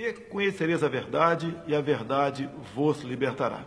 E conhecereis a verdade, e a verdade vos libertará.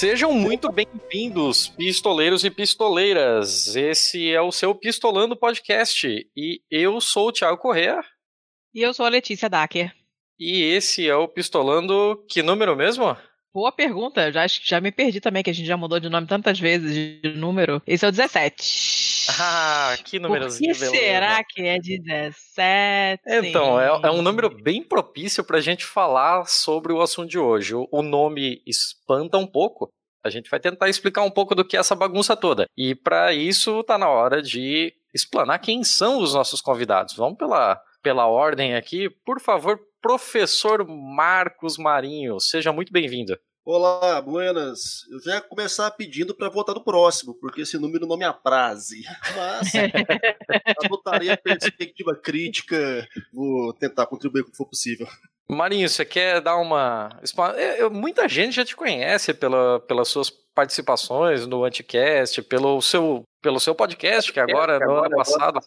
Sejam muito bem-vindos, pistoleiros e pistoleiras. Esse é o seu Pistolando Podcast e eu sou o Thiago Correa. E eu sou a Letícia Dacker. E esse é o Pistolando, que número mesmo? Boa pergunta, já, já me perdi também, que a gente já mudou de nome tantas vezes de número. Esse é o 17. Ah, que númerozinho. Por que será que é 17? Então, é, é, um número bem propício para a gente falar sobre o assunto de hoje. O, o nome espanta um pouco, a gente vai tentar explicar um pouco do que é essa bagunça toda. E para isso tá na hora de explanar quem são os nossos convidados. Vamos pela, pela ordem aqui. Por favor, professor Marcos Marinho, seja muito bem-vindo. Olá, buenas. Eu já ia começar pedindo para votar no próximo, porque esse número não me apraze. Mas adotarei a perspectiva crítica, vou tentar contribuir o que for possível. Marinho, você quer dar uma. Muita gente já te conhece pela, pelas suas participações no Anticast, pelo seu, pelo seu podcast, que agora, no ano passado,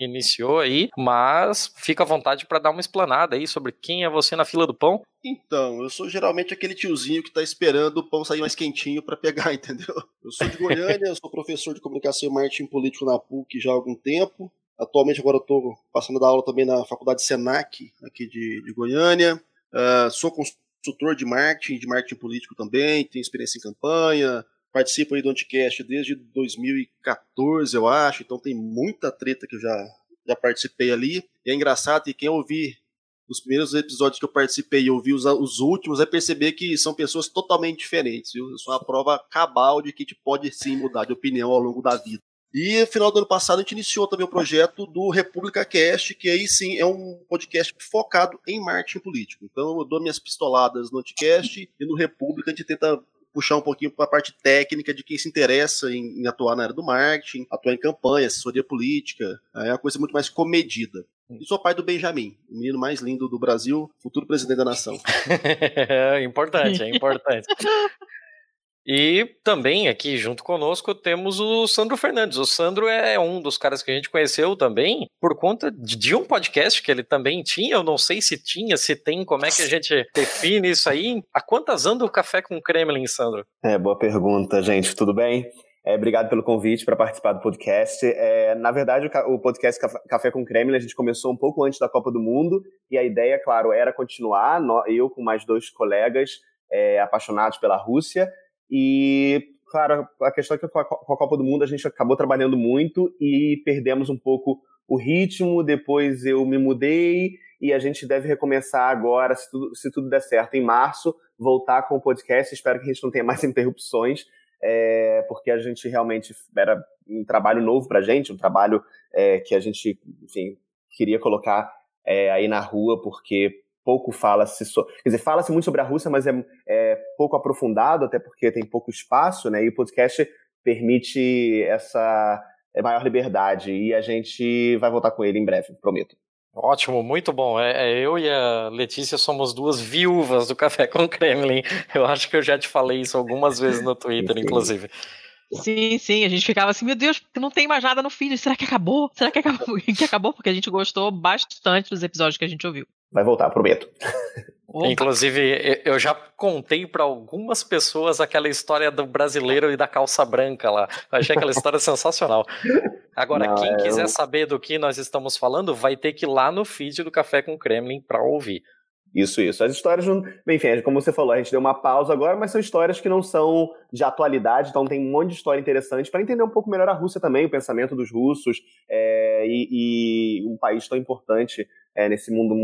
iniciou aí, mas fica à vontade para dar uma explanada aí sobre quem é você na fila do pão. Então, eu sou geralmente aquele tiozinho que tá esperando o pão sair mais quentinho para pegar, entendeu? Eu sou de Goiânia, eu sou professor de comunicação e marketing político na PUC já há algum tempo. Atualmente agora eu estou passando da aula também na Faculdade Senac, aqui de, de Goiânia. Uh, sou consultor de marketing, de marketing político também, tenho experiência em campanha, participo aí do Anticast desde 2014, eu acho, então tem muita treta que eu já, já participei ali. E é engraçado que quem ouvir os primeiros episódios que eu participei e ouvi os, os últimos, vai perceber que são pessoas totalmente diferentes, viu? Eu sou uma prova cabal de que a gente pode sim mudar de opinião ao longo da vida. E no final do ano passado a gente iniciou também o projeto do República Cast, que aí sim é um podcast focado em marketing político. Então eu dou minhas pistoladas no Anticast e no República a gente tenta puxar um pouquinho para a parte técnica de quem se interessa em, em, atuar na área do marketing, atuar em campanha, assessoria política. É uma coisa muito mais comedida. E sou pai do Benjamin, o menino mais lindo do Brasil, futuro presidente da nação. é importante, é importante. E também aqui junto conosco temos o Sandro Fernandes. O Sandro é um dos caras que a gente conheceu também por conta de um podcast que ele também tinha. Eu não sei se tinha, se tem, como é que a gente define isso aí. A quantas anda o Café com Kremlin, Sandro? É, boa pergunta, gente. Tudo bem? É, obrigado pelo convite para participar do podcast. É, na verdade, o, o, podcast Café com Kremlin a gente começou um pouco antes da Copa do Mundo e a ideia, claro, era continuar. Eu com mais dois colegas é, apaixonados pela Rússia e, claro, a questão é que com a Copa do Mundo a gente acabou trabalhando muito e perdemos um pouco o ritmo. Depois eu me mudei e a gente deve recomeçar agora, se tudo, se tudo der certo, em março, voltar com o podcast. Espero que a gente não tenha mais interrupções, é, porque a gente realmente era um trabalho novo para a gente, um trabalho é, que a gente, enfim, queria colocar é, aí na rua, porque pouco fala-se, so... quer dizer, fala-se muito sobre a Rússia, mas é, é, pouco aprofundado, até porque tem pouco espaço, né? E o podcast permite essa é, maior liberdade e a gente vai voltar com ele em breve, prometo. Ótimo, muito bom. É, é, eu e a Letícia somos duas viúvas do Café com Kremlin. Eu acho que eu já te falei isso algumas vezes no Twitter, inclusive. Sim, sim, a gente ficava assim, meu Deus, não tem mais nada no feed, será que acabou? Será que acabou? que acabou? Porque a gente gostou bastante dos episódios que a gente ouviu. Vai voltar, prometo. Inclusive, eu já contei para algumas pessoas aquela história do brasileiro e da calça branca lá. Eu achei aquela história sensacional. Agora, não, quem é... quiser saber do que nós estamos falando, vai ter que ir lá no feed do Café com Kremlin para ouvir. Isso, isso. As histórias, enfim, como você falou, a gente deu uma pausa agora, mas são histórias que não são de atualidade, então tem um monte de história interessante para entender um pouco melhor a Rússia também, o pensamento dos russos é, e, e, um país tão importante é, nesse mundo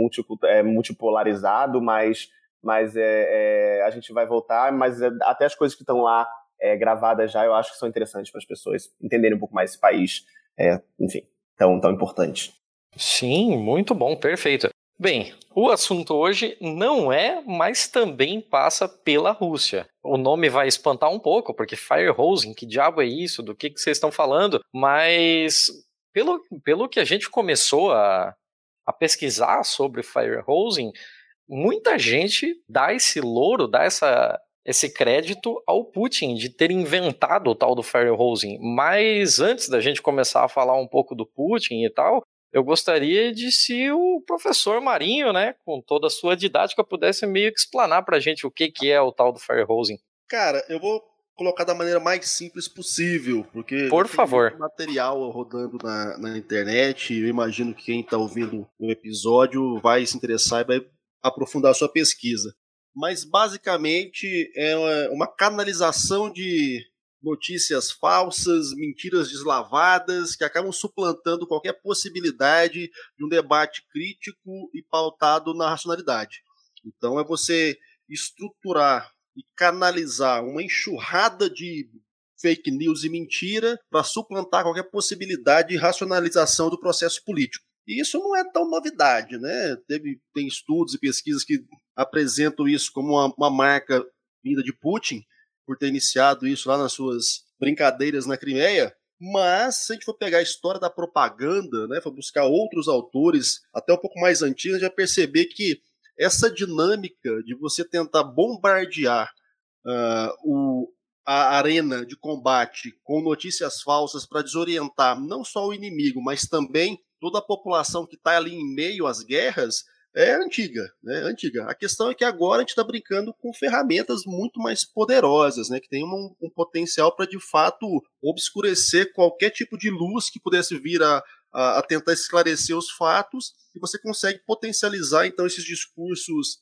é, multipolarizado, mas, mas é, é, a gente vai voltar, mas é, até as coisas que estão lá é, gravadas já, eu acho que são interessantes para as pessoas entenderem um pouco mais esse país, é, enfim, tão, tão importante. Sim, muito bom, perfeito. Bem, o assunto hoje não é, mas também passa pela Rússia. O nome vai espantar um pouco, porque Firehosing, que diabo é isso? Do que, que vocês estão falando? Mas pelo, pelo que a gente começou a, a pesquisar sobre Firehosing, muita gente dá esse louro, dá essa, esse crédito ao Putin de ter inventado o tal do Firehosing. Mas antes da gente começar a falar um pouco do Putin e tal, eu gostaria de se o professor Marinho, né, com toda a sua didática, pudesse meio que explanar para a gente o que, que é o tal do Firehosing. Cara, eu vou colocar da maneira mais simples possível, porque por favor material rodando na, na internet. Eu imagino que quem está ouvindo o episódio vai se interessar e vai aprofundar a sua pesquisa. Mas basicamente é uma canalização de notícias falsas, mentiras deslavadas, que acabam suplantando qualquer possibilidade de um debate crítico e pautado na racionalidade. Então é você estruturar e canalizar uma enxurrada de fake news e mentira para suplantar qualquer possibilidade de racionalização do processo político. E isso não é tão novidade, né? Teve, tem estudos e pesquisas que apresentam isso como uma, uma marca vinda de Putin, por ter iniciado isso lá nas suas brincadeiras na Crimeia. Mas, se a gente for pegar a história da propaganda, né, for buscar outros autores, até um pouco mais antigos, já perceber que essa dinâmica de você tentar bombardear uh, o, a arena de combate com notícias falsas para desorientar não só o inimigo, mas também toda a população que está ali em meio às guerras, é antiga, né? Antiga. A questão é que agora a gente está brincando com ferramentas muito mais poderosas, né? Que tem um, um potencial para de fato obscurecer qualquer tipo de luz que pudesse vir a, a, a, tentar esclarecer os fatos e você consegue potencializar então esses discursos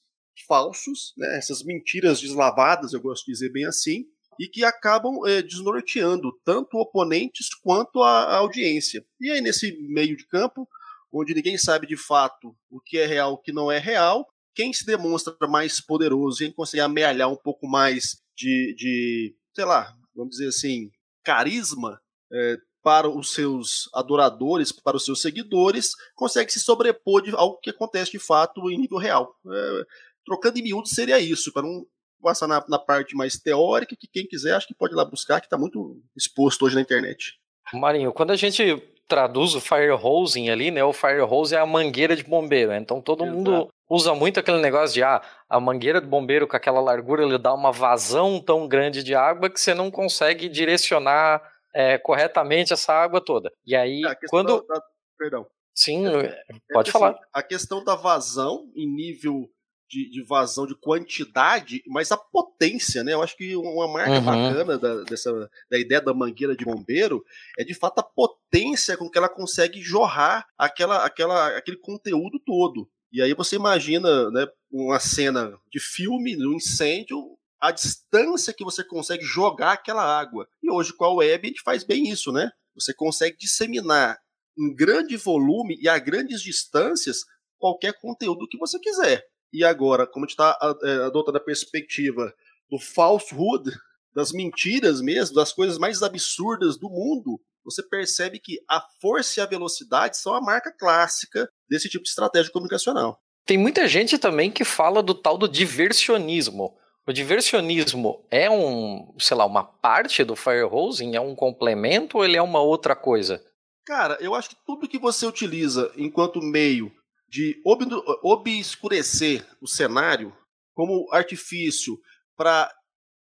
falsos, né? Essas mentiras deslavadas, eu gosto de dizer bem assim, e que acabam é, desnorteando tanto oponentes quanto a, a audiência. E aí nesse meio de campo onde ninguém sabe de fato o que é real, o que não é real. Quem se demonstra mais poderoso, quem consegue amealhar um pouco mais de, de sei lá, vamos dizer assim, carisma é, para os seus adoradores, para os seus seguidores, consegue se sobrepor de algo que acontece de fato em nível real. É, trocando em miúdos seria isso, para não passar na, na, parte mais teórica, que quem quiser acho que pode ir lá buscar, que está muito exposto hoje na internet. Marinho, quando a gente traduz o fire hosing ali, né? O fire hose é a mangueira de bombeiro. Né? Então todo Exato. mundo usa muito aquele negócio de ah, a mangueira de bombeiro com aquela largura ele dá uma vazão tão grande de água que você não consegue direcionar é, corretamente essa água toda. E aí é, quando da, da, perdão. Sim, é, pode falar. Assim, a questão da vazão em nível de, de, vazão de quantidade, mas a potência, né? Eu acho que uma marca uhum. bacana da, dessa, da ideia da mangueira de bombeiro é de fato a potência com que ela consegue jorrar aquela, aquela, aquele conteúdo todo. E aí você imagina né, uma cena de filme, de um incêndio, a distância que você consegue jogar aquela água. E hoje com a web a gente faz bem isso, né? Você consegue disseminar em grande volume e a grandes distâncias qualquer conteúdo que você quiser. E agora, como a gente está é, adotando a perspectiva do falsehood, das mentiras mesmo, das coisas mais absurdas do mundo, você percebe que a força e a velocidade são a marca clássica desse tipo de estratégia comunicacional. Tem muita gente também que fala do tal do diversionismo. O diversionismo é um, sei lá, uma parte do firehosing? É um complemento ou ele é uma outra coisa? Cara, eu acho que tudo que você utiliza enquanto meio de ob obscurecer o cenário como artifício para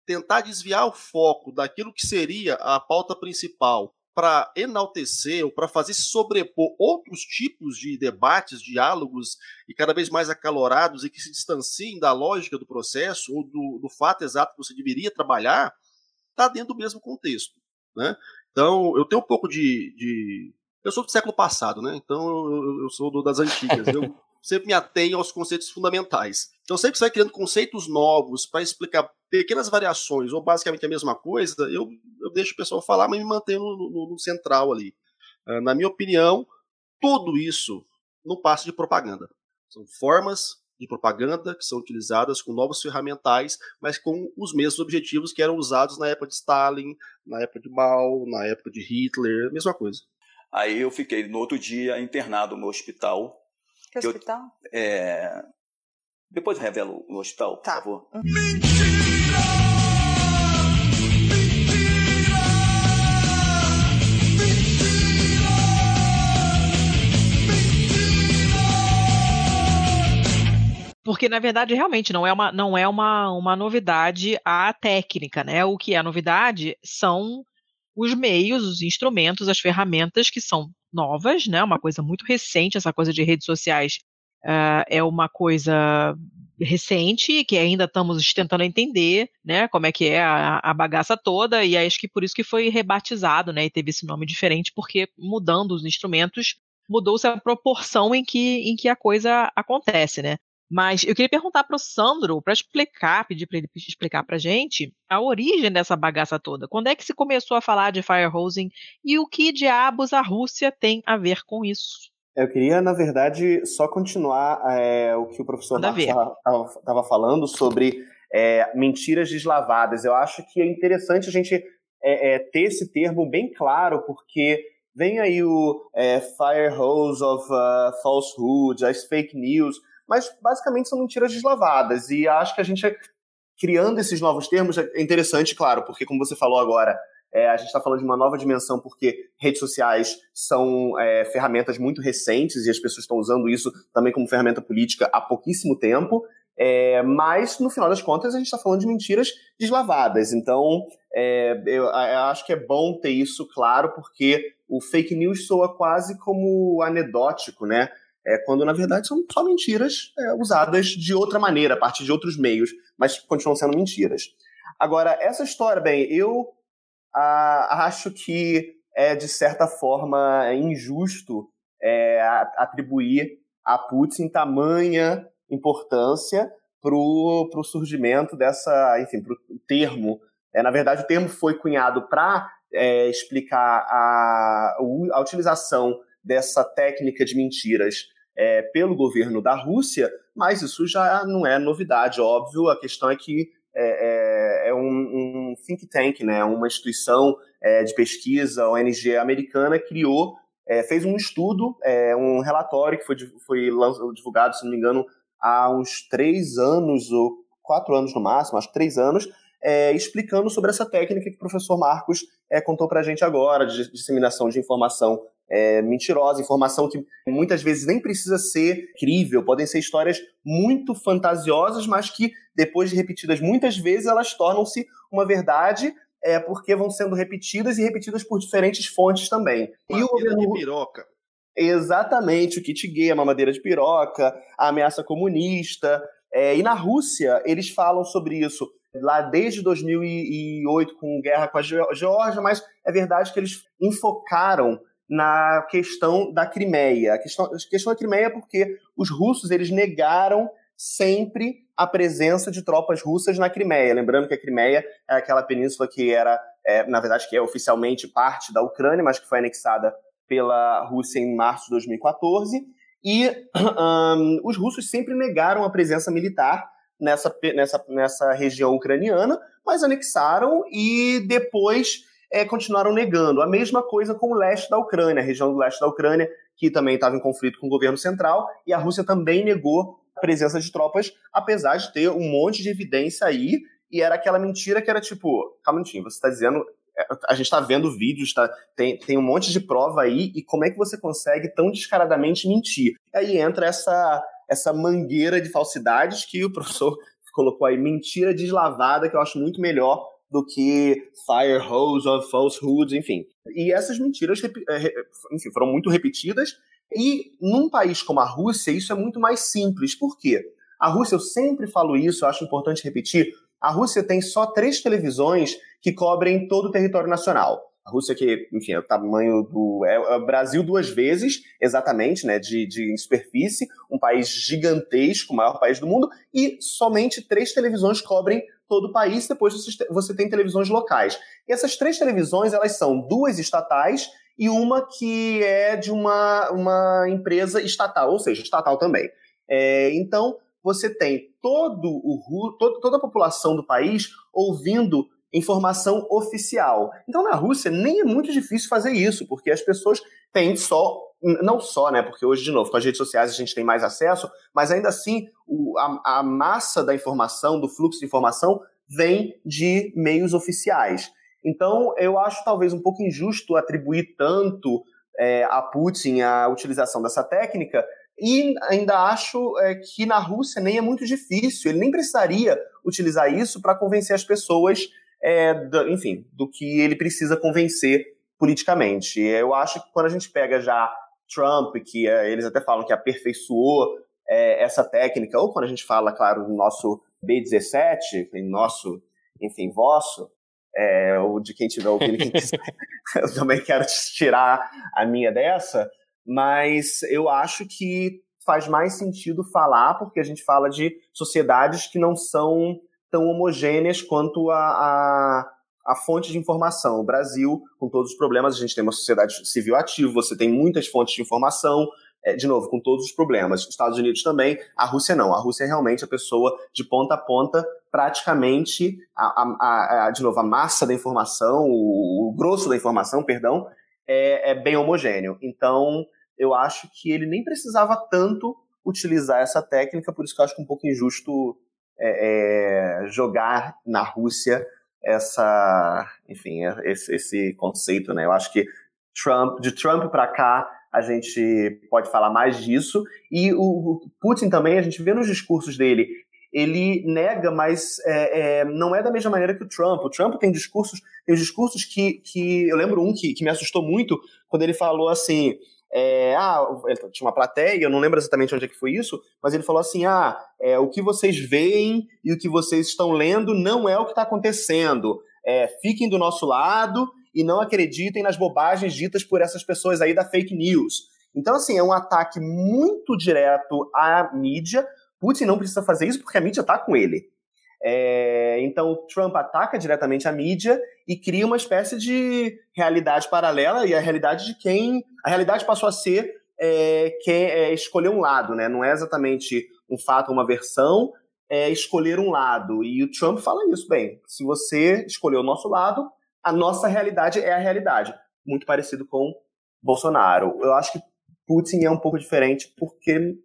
tentar desviar o foco daquilo que seria a pauta principal para enaltecer ou para fazer sobrepor outros tipos de debates, diálogos e cada vez mais acalorados e que se distanciem da lógica do processo ou do, do fato exato que você deveria trabalhar, está dentro do mesmo contexto. Né? Então, eu tenho um pouco de, de eu sou do século passado, né? Então eu, eu sou do, das antigas. Eu sempre me atenho aos conceitos fundamentais. Então sempre que você vai criando conceitos novos para explicar pequenas variações ou basicamente a mesma coisa, eu, eu deixo o pessoal falar, mas me mantenho no, no, no central ali. Uh, na minha opinião, tudo isso não passa de propaganda. São formas de propaganda que são utilizadas com novos ferramentais, mas com os mesmos objetivos que eram usados na época de Stalin, na época de Mao, na época de Hitler, mesma coisa. Aí eu fiquei no outro dia internado no hospital. Que hospital? Eu, é... Depois revelo o hospital, tá. por favor. Mentira! Porque, na verdade, realmente não é uma, não é uma, uma novidade a técnica, né? O que é novidade são os meios, os instrumentos, as ferramentas que são novas, né? Uma coisa muito recente, essa coisa de redes sociais uh, é uma coisa recente, que ainda estamos tentando entender, né, como é que é a, a, bagaça toda, e acho que por isso que foi rebatizado, né, e teve esse nome diferente, porque mudando os instrumentos, mudou-se a proporção em que, em que a coisa acontece, né. Mas eu queria perguntar para o Sandro, para explicar, pedir para ele explicar para a gente a origem dessa bagaça toda. Quando é que se começou a falar de firehosing e o que diabos a Rússia tem a ver com isso? Eu queria, na verdade, só continuar é, o que o professor estava falando sobre é, mentiras deslavadas. Eu acho que é interessante a gente é, é ter esse termo bem claro, porque vem aí o é, fire hose of uh, falsehood, as fake news, mas basicamente são mentiras deslavadas. E acho que a gente, criando esses novos termos, é interessante, claro, porque como você falou agora, é, a gente está falando de uma nova dimensão porque redes sociais são é, ferramentas muito recentes e as pessoas estão usando isso também como ferramenta política há pouquíssimo tempo. É, mas, no final das contas, a gente está falando de mentiras deslavadas. Então, é, eu, eu, acho que é bom ter isso claro, porque o fake news soa quase como anedótico, né? É, quando, na verdade, são só mentiras é, usadas de outra maneira, a partir de outros meios, mas continuam sendo mentiras. Agora, essa história, bem, eu ah, acho que é, de certa forma, injusto é, atribuir a Putin tamanha importância para o surgimento dessa, enfim, para o termo. É, na verdade, o termo foi cunhado para é, explicar a, a utilização dessa técnica de mentiras é, pelo governo da Rússia, mas isso já não é novidade, óbvio. A questão é que é, é, é um, um, think tank, né, uma instituição é, de pesquisa, ONG americana, criou, é, fez um estudo, é, um relatório que foi, foi divulgado, se não me engano, há uns três anos, ou quatro anos no máximo, acho que três anos, é, explicando sobre essa técnica que o professor Marcos é, contou para a gente agora, de disseminação de informação é, mentirosa, informação que muitas vezes nem precisa ser crível, podem ser histórias muito fantasiosas, mas que depois de repetidas muitas vezes elas tornam-se uma verdade é, porque vão sendo repetidas e repetidas por diferentes fontes também. e o governo de piroca. Exatamente, o kit gay, a mamadeira de piroca, a ameaça comunista. É, e na Rússia, eles falam sobre isso lá desde 2008 com guerra com a Geórgia, mas é verdade que eles enfocaram na questão da Crimeia. A questão, a questão da Crimeia é porque os russos eles negaram sempre a presença de tropas russas na Crimeia. Lembrando que a Crimeia é aquela península que era, é, na verdade, que é oficialmente parte da Ucrânia, mas que foi anexada pela Rússia em março de 2014. E um, os russos sempre negaram a presença militar nessa, nessa, nessa região ucraniana, mas anexaram e depois é, continuaram negando. A mesma coisa com o leste da Ucrânia, a região do leste da Ucrânia, que também estava em conflito com o governo central, e a Rússia também negou a presença de tropas, apesar de ter um monte de evidência aí, e era aquela mentira que era tipo, calma um você está dizendo, é, a gente está vendo vídeos, tá, tem, tem um monte de prova aí, e como é que você consegue tão descaradamente mentir? Aí entra essa, essa mangueira de falsidades que o professor colocou aí, mentira deslavada, que eu acho muito melhor do que fire hose of falsehoods, enfim. E essas mentiras é, enfim, foram muito repetidas. E num país como a Rússia, isso é muito mais simples. Por quê? A Rússia, eu sempre falo isso, acho importante repetir. A Rússia tem só três televisões que cobrem todo o território nacional. A Rússia, que, enfim, é o tamanho do. É, é o Brasil duas vezes, exatamente, né, de, de superfície, um país gigantesco, o maior país do mundo, e somente três televisões cobrem todo o país, depois você tem televisões locais. E essas três televisões, elas são duas estatais e uma que é de uma, uma empresa estatal, ou seja, estatal também. É, então, você tem todo o, todo, toda a população do país ouvindo informação oficial. Então, na Rússia, nem é muito difícil fazer isso, porque as pessoas têm só. Não só, né? Porque hoje, de novo, com as redes sociais a gente tem mais acesso, mas ainda assim, o, a, a massa da informação, do fluxo de informação, vem de meios oficiais. Então, eu acho talvez um pouco injusto atribuir tanto é, a Putin a utilização dessa técnica, e ainda acho é, que na Rússia nem é muito difícil, ele nem precisaria utilizar isso para convencer as pessoas é, do, enfim, do que ele precisa convencer politicamente. Eu acho que quando a gente pega já Trump, que é, eles até falam que aperfeiçoou é, essa técnica, ou quando a gente fala, claro, no nosso B17, em nosso, enfim, vosso, é, ou de quem estiver ouvindo, quem quiser, eu também quero tirar a minha dessa, mas eu acho que faz mais sentido falar, porque a gente fala de sociedades que não são tão homogêneas quanto a, a, a, fonte de informação. O Brasil, com todos os problemas, a gente tem uma sociedade civil ativa, você tem muitas fontes de informação, é, de novo, com todos os problemas. Os Estados Unidos também, a Rússia não. A Rússia é realmente a pessoa de ponta a ponta, praticamente, a, a de novo, a massa da informação, o, o grosso da informação, perdão, é, é bem homogêneo. Então, eu acho que ele nem precisava tanto utilizar essa técnica, por isso que eu acho que é um pouco injusto é, é, jogar na Rússia essa, enfim, esse, esse, conceito, né? Eu acho que Trump, de Trump para cá, a gente pode falar mais disso. E o Putin também, a gente vê nos discursos dele, ele nega, mas é, é, não é da mesma maneira que o Trump. O Trump tem discursos, tem discursos que, que eu lembro um que, que me assustou muito quando ele falou assim: é, ah, tinha uma plateia, eu não lembro exatamente onde é que foi isso, mas ele falou assim: ah, é, o que vocês veem e o que vocês estão lendo não é o que está acontecendo. É, fiquem do nosso lado e não acreditem nas bobagens ditas por essas pessoas aí da fake news. Então, assim, é um ataque muito direto à mídia. Putin não precisa fazer isso porque a mídia está com ele. É, então, Trump ataca diretamente a mídia e cria uma espécie de realidade paralela e a realidade de quem. A realidade passou a ser é, quem é, escolher um lado, né? Não é exatamente um fato, uma versão, é escolher um lado. E o Trump fala isso, bem, se você escolher o nosso lado, a nossa realidade é a realidade. Muito parecido com Bolsonaro. Eu acho que Putin é um pouco diferente porque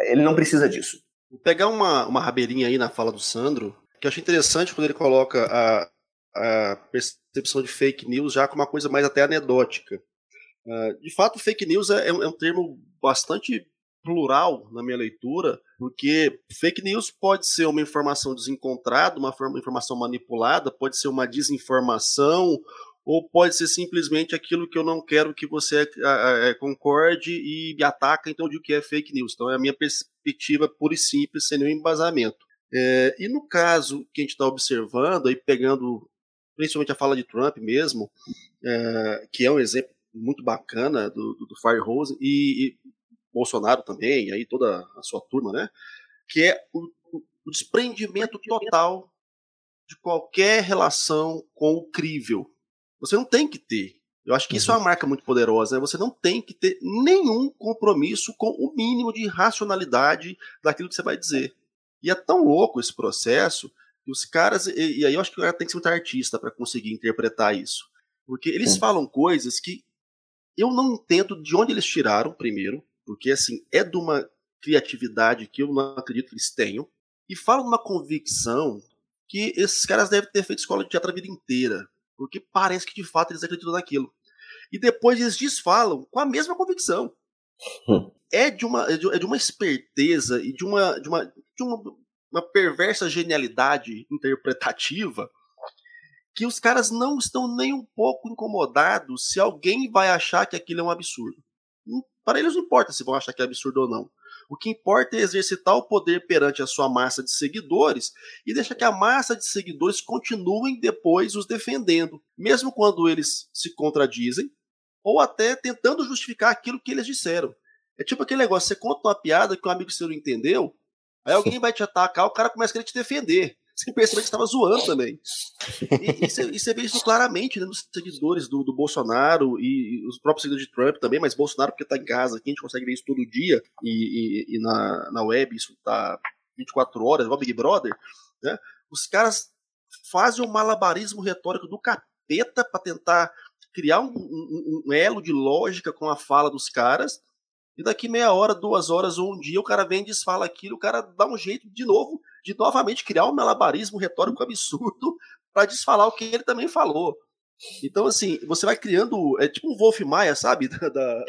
ele não precisa disso. Vou pegar uma, uma rabeirinha aí na fala do Sandro, que eu achei interessante quando ele coloca a, a percepção de fake news já como uma coisa mais até anedótica. Uh, de fato, fake news é, é, um, é um termo bastante plural na minha leitura, porque fake news pode ser uma informação desencontrada, uma, uma informação manipulada, pode ser uma desinformação, ou pode ser simplesmente aquilo que eu não quero que você é, concorde e me ataca, então digo que é fake news. Então é a minha perspectiva pura e simples, sem nenhum embasamento. É, e no caso que a gente está observando, aí pegando principalmente a fala de Trump mesmo, que é um exemplo muito bacana do, do, do e, e, Bolsonaro também, aí toda a sua turma, né? Que é o, o desprendimento total de qualquer relação com o crível você não tem que ter. Eu acho que isso é uma uhum. marca muito poderosa. Né? Você não tem que ter nenhum compromisso com o mínimo de racionalidade daquilo que você vai dizer. E é tão louco esse processo que os caras. E, e aí eu acho que o cara tem que ser muito artista para conseguir interpretar isso. Porque eles Sim. falam coisas que eu não entendo de onde eles tiraram, primeiro, porque assim, é de uma criatividade que eu não acredito que eles tenham. E falam uma convicção que esses caras devem ter feito escola de teatro a vida inteira porque parece que de fato eles acreditam naquilo. E depois eles desfalam com a mesma convicção. Hum. É, de uma, é, de, é de uma esperteza e de uma, de uma, de uma, uma perversa genialidade interpretativa que os caras não estão nem um pouco incomodados se alguém vai achar que aquilo é um absurdo. Hum, para eles não importa se vão achar que é absurdo ou não. O que importa é exercitar o poder perante a sua massa de seguidores e deixar que a massa de seguidores continuem depois os defendendo, mesmo quando eles se contradizem ou até tentando justificar aquilo que eles disseram. É tipo aquele negócio, você conta uma piada que um amigo seu não entendeu, aí alguém vai te atacar, o cara começa a querer te defender. Sem perceber que estava zoando também. E, e, você, e vê isso claramente né, nos seguidores do, do Bolsonaro e, e, os próprios seguidores de Trump também, mas Bolsonaro porque está em casa aqui, a gente consegue ver isso todo dia e, e na, na web isso está 24 horas, igual Big Brother, né? Os caras fazem um malabarismo retórico do capeta para tentar criar um, um, um, elo de lógica com a fala dos caras. E daqui meia hora, duas horas ou um dia, o cara vem e desfala aquilo, o cara dá um jeito de novo de novamente criar um malabarismo retórico absurdo para desfalar o que ele também falou. Então, assim, você vai criando. É tipo um Wolf Maia, sabe? Da, da,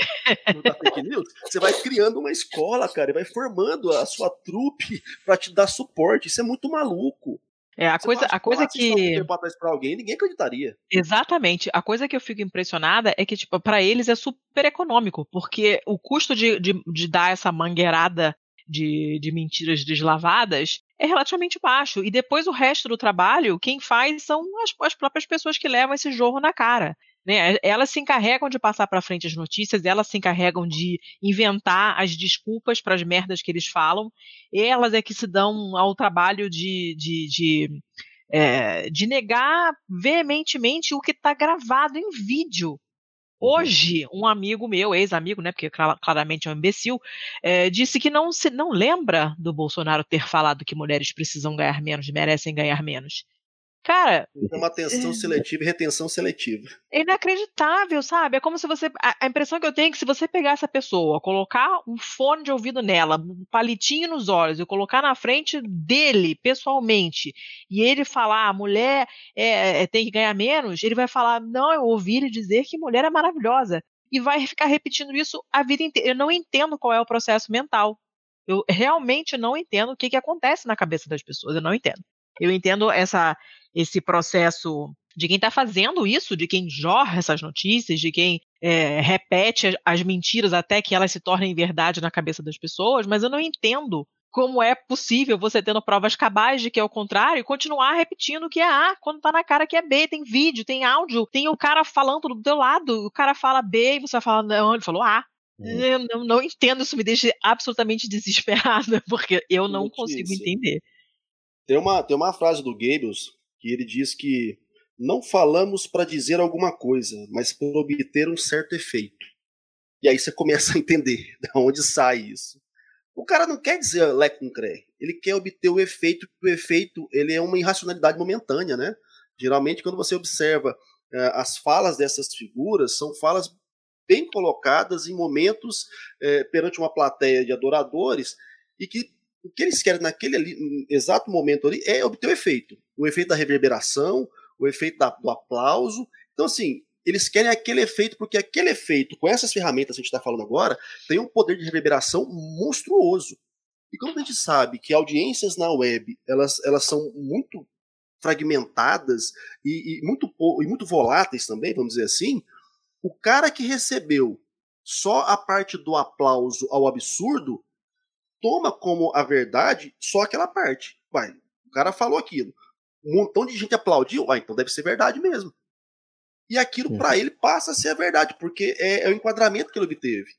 da fake news. Você vai criando uma escola, cara, e vai formando a sua trupe para te dar suporte. Isso é muito maluco. É, a coisa, a coisa que. para alguém, ninguém acreditaria. Exatamente. A coisa que eu fico impressionada é que, tipo, para eles é super econômico, porque o custo de, de, de dar essa mangueirada de, de mentiras deslavadas é relativamente baixo. E depois o resto do trabalho, quem faz são as, as próprias pessoas que levam esse jorro na cara. Né? Elas se encarregam de passar para frente as notícias, elas se encarregam de inventar as desculpas para as merdas que eles falam, elas é que se dão ao trabalho de, de, de, é, de negar veementemente o que está gravado em vídeo. Uhum. Hoje, um amigo meu, ex-amigo, né, porque claramente é um imbecil, é, disse que não se não lembra do Bolsonaro ter falado que mulheres precisam ganhar menos, merecem ganhar menos. Cara. É uma atenção seletiva e retenção seletiva. É inacreditável, sabe? É como se você. A, impressão que eu tenho é que se você pegar essa pessoa, colocar um fone de ouvido nela, um palitinho nos olhos, e colocar na frente dele, pessoalmente, e ele falar, a mulher é, é, tem que ganhar menos, ele vai falar, não, eu ouvi ele dizer que mulher é maravilhosa. E vai ficar repetindo isso a vida inteira. Eu não entendo qual é o processo mental. Eu realmente não entendo o que, que acontece na cabeça das pessoas. Eu não entendo. Eu entendo essa, esse processo de quem está fazendo isso, de quem jorra essas notícias, de quem é, repete as mentiras até que elas se tornem verdade na cabeça das pessoas, mas eu não entendo como é possível você tendo provas cabais de que é o contrário e continuar repetindo que é A quando tá na cara que é B, tem vídeo, tem áudio, tem o cara falando do teu lado, o cara fala B e você fala, não, ele falou A. Hum. Eu não, não, entendo, isso me deixa absolutamente desesperada, porque eu não consigo entender. Tem uma, tem uma frase do Goebbels que ele diz que não falamos para dizer alguma coisa, mas para obter um certo efeito. E aí você começa a entender de onde sai isso. O cara não quer dizer lé com cré, ele quer obter o efeito, o efeito ele é uma irracionalidade momentânea, né? Geralmente quando você observa uh, as falas dessas figuras, são falas bem colocadas em momentos uh, perante uma plateia de adoradores e que o que eles querem naquele ali, exato momento ali é obter o efeito. O efeito da reverberação, o efeito da, do aplauso. Então, assim, eles querem aquele efeito, porque aquele efeito, com essas ferramentas que a gente está falando agora, tem um poder de reverberação monstruoso. E como a gente sabe que audiências na web elas, elas são muito fragmentadas e, e muito, e muito voláteis também, vamos dizer assim, o cara que recebeu só a parte do aplauso ao absurdo toma como a verdade só aquela parte. Vai, o cara falou aquilo. Um montão de gente aplaudiu, ah, então deve ser verdade mesmo. E aquilo para ele passa a ser a verdade, porque é, é o enquadramento que ele obteve.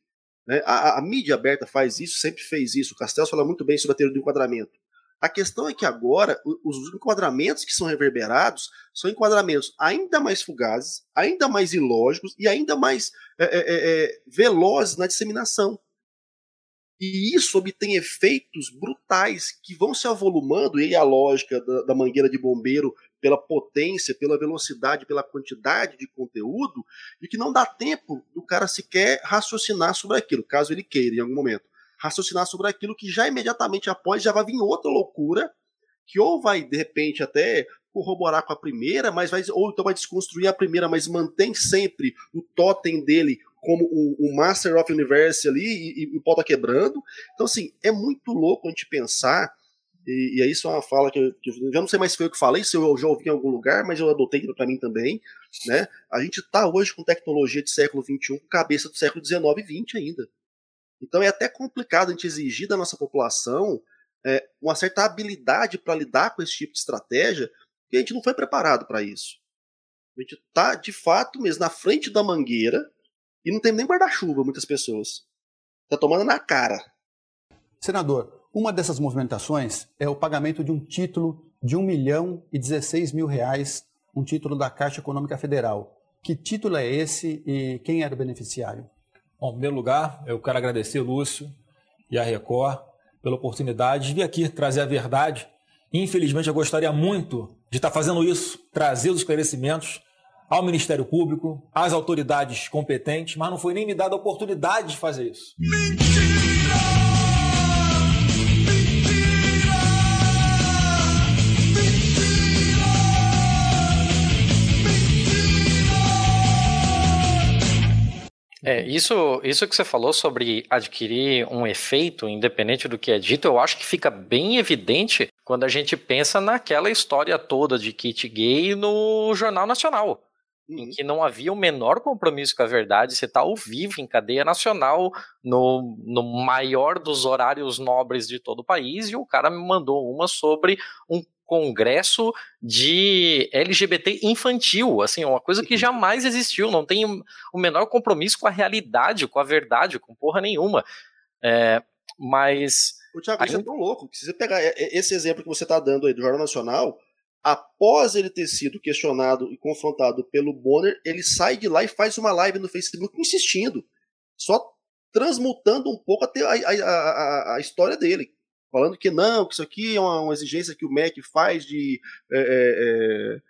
Né? A, a, mídia aberta faz isso, sempre fez isso. O Castells fala muito bem sobre a teoria do enquadramento. A questão é que agora os enquadramentos que são reverberados são enquadramentos ainda mais fugazes, ainda mais ilógicos e ainda mais é, é, é, é velozes na disseminação. E isso obtém efeitos brutais que vão se avolumando, e a lógica da, da mangueira de bombeiro pela potência, pela velocidade, pela quantidade de conteúdo, e que não dá tempo do cara sequer raciocinar sobre aquilo, caso ele queira em algum momento. Raciocinar sobre aquilo que já imediatamente após já vai vir outra loucura, que ou vai, de repente, até corroborar com a primeira, mas vai, ou então vai desconstruir a primeira, mas mantém sempre o totem dele como o, o, Master of Universe ali e, e, o pau tá quebrando. Então, assim, é muito louco a gente pensar, e, e isso é uma fala que eu, que eu, já não sei mais se foi eu que falei, se eu já ouvi em algum lugar, mas eu adotei para mim também, né? A gente tá hoje com tecnologia de século XXI com cabeça do século XIX e XX ainda. Então é até complicado a gente exigir da nossa população é, uma certa habilidade para lidar com esse tipo de estratégia, porque a gente não foi preparado para isso. A gente está, de fato, mesmo na frente da mangueira, e não tem nem guarda-chuva, muitas pessoas. Tá tomando na cara. Senador, uma dessas movimentações é o pagamento de um título de 1 milhão e 16 mil reais, um título da Caixa Econômica Federal. Que título é esse e quem era o beneficiário? Bom, em primeiro lugar, eu quero agradecer, Lúcio e a Record, pela oportunidade de vir aqui trazer a verdade. Infelizmente, eu gostaria muito de estar fazendo isso, trazer os esclarecimentos ao Ministério Público, às autoridades competentes, mas não foi nem me dada a oportunidade de fazer isso. Mentira! É, isso, isso que você falou sobre adquirir um efeito, independente do que é dito, eu acho que fica bem evidente quando a gente pensa naquela história toda de kit gay no Jornal Nacional. Em uhum. que não havia o menor compromisso com a verdade, você está ao vivo em cadeia nacional, no, no maior dos horários nobres de todo o país, e o cara me mandou uma sobre um congresso de LGBT infantil, assim, uma coisa que jamais existiu, não tem o menor compromisso com a realidade, com a verdade, com porra nenhuma. É, mas. O Thiago, isso é tão louco que se você pegar esse exemplo que você está dando aí do Jornal Nacional, após ele ter sido questionado e confrontado pelo Bonner, ele sai de lá e faz uma live no Facebook insistindo, só transmutando um pouco a, a, a, a história dele falando que não, que isso aqui é uma, uma exigência que o MEC faz de é, é, é,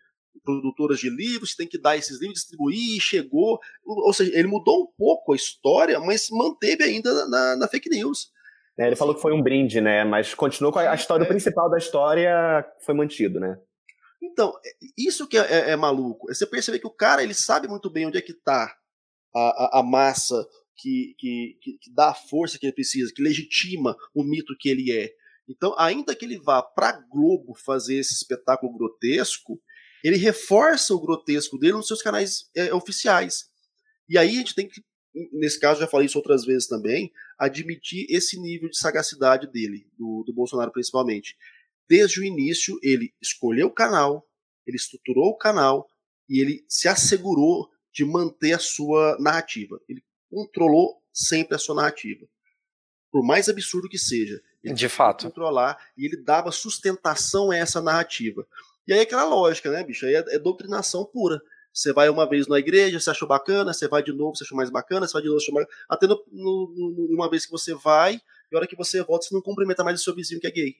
produtoras de livros, tem que dar esses livros, distribuir, e chegou. Ou seja, ele mudou um pouco a história, mas manteve ainda na, na fake news. É, ele falou que foi um brinde, né? Mas continuou com a, a história, o é. principal da história foi mantido, né? Então, é, isso que é, é, maluco. É você perceber que o cara ele sabe muito bem onde é que está a, a, a massa que, que, que, dá a força que ele precisa, que legitima o mito que ele é. Então, ainda que ele vá para Globo fazer esse espetáculo grotesco, ele reforça o grotesco dele nos seus canais é, oficiais. E aí a gente tem que, nesse caso, já falei isso outras vezes também, admitir esse nível de sagacidade dele, do, do Bolsonaro principalmente. Desde o início, ele escolheu o canal, ele estruturou o canal e ele se assegurou de manter a sua narrativa. Ele controlou sempre a sua narrativa. Por mais absurdo que seja. Ele de fato. Controlar e ele dava sustentação a essa narrativa. E aí é aquela lógica, né, bicho? Aí é, é doutrinação pura. Você vai uma vez na igreja, você achou bacana, você vai de novo, você achou mais bacana, você vai de novo, você achou mais... Até no, no, uma vez que você vai, e a hora que você volta, você não cumprimenta mais o seu vizinho que é gay.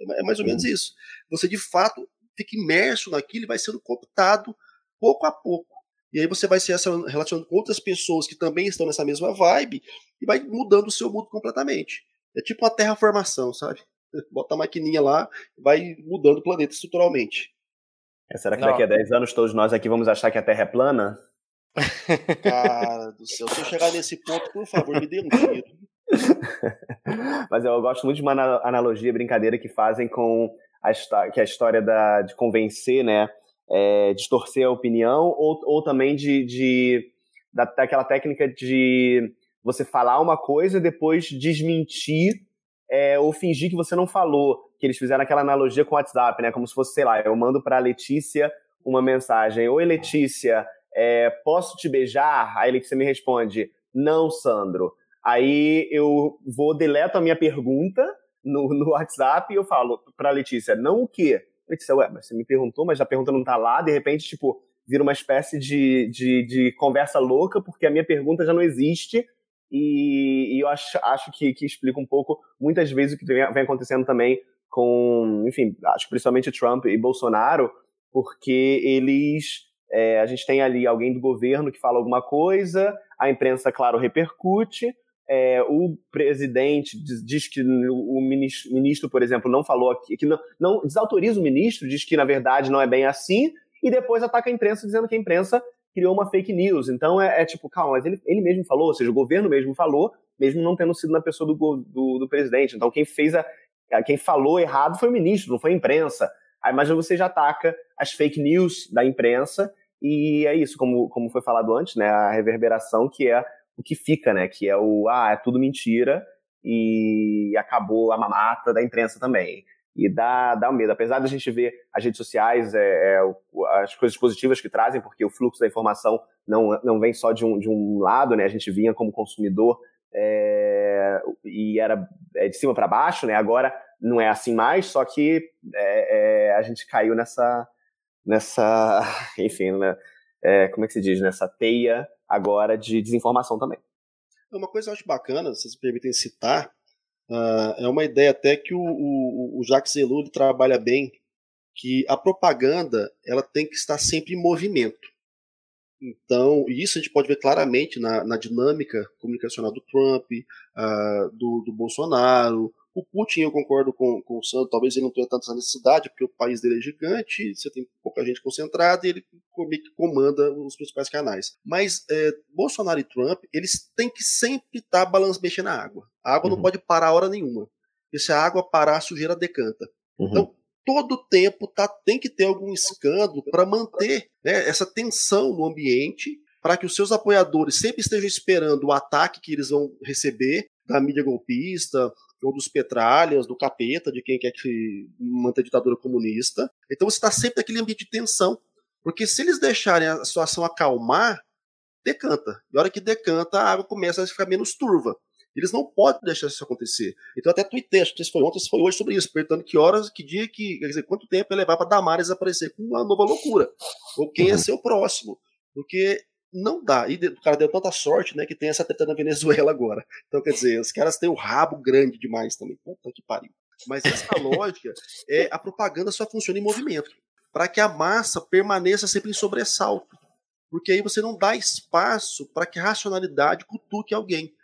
É, é mais ou menos isso. Você, de fato, fica imerso naquilo e vai sendo cooptado pouco a pouco. E aí você vai se relacionando com outras pessoas que também estão nessa mesma vibe e vai mudando o seu mundo completamente. É tipo uma terraformação, sabe? Bota a maquininha lá vai mudando o planeta estruturalmente. É, será que Não. daqui a 10 anos todos nós aqui vamos achar que a Terra é plana? Cara do céu, se eu chegar nesse ponto, por favor, me dê um tiro. Mas eu gosto muito de uma analogia, brincadeira que fazem com a, que é a história da, de convencer, né? é, distorcer a opinião ou, ou também de, de da, daquela técnica de você falar uma coisa e depois desmentir é, ou fingir que você não falou. Que eles fizeram aquela analogia com o WhatsApp, né? Como se fosse, sei lá, eu mando para Letícia uma mensagem: Oi, Letícia, é, posso te beijar? Aí a Letícia me responde: Não, Sandro. Aí eu vou, deleto a minha pergunta no, no WhatsApp e eu falo para a Letícia: Não o quê? Disse, ué, mas você me perguntou, mas a pergunta não tá lá, de repente, tipo, vira uma espécie de, de, de conversa louca, porque a minha pergunta já não existe, e, e eu acho, acho que, que, explica um pouco, muitas vezes, o que vem, vem acontecendo também com, enfim, acho que principalmente Trump e Bolsonaro, porque eles. É, a gente tem ali alguém do governo que fala alguma coisa, a imprensa, claro, repercute, é, o presidente diz, que o ministro, ministro, por exemplo, não falou aqui, que não, não desautoriza o ministro, diz que na verdade não é bem assim, e depois ataca a imprensa dizendo que a imprensa criou uma fake news. Então é, é tipo, calma, mas ele, ele mesmo falou, ou seja, o governo mesmo falou, mesmo não tendo sido na pessoa do, do, do presidente. Então quem fez a, quem falou errado foi o ministro, não foi a imprensa. Aí, mas você já ataca as fake news da imprensa, e é isso, como, como foi falado antes, né, a reverberação que é o que fica, né? Que é o, ah, é tudo mentira e acabou a mamata da imprensa também. E dá, dá medo. Apesar da gente ver as redes sociais, é, é, as coisas positivas que trazem, porque o fluxo da informação não, não vem só de um, de um lado, né? A gente vinha como consumidor é, e era é, de cima para baixo, né? Agora não é assim mais, só que é, é, a gente caiu nessa, nessa enfim, né, como é que se diz, nessa teia agora de desinformação também. Uma coisa que eu acho bacana, se vocês me permitem citar, uh, é uma ideia até que o, o, o Jacques Ellul trabalha bem, que a propaganda ela tem que estar sempre em movimento. Então, isso a gente pode ver claramente na, na dinâmica comunicacional do Trump, uh, do, do, Bolsonaro. O Putin, eu concordo com, com o Santos, talvez ele não tenha tanta necessidade, porque o país dele é gigante, você tem pouca gente concentrada e ele meio que comanda os principais canais. Mas é, Bolsonaro e Trump, eles têm que sempre estar tá balançando, mexendo na água. A água uhum. não pode parar a hora nenhuma. E se a água parar, a sujeira decanta. Uhum. Então, todo tempo tá, tem que ter algum escândalo para manter né, essa tensão no ambiente, para que os seus apoiadores sempre estejam esperando o ataque que eles vão receber da mídia golpista, ou dos petralhas, do capeta, de quem quer que manter a ditadura comunista. Então você está sempre naquele ambiente de tensão. Porque se eles deixarem a situação acalmar, decanta. E a hora que decanta, a água começa a ficar menos turva. Eles não podem deixar isso acontecer. Então até tuitei, acho que se foi ontem, se foi hoje sobre isso, perguntando que horas, que dia, que, quer dizer, quanto tempo ia levar para Damares aparecer com uma nova loucura. Ou quem ia ser o próximo. Porque não dá. E o cara deu tanta sorte, né, que tem essa treta na Venezuela agora. Então, quer dizer, os caras têm o rabo grande demais também. Puta que pariu. Mas essa lógica é a propaganda só funciona em movimento. Para que a massa permaneça sempre em sobressalto. Porque aí você não dá espaço para que a racionalidade cutuque alguém.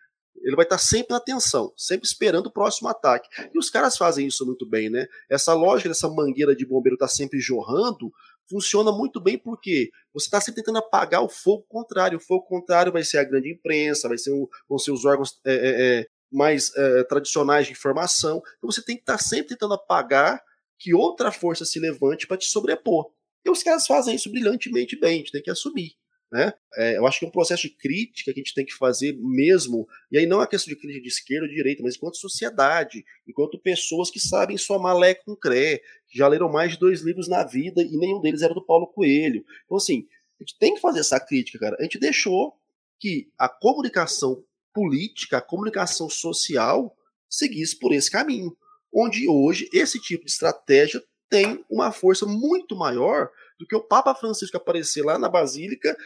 Ele vai estar sempre na atenção, sempre esperando o próximo ataque. E os caras fazem isso muito bem, né? Essa lógica dessa mangueira de bombeiro estar tá sempre jorrando funciona muito bem porque você está sempre tentando apagar o fogo contrário. O fogo contrário vai ser a grande imprensa, vai ser um, vão ser os órgãos é, é, é mais é, tradicionais de informação. Então você tem que estar tá sempre tentando apagar que outra força se levante para te sobrepor. E os caras fazem isso brilhantemente bem, a gente tem que assumir. Né? É, eu acho que é um processo de crítica que a gente tem que fazer mesmo, e aí não é questão de crítica de esquerda ou de direita, mas enquanto sociedade, enquanto pessoas que sabem somar lé com cré, já leram mais de dois livros na vida e nenhum deles era do Paulo Coelho. Então, assim, a gente tem que fazer essa crítica, cara. A gente deixou que a comunicação política, a comunicação social seguisse por esse caminho, onde hoje esse tipo de estratégia tem uma força muito maior do que o Papa Francisco aparecer lá na Basílica,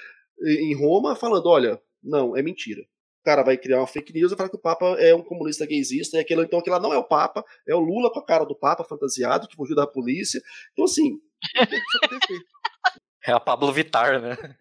em Roma, falando: olha, não, é mentira. O cara vai criar uma fake news e falar que o Papa é um comunista gaysista, e aquilo, então aquilo lá não é o Papa, é o Lula com a cara do Papa fantasiado, que fugiu da polícia. Então, assim, É a Pablo Vitar, né?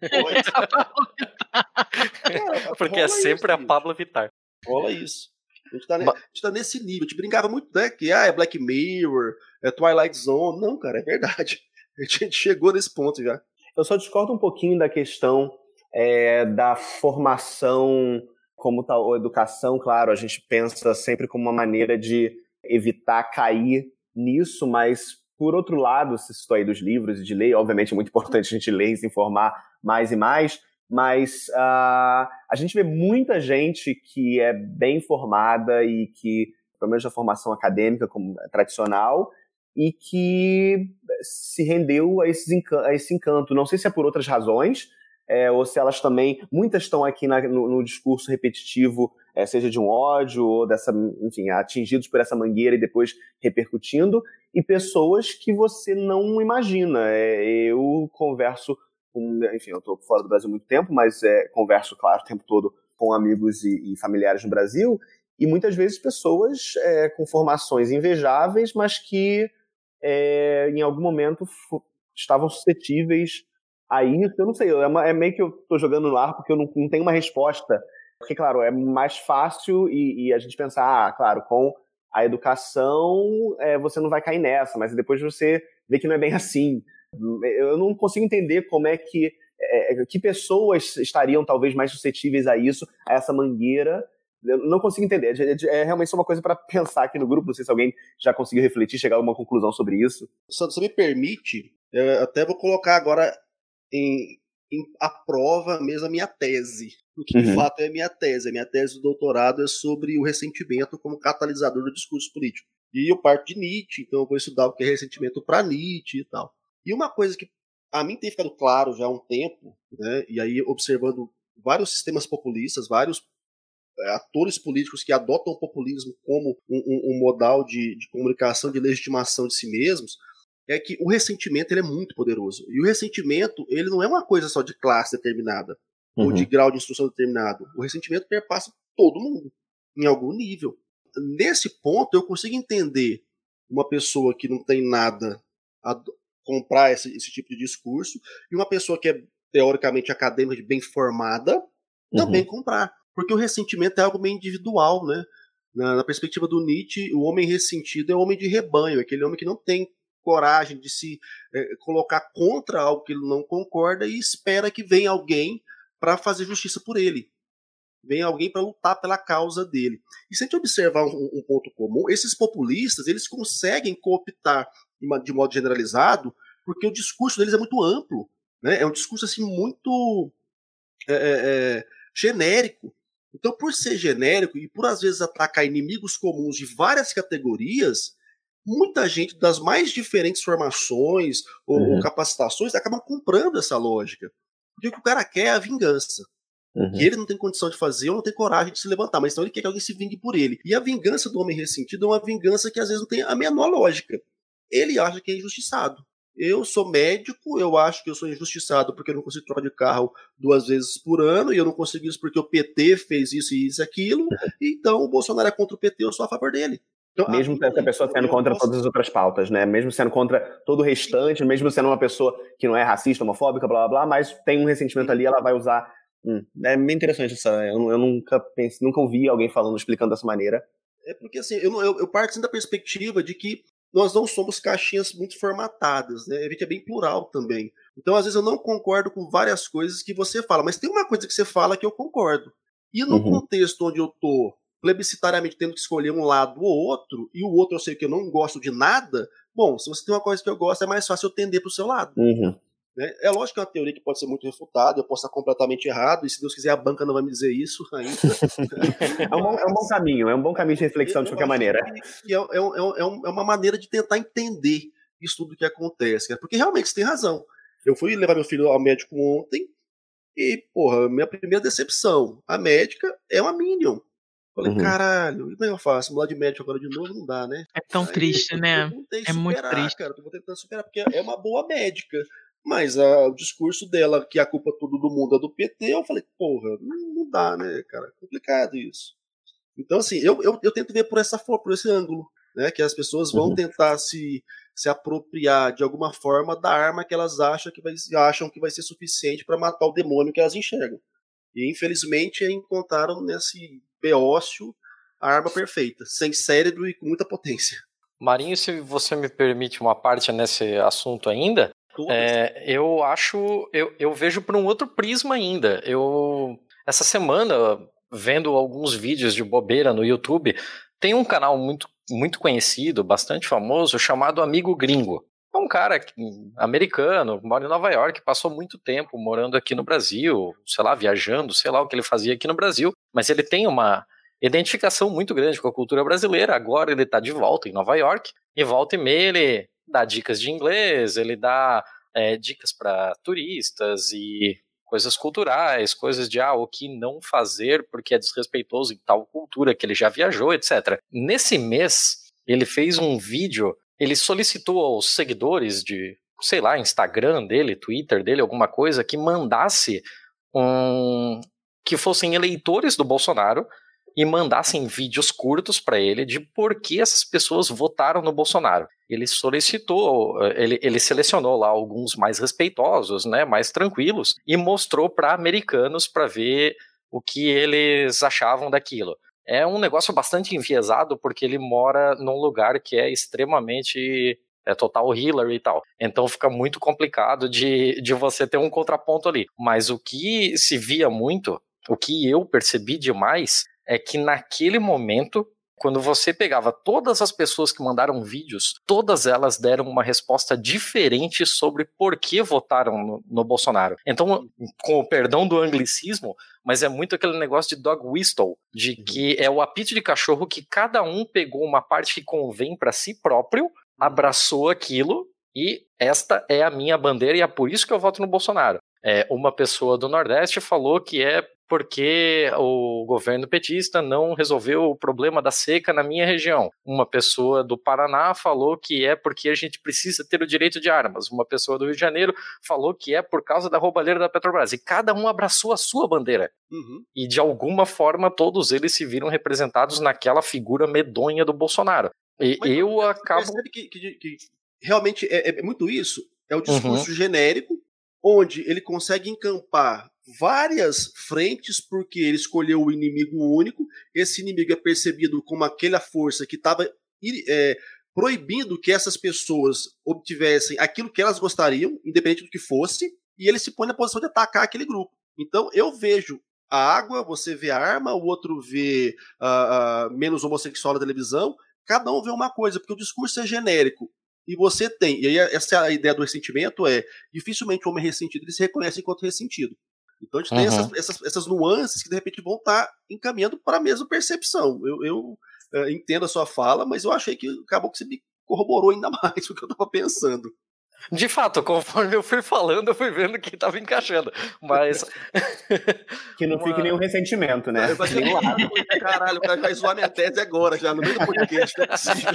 Porque é sempre isso, a Pablo Vitar. Rola isso. A gente, tá, a gente tá nesse nível. A gente brincava muito, né? Que ah, é Black Mirror, é Twilight Zone. Não, cara, é verdade. A gente chegou nesse ponto já. Eu só discordo um pouquinho da questão é, da formação como tal, educação, claro, a gente pensa sempre como uma maneira de evitar cair nisso, mas por outro lado, se citou aí dos livros e de ler, obviamente é muito importante a gente ler e se informar mais e mais, mas uh, a gente vê muita gente que é bem formada e que, pelo menos a formação acadêmica como tradicional, e que se rendeu a, esses, a esse encanto. Não sei se é por outras razões, é, ou se elas também, muitas estão aqui na, no, no, discurso repetitivo, é, seja de um ódio ou dessa, enfim, atingidos por essa mangueira e depois repercutindo, e pessoas que você não imagina. É, eu converso com, enfim, eu estou fora do Brasil muito tempo, mas é, converso, claro, o tempo todo com amigos e, e familiares no Brasil, e muitas vezes pessoas é, com formações invejáveis, mas que é, em algum momento estavam suscetíveis a isso. Eu não sei, é, uma, é meio que eu estou jogando no ar porque eu não, não, tenho uma resposta. Porque, claro, é mais fácil e, e a gente pensar, ah, claro, com a educação é, você não vai cair nessa, mas depois você vê que não é bem assim. Eu não consigo entender como é que é, que pessoas estariam talvez mais suscetíveis a isso, a essa mangueira, eu não consigo entender. É, é realmente uma coisa para pensar aqui no grupo. Não sei se alguém já conseguiu refletir, chegar a alguma conclusão sobre isso. Se você me permite, eu até vou colocar agora em, em a prova mesmo a minha tese. O que uhum. de fato é a minha tese. A minha tese do doutorado é sobre o ressentimento como catalisador do discurso político. E eu parto de Nietzsche, então eu vou estudar o que é ressentimento para Nietzsche e tal. E uma coisa que a mim tem ficado claro já há um tempo, né, e aí observando vários sistemas populistas, vários é, atores políticos que adotam o populismo como um, um, um modal de, de, comunicação, de legitimação de si mesmos, é que o ressentimento ele é muito poderoso. E o ressentimento ele não é uma coisa só de classe determinada uhum. ou de grau de instrução determinado. O ressentimento perpassa todo mundo, em algum nível. Nesse ponto, eu consigo entender uma pessoa que não tem nada a comprar esse, esse tipo de discurso e uma pessoa que é teoricamente acadêmica, bem formada, também uhum. comprar. Porque o ressentimento é algo meio individual, né? Na, na, perspectiva do Nietzsche, o homem ressentido é o homem de rebanho, é aquele homem que não tem coragem de se é, colocar contra algo que ele não concorda e espera que venha alguém para fazer justiça por ele. Vem alguém para lutar pela causa dele. E se a gente observar um, um, ponto comum, esses populistas eles conseguem cooptar de modo generalizado, porque o discurso deles é muito amplo. Né? É um discurso assim muito é, é, genérico. Então, por ser genérico e por às vezes atacar inimigos comuns de várias categorias, muita gente das mais diferentes formações ou, uhum. capacitações acabam comprando essa lógica. Porque o que o cara quer é a vingança. Uhum. Que ele não tem condição de fazer ou não tem coragem de se levantar, mas então ele quer que alguém se vingue por ele. E a vingança do homem ressentido é uma vingança que às vezes não tem a menor lógica. Ele acha que é injustiçado. Eu sou médico, eu acho que eu sou injustiçado porque eu não consigo trocar de carro duas vezes por ano, e eu não consigo isso porque o PT fez isso e isso e aquilo. Uhum. Então o Bolsonaro é contra o PT, eu sou a favor dele. Então, mesmo a, essa pessoa sendo contra posso... todas as outras pautas, né? Mesmo sendo contra todo o restante, mesmo sendo uma pessoa que não é racista, homofóbica, blá blá blá, mas tem um ressentimento ali, ela vai usar. Hum, é bem interessante essa. Eu, eu nunca pensei, nunca ouvi alguém falando, explicando dessa maneira. É porque assim, eu, eu, eu parto assim da perspectiva de que nós não somos caixinhas muito formatadas, né? A gente é bem plural também. Então, às vezes, eu não concordo com várias coisas que você fala, mas tem uma coisa que você fala que eu concordo. E no uhum. contexto onde eu tô plebiscitariamente tendo que escolher um lado ou outro, e o outro eu sei que eu não gosto de nada, bom, se você tem uma coisa que eu gosto, é mais fácil eu tender para o seu lado. Uhum. Né? É lógico que é uma teoria que pode ser muito refutada, eu posso estar completamente errado, e se Deus quiser a banca não vai me dizer isso ainda. é, um bom, é, um bom, caminho, é um bom caminho de reflexão de qualquer maneira. É, é, é, é, é, uma maneira de tentar entender isso tudo que acontece, porque realmente você tem razão. Eu fui levar meu filho ao médico ontem, e, porra, minha primeira decepção, a médica é uma Minion. Falei, uhum. caralho, e como é eu faço? Mudar de médico agora de novo não dá, né? É tão Aí, triste, eu, né? Eu é superar, muito triste. Cara, eu vou tentando superar, porque é uma boa médica. Mas a, o discurso dela, que a culpa tudo do mundo é do PT, eu falei, porra, não, não dá, né, cara? É complicado isso. Então, assim, eu, eu, eu tento ver por, essa, por esse ângulo, né? Que as pessoas vão uhum. tentar se, se apropriar de alguma forma da arma que elas acham que vai, acham que vai ser suficiente para matar o demônio que elas enxergam. E infelizmente encontraram nesse beócio a arma perfeita, sem cérebro e com muita potência. Marinho, se você me permite uma parte nesse assunto ainda, é, eu acho, eu, eu vejo por um outro prisma ainda. Eu essa semana vendo alguns vídeos de bobeira no YouTube, tem um canal muito muito conhecido, bastante famoso, chamado Amigo Gringo. É um cara americano, mora em Nova York, passou muito tempo morando aqui no Brasil, sei lá, viajando, sei lá o que ele fazia aqui no Brasil, mas ele tem uma identificação muito grande com a cultura brasileira. Agora ele está de volta em Nova York e volta e meia ele dá dicas de inglês, ele dá é, dicas para turistas e coisas culturais, coisas de ah, o que não fazer porque é desrespeitoso em tal cultura que ele já viajou, etc. Nesse mês, ele fez um vídeo ele solicitou aos seguidores de, sei lá, Instagram dele, Twitter dele, alguma coisa, que mandasse um. que fossem eleitores do Bolsonaro e mandassem vídeos curtos para ele de por que essas pessoas votaram no Bolsonaro. Ele solicitou, ele, ele selecionou lá alguns mais respeitosos, né, mais tranquilos, e mostrou para americanos para ver o que eles achavam daquilo é um negócio bastante enviesado porque ele mora num lugar que é extremamente é total Hillary e tal. Então fica muito complicado de, de você ter um contraponto ali. Mas o que se via muito, o que eu percebi demais, é que naquele momento quando você pegava todas as pessoas que mandaram vídeos, todas elas deram uma resposta diferente sobre por que votaram no, no, Bolsonaro. Então, com o perdão do anglicismo, mas é muito aquele negócio de dog whistle, de uhum. que é o apito de cachorro que cada um pegou uma parte que convém para si próprio, abraçou aquilo e esta é a minha bandeira e é por isso que eu voto no Bolsonaro. É, uma pessoa do Nordeste falou que é porque o governo petista não resolveu o problema da seca na minha região. Uma pessoa do Paraná falou que é porque a gente precisa ter o direito de armas. Uma pessoa do Rio de Janeiro falou que é por causa da roubalheira da Petrobras. E cada um abraçou a sua bandeira. Uhum. E de alguma forma todos eles se viram representados naquela figura medonha do Bolsonaro. E Mas eu acabo. percebe que, que- que realmente é, é muito isso. É o Uhum. discurso genérico, onde ele consegue encampar várias frentes, porque ele escolheu o inimigo único. Esse inimigo é percebido como aquela força que estava proibindo que essas pessoas obtivessem aquilo que elas gostariam, independente do que fosse, e ele se põe na posição de atacar aquele grupo. Então eu vejo a água, você vê a arma, o outro vê ah, ah, menos homossexual na televisão, cada um vê uma coisa, porque o discurso é genérico. E você tem, e aí essa é a ideia do ressentimento, é dificilmente o homem ressentido ele se reconhece enquanto ressentido. Então a gente tem Uhum. essas, essas, essas nuances que de repente vão estar encaminhando para a mesma percepção. Eu, eu eh, entendo a sua fala, mas eu achei que acabou que você me corroborou ainda mais do que eu estava pensando. De fato, conforme eu fui falando, eu fui vendo que estava encaixando. Mas. Que não fique Uma- nenhum ressentimento, né? Caralho, o cara vai zoar minha tese agora, já no meio do podcast, não é possível.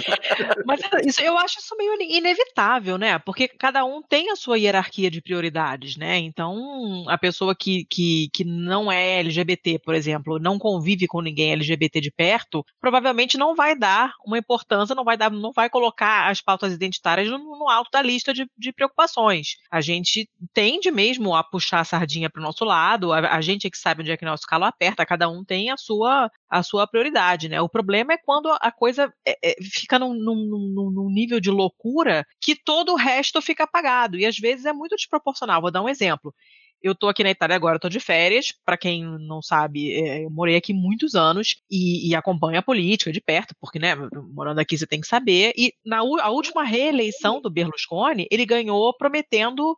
Mas isso, eu acho isso meio inevitável, né? Porque cada um tem a sua hierarquia de prioridades, né? Então, a pessoa que, que, que não é LGBT, por exemplo, não convive com ninguém LGBT de perto, provavelmente não vai dar uma importância, não vai dar, não vai colocar as pautas identitárias no, no alto da lista de, de preocupações. A gente tende mesmo a puxar a sardinha para o nosso lado, a, a gente é que sabe onde é que nosso calo aperta, cada um tem a sua a sua prioridade, né? O problema é quando a coisa é, é, fica num, num, num, nível de loucura que todo o resto fica apagado. E às vezes é muito desproporcional. Vou dar um exemplo. Eu tô aqui na Itália agora, tô de férias. Para quem não sabe, é, eu morei aqui muitos anos e, e acompanho a política de perto, porque, né, morando aqui você tem que saber. E na a última reeleição do Berlusconi, ele ganhou prometendo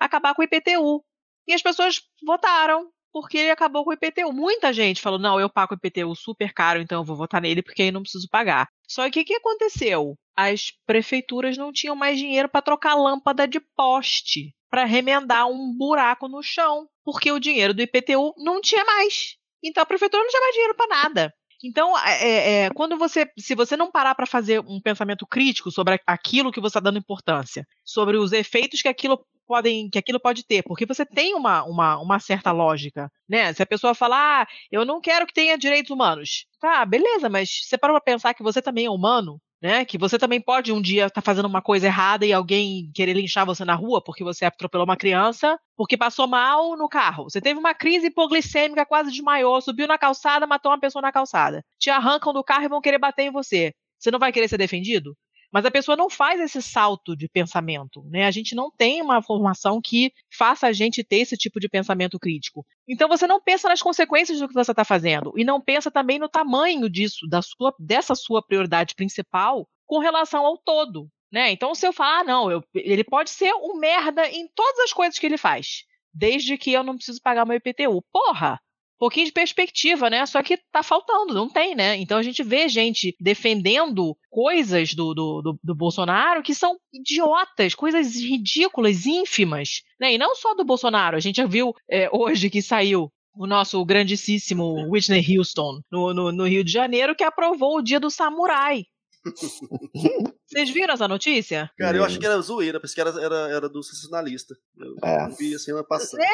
acabar com o IPTU. E as pessoas votaram porque ele acabou com o IPTU. Muita gente falou: não, eu pago o IPTU super caro, então eu vou votar nele porque aí não preciso pagar. Só que o que aconteceu? As prefeituras não tinham mais dinheiro para trocar lâmpada de poste, para remendar um buraco no chão, porque o dinheiro do IPTU não tinha mais. Então a prefeitura não tinha mais dinheiro para nada. Então, é, é, quando você, se você não parar para fazer um pensamento crítico sobre aquilo que você está dando importância, sobre os efeitos que aquilo podem, que aquilo pode ter, porque você tem uma, uma, uma certa lógica, né? Se a pessoa falar, ah, eu não quero que tenha direitos humanos, tá, beleza, mas você parou para pensar que você também é humano, né? Que você também pode um dia estar tá fazendo uma coisa errada e alguém querer linchar você na rua porque você atropelou uma criança, porque passou mal no carro. Você teve uma crise hipoglicêmica, quase desmaiou, subiu na calçada, matou uma pessoa na calçada. Te arrancam do carro e vão querer bater em você. Você não vai querer ser defendido? Mas a pessoa não faz esse salto de pensamento, né? A gente não tem uma formação que faça a gente ter esse tipo de pensamento crítico. Então você não pensa nas consequências do que você está fazendo e não pensa também no tamanho disso, da sua, dessa sua prioridade principal com relação ao todo, né? Então se eu falar, ah, não, eu, ele pode ser um merda em todas as coisas que ele faz, desde que eu não preciso pagar meu IPTU. Porra! Pouquinho de perspectiva, né? Só que tá faltando, não tem, né? Então a gente vê gente defendendo coisas do, do, do, do Bolsonaro que são idiotas, coisas ridículas, ínfimas, né? E não só do Bolsonaro, a gente já viu é, hoje que saiu o nosso grandíssimo Whitney Houston no, no, no Rio de Janeiro que aprovou o dia do samurai. Vocês viram essa notícia? Cara, eu achei que era zoeira, pensei que era, era, era do sensacionalista. Eu É. vi a semana passada. É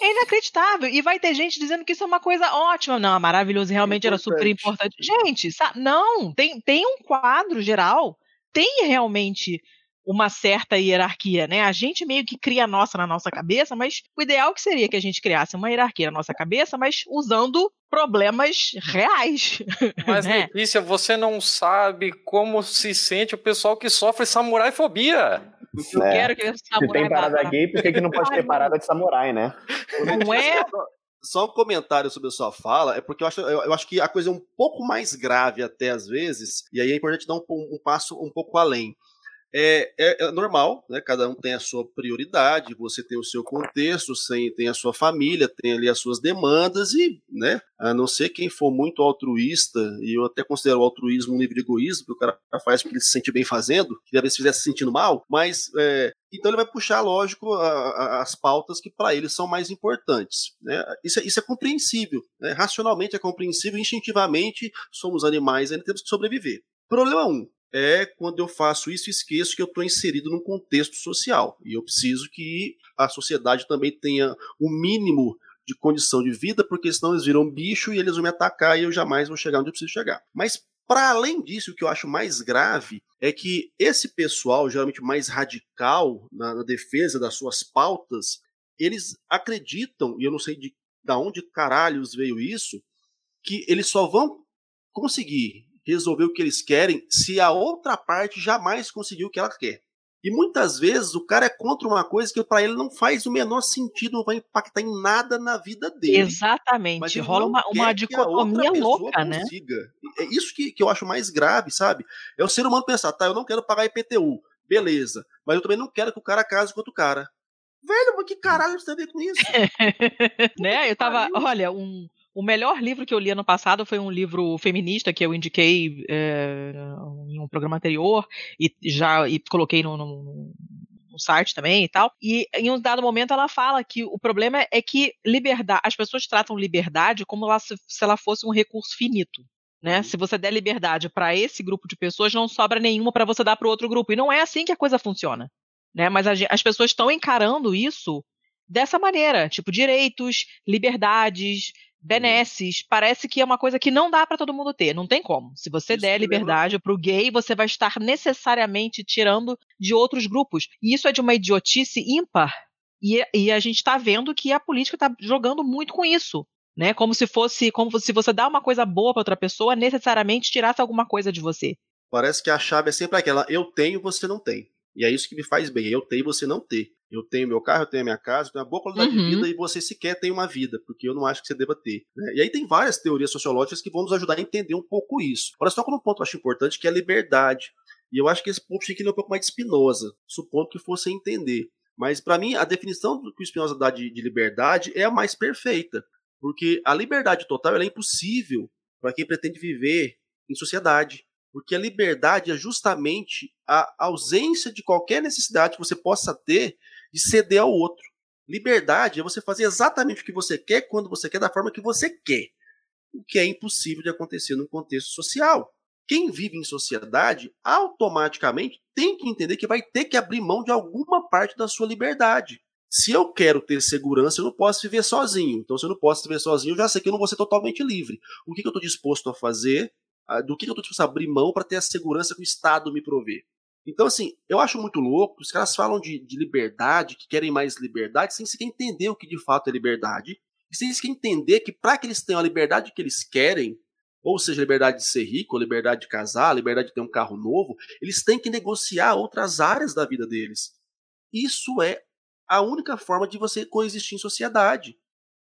inacreditável. E vai ter gente dizendo que isso é uma coisa ótima. Não, é maravilhoso realmente era super importante. Gente, sa- não, tem, tem um quadro geral, tem realmente uma certa hierarquia, né? A gente meio que cria a nossa na nossa cabeça, mas o ideal que seria que a gente criasse uma hierarquia na nossa cabeça, mas usando problemas reais. Mas, né? Letícia, você não sabe como se sente o pessoal que sofre samurai-fobia. Eu É. quero que esse Se tem samurai parada vá- gay, por que, que não pode ter parada de samurai, né? Não é? Só um comentário sobre a sua fala, é porque eu acho, eu, eu acho que a coisa é um pouco mais grave até às vezes, e aí é importante dar um, um passo um pouco além. É, é- é normal, né? Cada um tem a sua prioridade, você tem o seu contexto, tem, a sua família, tem ali as suas demandas, e, né? A não ser quem for muito altruísta, e eu até considero o altruísmo um nível de egoísmo, porque o cara faz porque ele se sente bem fazendo, que talvez se estivesse se sentindo mal, mas é, Então ele vai puxar, lógico, a, a, as pautas que para ele são mais importantes. Né? Isso, é, isso, é, compreensível. Né? Racionalmente é compreensível, instintivamente somos animais, ainda temos que sobreviver. Problema um é quando eu faço isso e esqueço que eu estou inserido num contexto social. E eu preciso que a sociedade também tenha o mínimo de condição de vida, porque senão eles viram bicho e eles vão me atacar e eu jamais vou chegar onde eu preciso chegar. Mas para além disso, o que eu acho mais grave é que esse pessoal, geralmente mais radical na, na defesa das suas pautas, eles acreditam, e eu não sei de, de onde caralhos veio isso, que eles só vão conseguir resolver o que eles querem se a outra parte jamais conseguiu o que ela quer. E muitas vezes o cara é contra uma coisa que para ele não faz o menor sentido, não vai impactar em nada na vida dele. Exatamente. Rola uma, uma dicotomia louca, né? consiga. É isso que, que eu acho mais grave, sabe? É o ser humano pensar, tá, eu não quero pagar IPTU, beleza, mas eu também não quero que o cara case com outro cara. Velho, mas que caralho você tem a ver com isso? né? Eu tava, olha, um, o melhor livro que eu li ano passado foi um livro feminista que eu indiquei é, em um programa anterior e já e coloquei no, no, no, site também e tal. E em um dado momento ela fala que o problema é que liberdade, as pessoas tratam liberdade como ela, se, se ela fosse um recurso finito. Né? Se você der liberdade para esse grupo de pessoas, não sobra nenhuma para você dar para o outro grupo. E não é assim que a coisa funciona. Né? Mas a, as pessoas estão encarando isso dessa maneira, tipo direitos, liberdades, benesses, parece que é uma coisa que não dá para todo mundo ter, não tem como. Se você Isso der liberdade para o gay, você vai estar necessariamente tirando de outros grupos. E isso é de uma idiotice ímpar. E, e a gente está vendo que a política está jogando muito com isso. Né? Como se fosse, como se você dá uma coisa boa para outra pessoa, necessariamente tirasse alguma coisa de você. Parece que a chave é sempre aquela: eu tenho, você não tem. E é isso que me faz bem. Eu tenho, você não ter. Eu tenho meu carro, eu tenho a minha casa, eu tenho uma boa qualidade uhum. de vida e você sequer tem uma vida, porque eu não acho que você deva ter. Né? E aí tem várias teorias sociológicas que vão nos ajudar a entender um pouco isso. Agora, só como um ponto que eu acho importante, que é a liberdade. E eu acho que esse ponto tinha que ir um pouco mais de Spinoza, supondo que fosse entender. Mas para mim, a definição que o Spinoza dá de, de, liberdade é a mais perfeita. Porque a liberdade total é impossível para quem pretende viver em sociedade. Porque a liberdade é justamente a ausência de qualquer necessidade que você possa ter de ceder ao outro. Liberdade é você fazer exatamente o que você quer, quando você quer, da forma que você quer. O que é impossível de acontecer num contexto social. Quem vive em sociedade automaticamente tem que entender que vai ter que abrir mão de alguma parte da sua liberdade. Se eu quero ter segurança, eu não posso viver sozinho. Então, se eu não posso viver sozinho, eu já sei que eu não vou ser totalmente livre. O que, eu estou disposto a fazer? Ah, do que, eu estou disposto a abrir mão para ter a segurança que o Estado me provê? Então, assim, eu acho muito louco. Os caras falam de, de liberdade, que querem mais liberdade, sem sequer entender o que de fato é liberdade. E sem sequer entender que, para que eles tenham a liberdade que eles querem, ou seja, liberdade de ser rico, liberdade de casar, liberdade de ter um carro novo, eles têm que negociar outras áreas da vida deles. Isso é a única forma de você coexistir em sociedade.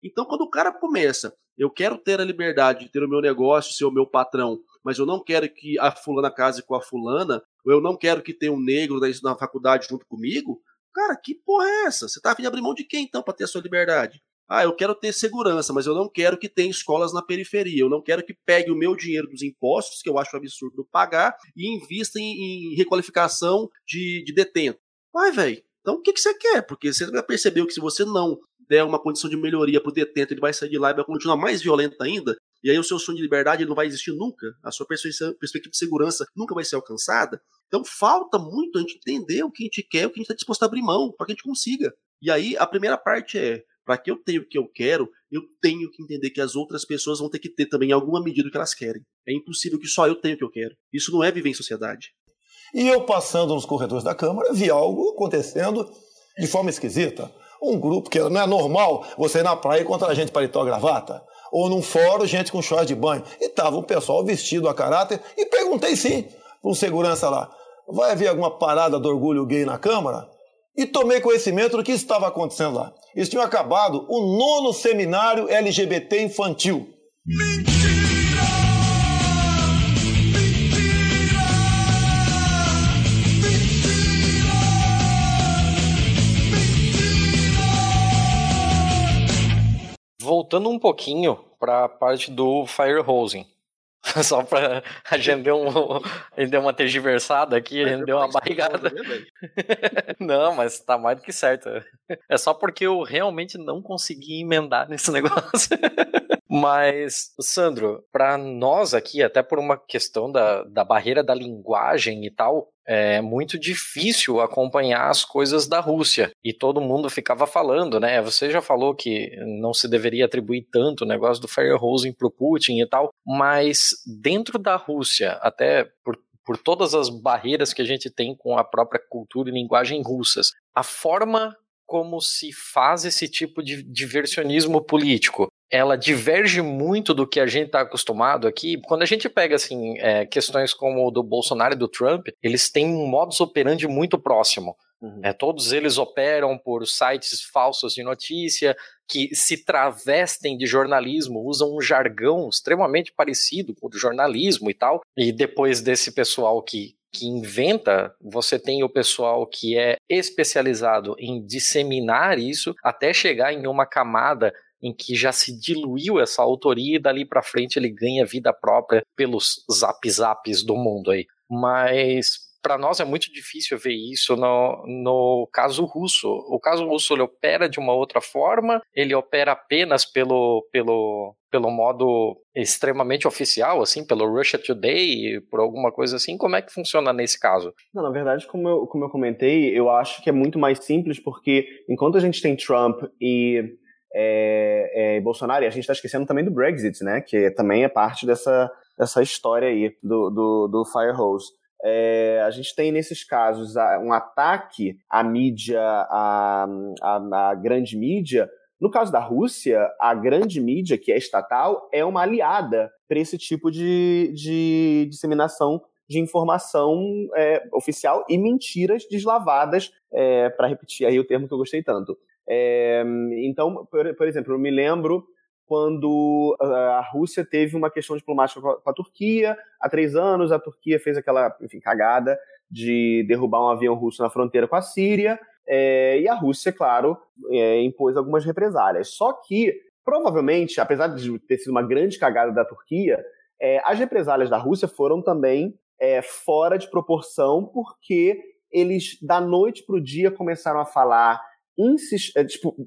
Então, quando o cara começa, eu quero ter a liberdade de ter o meu negócio, ser o meu patrão, mas eu não quero que a fulana case com a fulana, ou eu não quero que tenha um negro na faculdade junto comigo, cara, que porra é essa? Você tá afim de abrir mão de quem então para ter a sua liberdade? Ah, eu quero ter segurança, mas eu não quero que tenha escolas na periferia. Eu não quero que pegue o meu dinheiro dos impostos, que eu acho absurdo pagar, e invista em, em requalificação de, de detento. Vai, velho. Então o que, que você quer? Porque você já percebeu que se você não der uma condição de melhoria pro detento, ele vai sair de lá e vai continuar mais violento ainda. E aí o seu sonho de liberdade ele não vai existir nunca, a sua perspectiva de segurança nunca vai ser alcançada. Então falta muito a gente entender o que a gente quer, o que a gente está disposto a abrir mão, para que a gente consiga. E aí a primeira parte é, para que eu tenha o que eu quero, eu tenho que entender que as outras pessoas vão ter que ter também alguma medida do que elas querem. É impossível que só eu tenha o que eu quero. Isso não é viver em sociedade. E eu passando nos corredores da Câmara, vi algo acontecendo de forma esquisita. Um grupo que não é normal você ir na praia encontrar gente paletó gravata ou num fórum, gente com short de banho. E tava um pessoal vestido a caráter. E perguntei sim para um segurança lá: vai haver alguma parada do orgulho gay na Câmara? E tomei conhecimento do que estava acontecendo lá. Eles tinham acabado o nono seminário LGBT infantil. Voltando um pouquinho para a parte do firehosing. Só pra. A gente deu, um, a gente deu uma tergiversada aqui, a gente deu uma barrigada. Né, Não, mas tá mais do que certo. É só porque eu realmente não consegui emendar nesse negócio. Mas, Sandro, para nós aqui, até por uma questão da, da barreira da linguagem e tal, é muito difícil acompanhar as coisas da Rússia. E todo mundo ficava falando, né? Você já falou que não se deveria atribuir tanto o negócio do Firehose pro Putin e tal, mas dentro da Rússia, até por por todas as barreiras que a gente tem com a própria cultura e linguagem russas. A forma como se faz esse tipo de diversionismo político ela diverge muito do que a gente está acostumado aqui. Quando a gente pega assim é, questões como o do Bolsonaro e do Trump, eles têm um modus operandi muito próximo. Uhum. É, todos eles operam por sites falsos de notícia, que se travestem de jornalismo, usam um jargão extremamente parecido com o do jornalismo e tal. E depois desse pessoal que, que inventa, você tem o pessoal que é especializado em disseminar isso até chegar em uma camada em que já se diluiu essa autoria e dali para frente ele ganha vida própria pelos zap zaps do mundo aí. Mas para nós é muito difícil ver isso no, no caso russo. O caso russo ele opera de uma outra forma, ele opera apenas pelo, pelo, pelo modo extremamente oficial, assim, pelo Russia Today, por alguma coisa assim. Como é que funciona nesse caso? Não, na verdade, como eu, como eu comentei, eu acho que é muito mais simples porque enquanto a gente tem Trump e é, é, Bolsonaro, e a gente está esquecendo também do Brexit, né? Que também é parte dessa, dessa história aí do, do, do Firehose. É, a gente tem nesses casos um ataque à mídia, à, à, à, grande mídia. No caso da Rússia, a grande mídia, que é estatal, é uma aliada para esse tipo de, de disseminação de informação é, oficial e mentiras deslavadas, é, para repetir aí o termo que eu gostei tanto. É, então, por, por, exemplo, eu me lembro quando a Rússia teve uma questão diplomática com a, Turquia. Há três anos, a Turquia fez aquela enfim, cagada de derrubar um avião russo na fronteira com a Síria. É, e a Rússia, claro, é, impôs algumas represálias. Só que, provavelmente, apesar de ter sido uma grande cagada da Turquia, é, as represálias da Rússia foram também fora de proporção, porque eles, da noite para o dia, começaram a falar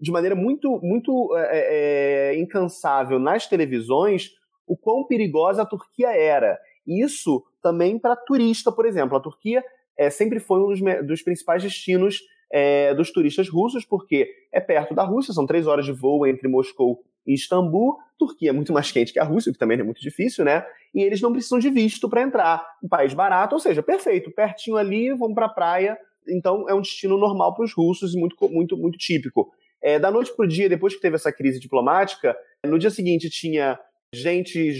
de maneira muito, muito é, é, é, incansável nas televisões o quão perigosa a Turquia era. Isso também para turista, por exemplo. A Turquia é, sempre foi um dos, dos principais destinos é, dos turistas russos, porque é perto da Rússia, são três horas de voo entre Moscou e Istambul. Turquia é muito mais quente que a Rússia, o que também é muito difícil, né? E eles não precisam de visto para entrar. Um país barato, ou seja, perfeito, pertinho ali, vamos para a praia, então é um destino normal para os russos e muito, muito, muito típico. É, da noite para o dia, depois que teve essa crise diplomática, no dia seguinte tinha gente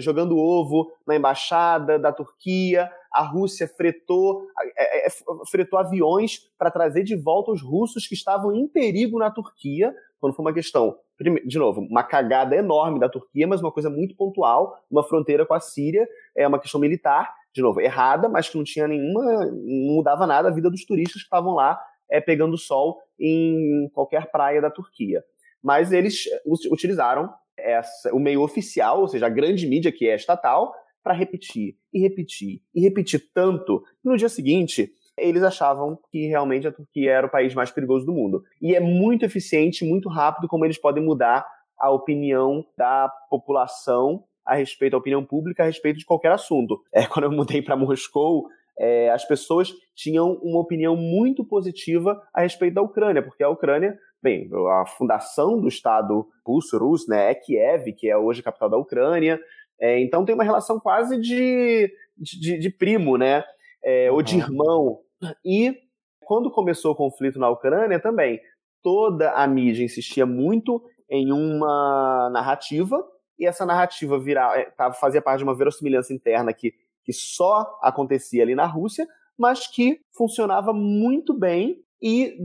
jogando ovo na embaixada da Turquia, a Rússia fretou, é, é, fretou aviões para trazer de volta os russos que estavam em perigo na Turquia, quando foi uma questão, de novo, uma cagada enorme da Turquia, mas uma coisa muito pontual, uma fronteira com a Síria, é uma questão militar, de novo, errada, mas que não tinha nenhuma, não mudava nada a vida dos turistas que estavam lá é, pegando sol em qualquer praia da Turquia. Mas eles utilizaram essa, o meio oficial, ou seja, a grande mídia que é estatal, para repetir e repetir e repetir tanto que no dia seguinte eles achavam que realmente a Turquia era o país mais perigoso do mundo. E é muito eficiente, muito rápido como eles podem mudar a opinião da população a respeito, a opinião pública a respeito de qualquer assunto. É, quando eu mudei para Moscou, é, as pessoas tinham uma opinião muito positiva a respeito da Ucrânia, porque a Ucrânia, bem, a fundação do Estado russo, russo né, é Kiev, que é hoje a capital da Ucrânia, é, então tem uma relação quase de, de, de primo, né, é, uhum. ou de irmão. E quando começou o conflito na Ucrânia também, toda a mídia insistia muito em uma narrativa e essa narrativa virar, é, fazia parte de uma verossimilhança interna que, que só acontecia ali na Rússia, mas que funcionava muito bem e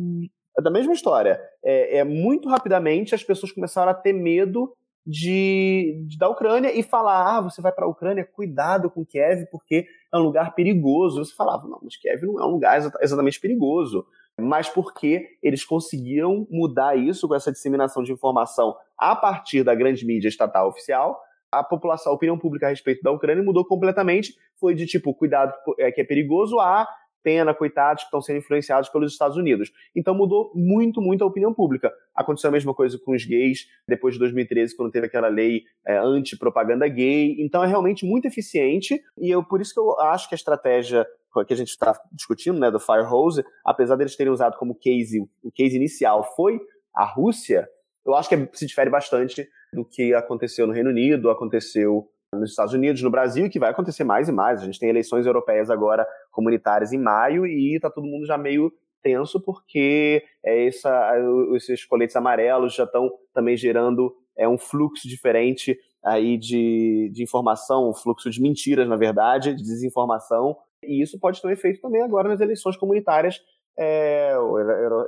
da mesma história. É, é, muito rapidamente as pessoas começaram a ter medo de, de da Ucrânia e falar: ah, você vai para a Ucrânia, cuidado com Kiev, porque é um lugar perigoso. Você falava: não, mas Kiev não é um lugar exatamente perigoso mas porque eles conseguiram mudar isso com essa disseminação de informação a partir da grande mídia estatal oficial, a população, a opinião pública a respeito da Ucrânia mudou completamente. Foi de tipo, cuidado é, que é perigoso, a pena, coitados que estão sendo influenciados pelos Estados Unidos. Então mudou muito, muito a opinião pública. Aconteceu a mesma coisa com os gays, depois de 2013, quando teve aquela lei é, anti-propaganda gay. Então é realmente muito eficiente, e eu, por isso que eu acho que a estratégia que a gente está discutindo, né, do Firehose, apesar deles terem usado como case, o case inicial foi a Rússia, eu acho que se difere bastante do que aconteceu no Reino Unido, aconteceu nos Estados Unidos, no Brasil, e que vai acontecer mais e mais. A gente tem eleições europeias agora comunitárias em maio e está todo mundo já meio tenso porque é essa, esses coletes amarelos já estão também gerando é, um fluxo diferente aí de, de informação, um fluxo de mentiras, na verdade, de desinformação, e isso pode ter um efeito também agora nas eleições comunitárias, é,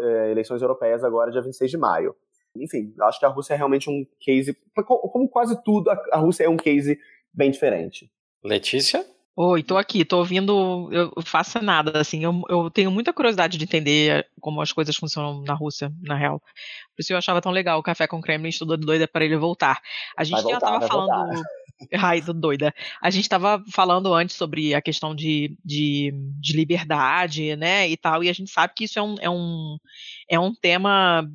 é eleições europeias agora, dia 26 de maio. Enfim, acho que a Rússia é realmente um case, como quase tudo, a Rússia é um case bem diferente. Letícia? Oi, tô aqui, tô ouvindo, eu faço nada, assim, eu, eu, tenho muita curiosidade de entender como as coisas funcionam na Rússia, na real. Por isso eu achava tão legal o Café com Kremlin, estou doida para ele voltar. A gente já tava falando... Voltar. Ai, tô doida. A gente estava falando antes sobre a questão de, de, de, liberdade, né, e tal, e a gente sabe que isso é um, é um, é um tema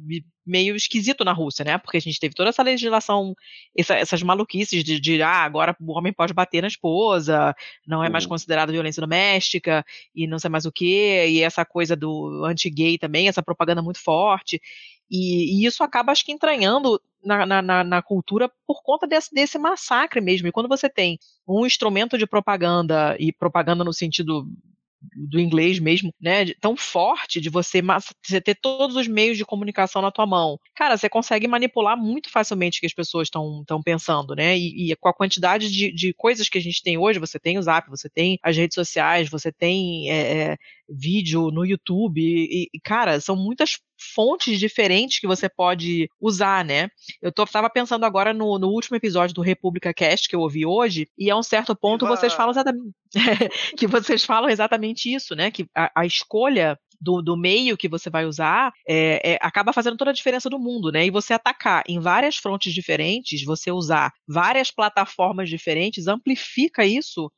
meio esquisito na Rússia, né? Porque a gente teve toda essa legislação, essa, essas maluquices de, de, ah, agora o homem pode bater na esposa, não é mais uhum. considerado violência doméstica, e não sei mais o que, e essa coisa do anti-gay também, essa propaganda muito forte. E, e, isso acaba, acho que, entranhando na, na, na, cultura por conta desse, desse massacre mesmo. E quando você tem um instrumento de propaganda, e propaganda no sentido do inglês mesmo, né, tão forte de você, você ter todos os meios de comunicação na tua mão. Cara, você consegue manipular muito facilmente o que as pessoas estão pensando, né? E, e, com a quantidade de, de coisas que a gente tem hoje, você tem o Zap, você tem as redes sociais, você tem é, é vídeo no YouTube, e, e, cara, são muitas fontes diferentes que você pode usar, né? Eu tô, tava pensando agora no, no último episódio do República Cast que eu ouvi hoje, e a um certo ponto vocês falam exatamente que vocês falam exatamente isso, né? Que a, a escolha do, do, meio que você vai usar é, é, acaba fazendo toda a diferença do mundo, né? E você atacar em várias frontes diferentes, você usar várias plataformas diferentes, amplifica isso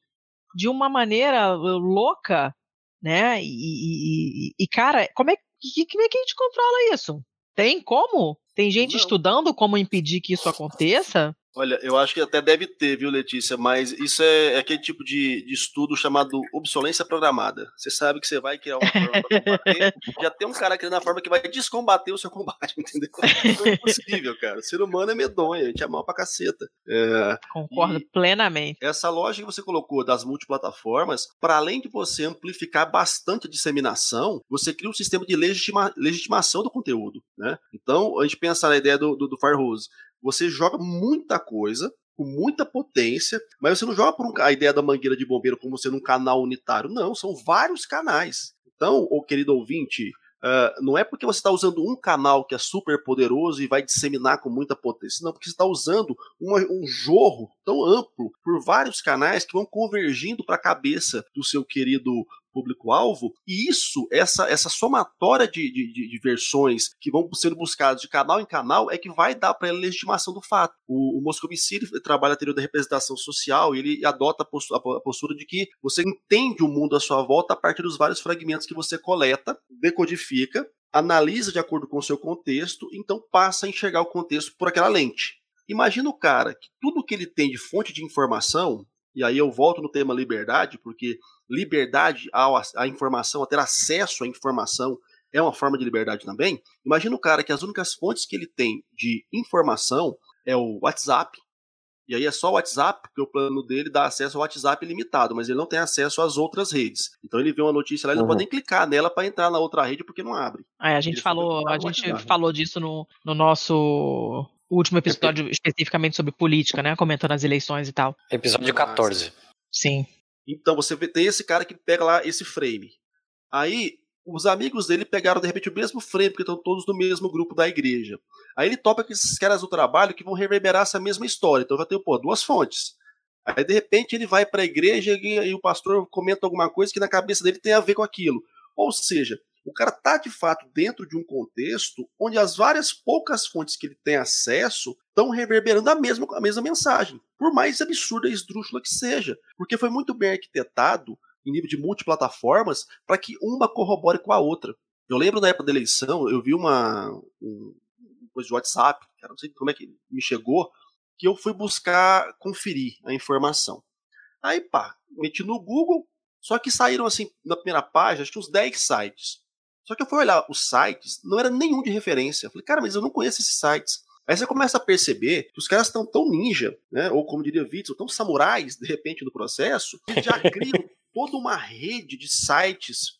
de uma maneira louca, né? E, e, e cara, como é, que, como é que a gente controla isso? Tem como? Tem gente Não. estudando como impedir que isso aconteça? Olha, eu acho que até deve ter, viu, Letícia? Mas isso é, é aquele tipo de, de, estudo chamado obsolência programada. Você sabe que você vai criar uma forma para combater, já tem um cara criando a forma que vai descombater o seu combate, entendeu? Não é impossível, cara. O ser humano é medonho, a gente é mal pra caceta. É, Concordo plenamente. Essa lógica que você colocou das multiplataformas, para além de você amplificar bastante a disseminação, você cria um sistema de legitima, legitimação do conteúdo, né? Então, a gente pensa na ideia do, do, do Firehose você joga muita coisa, com muita potência, mas você não joga por um, a ideia da mangueira de bombeiro como sendo um canal unitário. Não, são vários canais. Então, o querido ouvinte, uh, não é porque você está usando um canal que é super poderoso e vai disseminar com muita potência, não, porque você está usando uma, um jorro tão amplo por vários canais que vão convergindo para a cabeça do seu querido público-alvo, e isso, essa, essa somatória de, de, de, versões que vão sendo buscadas de canal em canal é que vai dar para ele legitimação do fato. O, o Moscovici trabalha a teoria da representação social e ele adota a postura, a postura de que você entende o mundo à sua volta a partir dos vários fragmentos que você coleta, decodifica, analisa de acordo com o seu contexto, então passa a enxergar o contexto por aquela lente. Imagina o cara que tudo que ele tem de fonte de informação, e aí eu volto no tema liberdade, porque liberdade à, informação, a ter acesso à informação é uma forma de liberdade também. Imagina o cara que as únicas fontes que ele tem de informação é o WhatsApp, e aí é só o WhatsApp, porque o plano dele dá acesso ao WhatsApp ilimitado, mas ele não tem acesso às outras redes. Então ele vê uma notícia lá, ele uhum. não pode nem clicar nela para entrar na outra rede porque não abre. É, a gente ele falou, a gente falou disso no, no nosso último episódio especificamente sobre política, né? Comentando as eleições e tal. Episódio 14. Sim. Então você tem esse cara que pega lá esse frame. Aí os amigos dele pegaram de repente o mesmo frame, porque estão todos no mesmo grupo da igreja. Aí ele topa com esses caras do trabalho que vão reverberar essa mesma história. Então já tem pô, duas fontes. Aí de repente ele vai para a igreja e, e o pastor comenta alguma coisa que na cabeça dele tem a ver com aquilo. Ou seja, o cara está de fato dentro de um contexto onde as várias poucas fontes que ele tem acesso estão reverberando a mesma, a mesma mensagem, por mais absurda e esdrúxula que seja, porque foi muito bem arquitetado em nível de multiplataformas para que uma corrobore com a outra. Eu lembro na época da eleição, eu vi uma um, coisa de WhatsApp, não sei como é que me chegou, que eu fui buscar conferir a informação. Aí, pá, meti no Google, só que saíram assim, na primeira página, acho que uns 10 sites. Só que eu fui olhar os sites, não era nenhum de referência. Eu falei, cara, mas eu não conheço esses sites. Aí você começa a perceber que os caras estão tão ninja, né? Ou como diria Witzel, tão samurais, de repente, no processo, que já criam toda uma rede de sites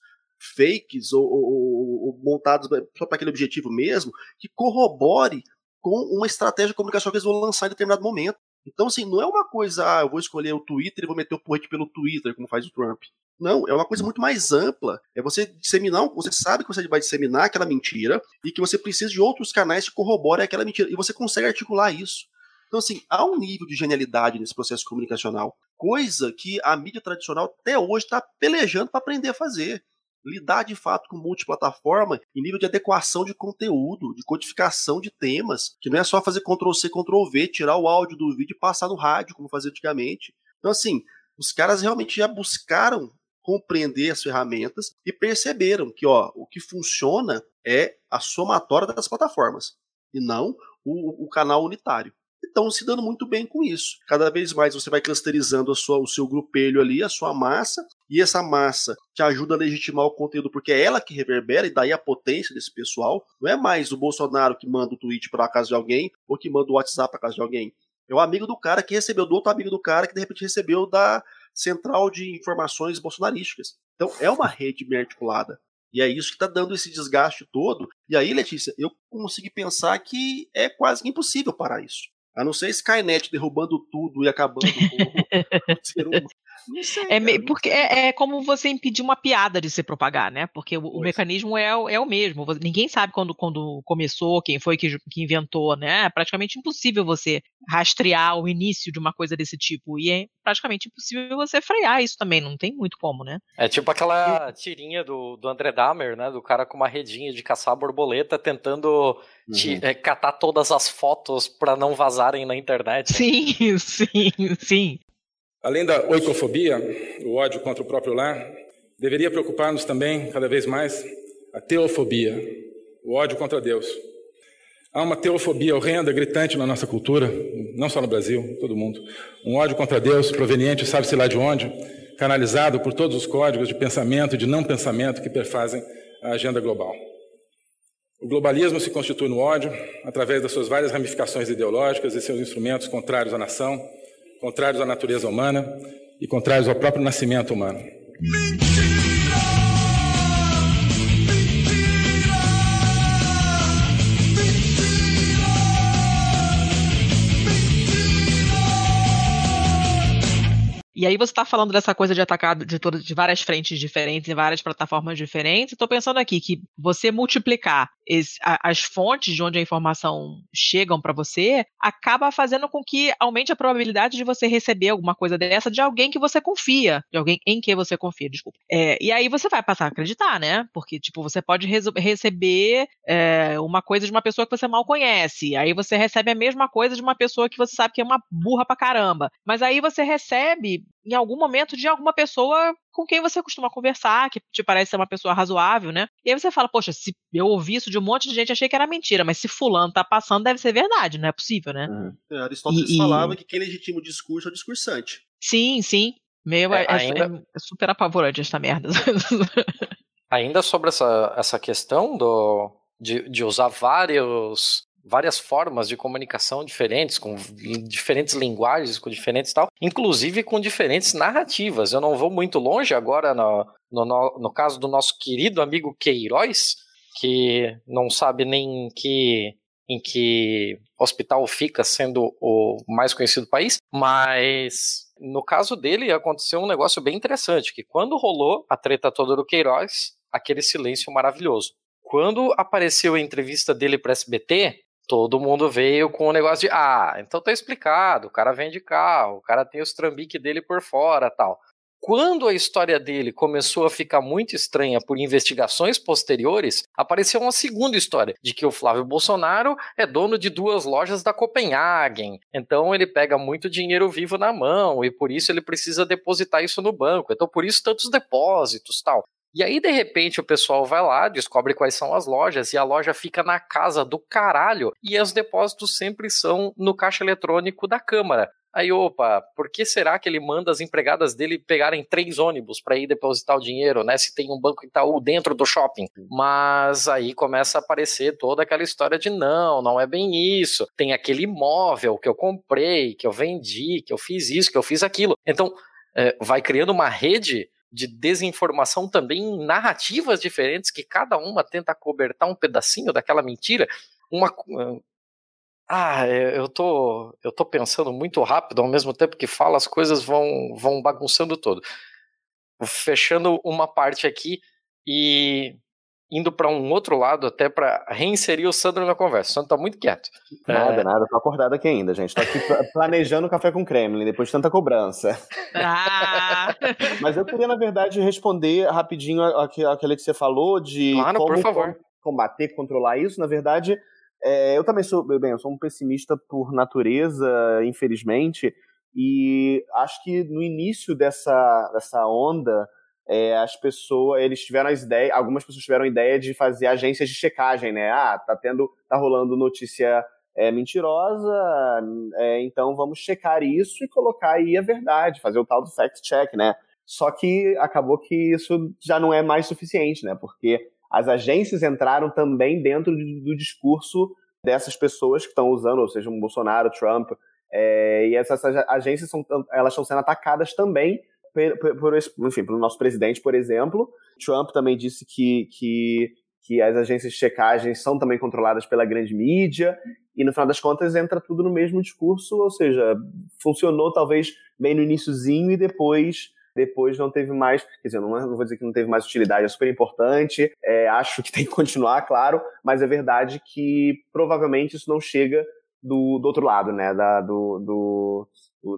fakes ou, ou, ou montados só para aquele objetivo mesmo, que corrobore com uma estratégia de comunicação que eles vão lançar em determinado momento. Então, assim, não é uma coisa, ah, eu vou escolher o Twitter e vou meter o porrete pelo Twitter, como faz o Trump. Não, é uma coisa muito mais ampla. É você disseminar, você sabe que você vai disseminar aquela mentira e que você precisa de outros canais que corroborem aquela mentira. E você consegue articular isso. Então, assim, há um nível de genialidade nesse processo comunicacional, coisa que a mídia tradicional até hoje está pelejando para aprender a fazer lidar de fato com multiplataforma em nível de adequação de conteúdo, de codificação de temas, que não é só fazer Ctrl C, Ctrl V, tirar o áudio do vídeo e passar no rádio, como fazia antigamente. Então, assim, os caras realmente já buscaram compreender as ferramentas e perceberam que ó, o que funciona é a somatória das plataformas e não o, o canal unitário estão se dando muito bem com isso. Cada vez mais você vai clusterizando sua, o seu grupelho ali, a sua massa, e essa massa te ajuda a legitimar o conteúdo, porque é ela que reverbera, e daí a potência desse pessoal. Não é mais o Bolsonaro que manda o tweet para casa de alguém, ou que manda o WhatsApp para casa de alguém. É o amigo do cara que recebeu do outro amigo do cara que de repente recebeu da central de informações bolsonarísticas. Então é uma rede bem articulada. E é isso que está dando esse desgaste todo. E aí, Letícia, eu consegui pensar que é quase impossível parar isso. A não ser Skynet derrubando tudo e acabando com o ser humano. Não sei, é, cara, porque é, é, como você impedir uma piada de se propagar, né? Porque o, o mecanismo é, é o mesmo. Ninguém sabe quando, quando começou, quem foi que, que inventou, né? É praticamente impossível você rastrear o início de uma coisa desse tipo. E é praticamente impossível você frear isso também. Não tem muito como, né? É tipo aquela tirinha do, do André Dahmer, né? Do cara com uma redinha de caçar borboleta tentando te, é, catar todas as fotos para não vazarem na internet. Sim, sim, sim. Além da oicofobia, o ódio contra o próprio lar, deveria preocupar-nos também, cada vez mais, a teofobia, o ódio contra Deus. Há uma teofobia horrenda, gritante na nossa cultura, não só no Brasil, todo mundo. Um ódio contra Deus proveniente, sabe-se lá de onde, canalizado por todos os códigos de pensamento e de não pensamento que perfazem a agenda global. O globalismo se constitui no ódio, através das suas várias ramificações ideológicas e seus instrumentos contrários à nação, contrários à natureza humana e contrários ao próprio nascimento humano. E aí você está falando dessa coisa de atacar de, todas, de várias frentes diferentes, em várias plataformas diferentes. Estou pensando aqui que você multiplicar esse, a, as fontes de onde a informação chegam para você acaba fazendo com que aumente a probabilidade de você receber alguma coisa dessa de alguém que você confia, de alguém em que você confia, desculpa. É, e aí você vai passar a acreditar, né? Porque, tipo, você pode receber é, uma coisa de uma pessoa que você mal conhece. Aí você recebe a mesma coisa de uma pessoa que você sabe que é uma burra pra caramba. Mas aí você recebe em algum momento de alguma pessoa com quem você costuma conversar, que te parece ser uma pessoa razoável, né? E aí você fala, poxa, se eu ouvi isso de um monte de gente, achei que era mentira, mas se fulano tá passando, deve ser verdade, não é possível, né? É, Aristóteles E- e- falava que quem legitima o discurso é o discursante. Sim, sim. Meu, é, É, é- ainda- é super apavorante essa merda. Ainda sobre essa, essa questão do, de, de usar vários, várias formas de comunicação diferentes, com diferentes linguagens, com diferentes tal, inclusive com diferentes narrativas. Eu não vou muito longe agora no, no, no, caso do nosso querido amigo Queiroz, que não sabe nem em que, em que hospital fica, sendo o mais conhecido do país, mas no caso dele aconteceu um negócio bem interessante, que quando rolou a treta toda do Queiroz, aquele silêncio maravilhoso. Quando apareceu a entrevista dele para SBT, todo mundo veio com o negócio de, ah, então tá explicado, o cara vende carro, o cara tem os trambiques dele por fora, tal. Quando a história dele começou a ficar muito estranha por investigações posteriores, apareceu uma segunda história de que o Flávio Bolsonaro é dono de duas lojas da Copenhagen. Então ele pega muito dinheiro vivo na mão e por isso ele precisa depositar isso no banco. Então por isso tantos depósitos, tal. E aí, de repente, o pessoal vai lá, descobre quais são as lojas, e a loja fica na casa do caralho, e os depósitos sempre são no caixa eletrônico da Câmara. Aí, opa, por que será que ele manda as empregadas dele pegarem três ônibus para ir depositar o dinheiro, né? Se tem um banco Itaú dentro do shopping. Mas aí começa a aparecer toda aquela história de não, não é bem isso. Tem aquele imóvel que eu comprei, que eu vendi, que eu fiz isso, que eu fiz aquilo. Então, é, vai criando uma rede de desinformação também em narrativas diferentes que cada uma tenta cobertar um pedacinho daquela mentira. Uma ah, é, eu tô eu tô pensando muito rápido ao mesmo tempo que falo as coisas vão vão bagunçando todo. Fechando uma parte aqui e indo para um outro lado até para reinserir o Sandro na conversa. O Sandro tá muito quieto. Nada, é... nada, tô acordado aqui ainda, gente. Tô aqui planejando café com Kremlin depois de tanta cobrança. Ah. Mas eu queria, na verdade, responder rapidinho aquele que você falou de claro, como por favor. combater, controlar isso. Na verdade, é, eu também sou, bem, eu sou um pessimista por natureza, infelizmente, e acho que no início dessa, dessa onda é, as pessoas, eles tiveram as ideias, algumas pessoas tiveram a ideia de fazer agências de checagem, né? Ah, tá tendo, tá rolando notícia é, mentirosa, é, então vamos checar isso e colocar aí a verdade, fazer o tal do fact check, né? Só que acabou que isso já não é mais suficiente, né? Porque as agências entraram também dentro do discurso dessas pessoas que estão usando, ou seja, um Bolsonaro, Trump, é, e essas agências são, elas estão sendo atacadas também por, por, enfim, pelo nosso presidente, por exemplo. Trump também disse que, que, que as agências de checagem são também controladas pela grande mídia, e no final das contas entra tudo no mesmo discurso, ou seja, funcionou talvez bem no iníciozinho e depois depois não teve mais, quer dizer, não, não, vou dizer que não teve mais utilidade, é super importante, é, acho que tem que continuar, claro, mas é verdade que provavelmente isso não chega do, do outro lado, né, da, do, do,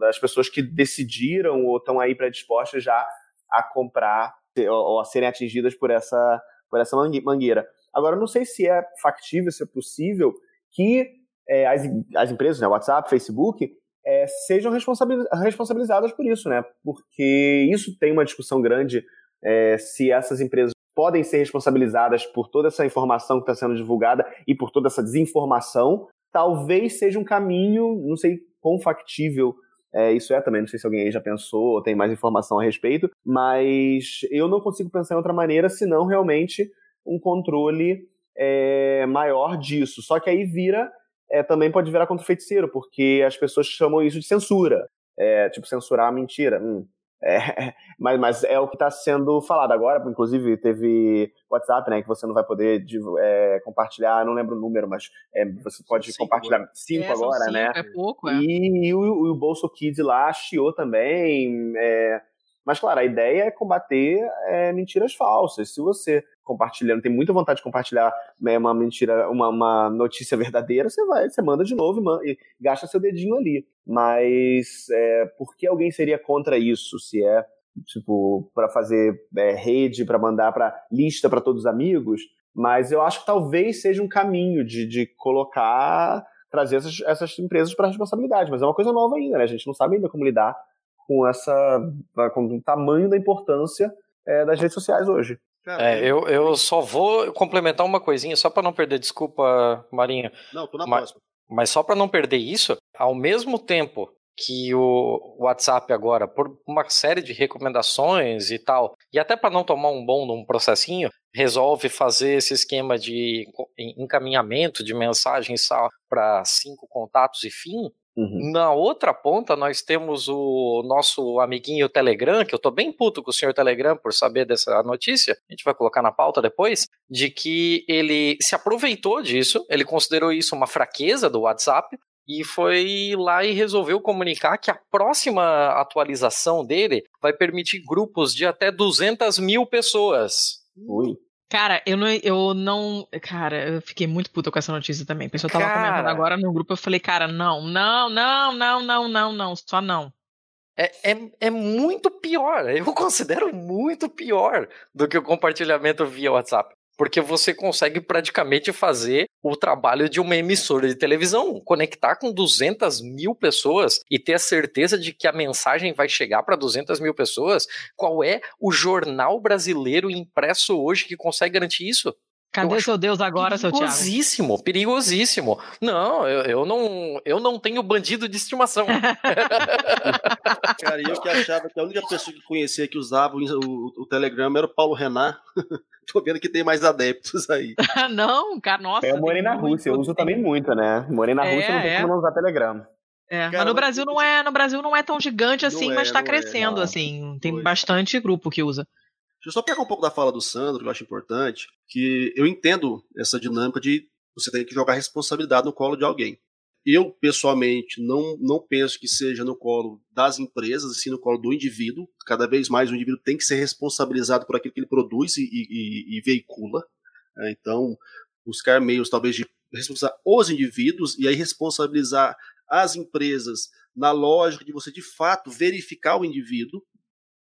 das pessoas que decidiram ou estão aí predispostas já a comprar ou a serem atingidas por essa, por essa mangueira. Agora, eu não sei se é factível, se é possível que é, as, as empresas, né, WhatsApp, Facebook, é, sejam responsabilizadas por isso, né? Porque isso tem uma discussão grande é, se essas empresas podem ser responsabilizadas por toda essa informação que está sendo divulgada e por toda essa desinformação. Talvez seja um caminho, não sei quão factível é, isso é também, não sei se alguém aí já pensou ou tem mais informação a respeito, mas eu não consigo pensar em outra maneira senão realmente um controle é, maior disso. Só que aí vira, é, também pode virar contra o feiticeiro, porque as pessoas chamam isso de censura. É, tipo, censurar a mentira. Hum, é, mas, mas é o que está sendo falado agora, inclusive teve WhatsApp, né, que você não vai poder é, compartilhar, não lembro o número, mas é, você pode cinco compartilhar agora. cinco é, agora, cinco, né? É pouco, é. E, e o, o Bolso Kids lá chiou também. É, mas, claro, a ideia é combater é, mentiras falsas. Se você compartilhando, tem muita vontade de compartilhar né, uma mentira, uma, uma, notícia verdadeira, você vai, você manda de novo e, gasta seu dedinho ali. Mas é, por que alguém seria contra isso? Se é tipo para fazer é, rede, para mandar para lista para todos os amigos? Mas eu acho que talvez seja um caminho de, de colocar, trazer essas, essas empresas para responsabilidade. Mas é uma coisa nova ainda, né? A gente não sabe ainda como lidar com essa, com o tamanho da importância é, das redes sociais hoje. É, eu, eu só vou complementar uma coisinha, só para não perder, desculpa, Marinho. Não, tô na mas, próxima. Mas só para não perder isso, ao mesmo tempo que o WhatsApp agora, por uma série de recomendações e tal, e até para não tomar um bom num processinho, resolve fazer esse esquema de encaminhamento de mensagens para cinco contatos e fim, Uhum. Na outra ponta, nós temos o nosso amiguinho Telegram, que eu tô bem puto com o senhor Telegram por saber dessa notícia, a gente vai colocar na pauta depois, de que ele se aproveitou disso, ele considerou isso uma fraqueza do WhatsApp, e foi lá e resolveu comunicar que a próxima atualização dele vai permitir grupos de até 200 mil pessoas. Ui. Cara, eu não, eu não. Cara, eu fiquei muito puta com essa notícia também. A pessoa tava Cara. comentando agora no grupo, eu falei, cara, não, não, não, não, não, não, não, só não. É, é, é muito pior. Eu considero muito pior do que o compartilhamento via WhatsApp. Porque você consegue praticamente fazer o trabalho de uma emissora de televisão, conectar com 200 mil pessoas e ter a certeza de que a mensagem vai chegar para 200 mil pessoas. Qual é o jornal brasileiro impresso hoje que consegue garantir isso? Cadê seu Deus agora, seu Thiago? Perigosíssimo, perigosíssimo. Não, eu, eu não, eu não tenho bandido de estimação. Cara, eu que achava que a única pessoa que conhecia que usava o, o, o Telegram era o Paulo Renan. Tô vendo que tem mais adeptos aí. não, cara, nossa. Eu morei na Rússia, eu uso também muito, né? Morei na Rússia, não tem é. como não usar Telegram. É, Cara, mas no mas- Brasil não é, no Brasil não é tão gigante assim, mas é, tá não é, crescendo não. assim. Tem Pois. bastante grupo que usa. Deixa eu só pegar um pouco da fala do Sandro, que eu acho importante, que eu entendo essa dinâmica de você ter que jogar responsabilidade no colo de alguém. Eu, pessoalmente, não, não penso que seja no colo das empresas, assim no colo do indivíduo. Cada vez mais o indivíduo tem que ser responsabilizado por aquilo que ele produz e, e- e veicula. né? Então, buscar meios, talvez, de responsabilizar os indivíduos e aí responsabilizar as empresas na lógica de você, de fato, verificar o indivíduo,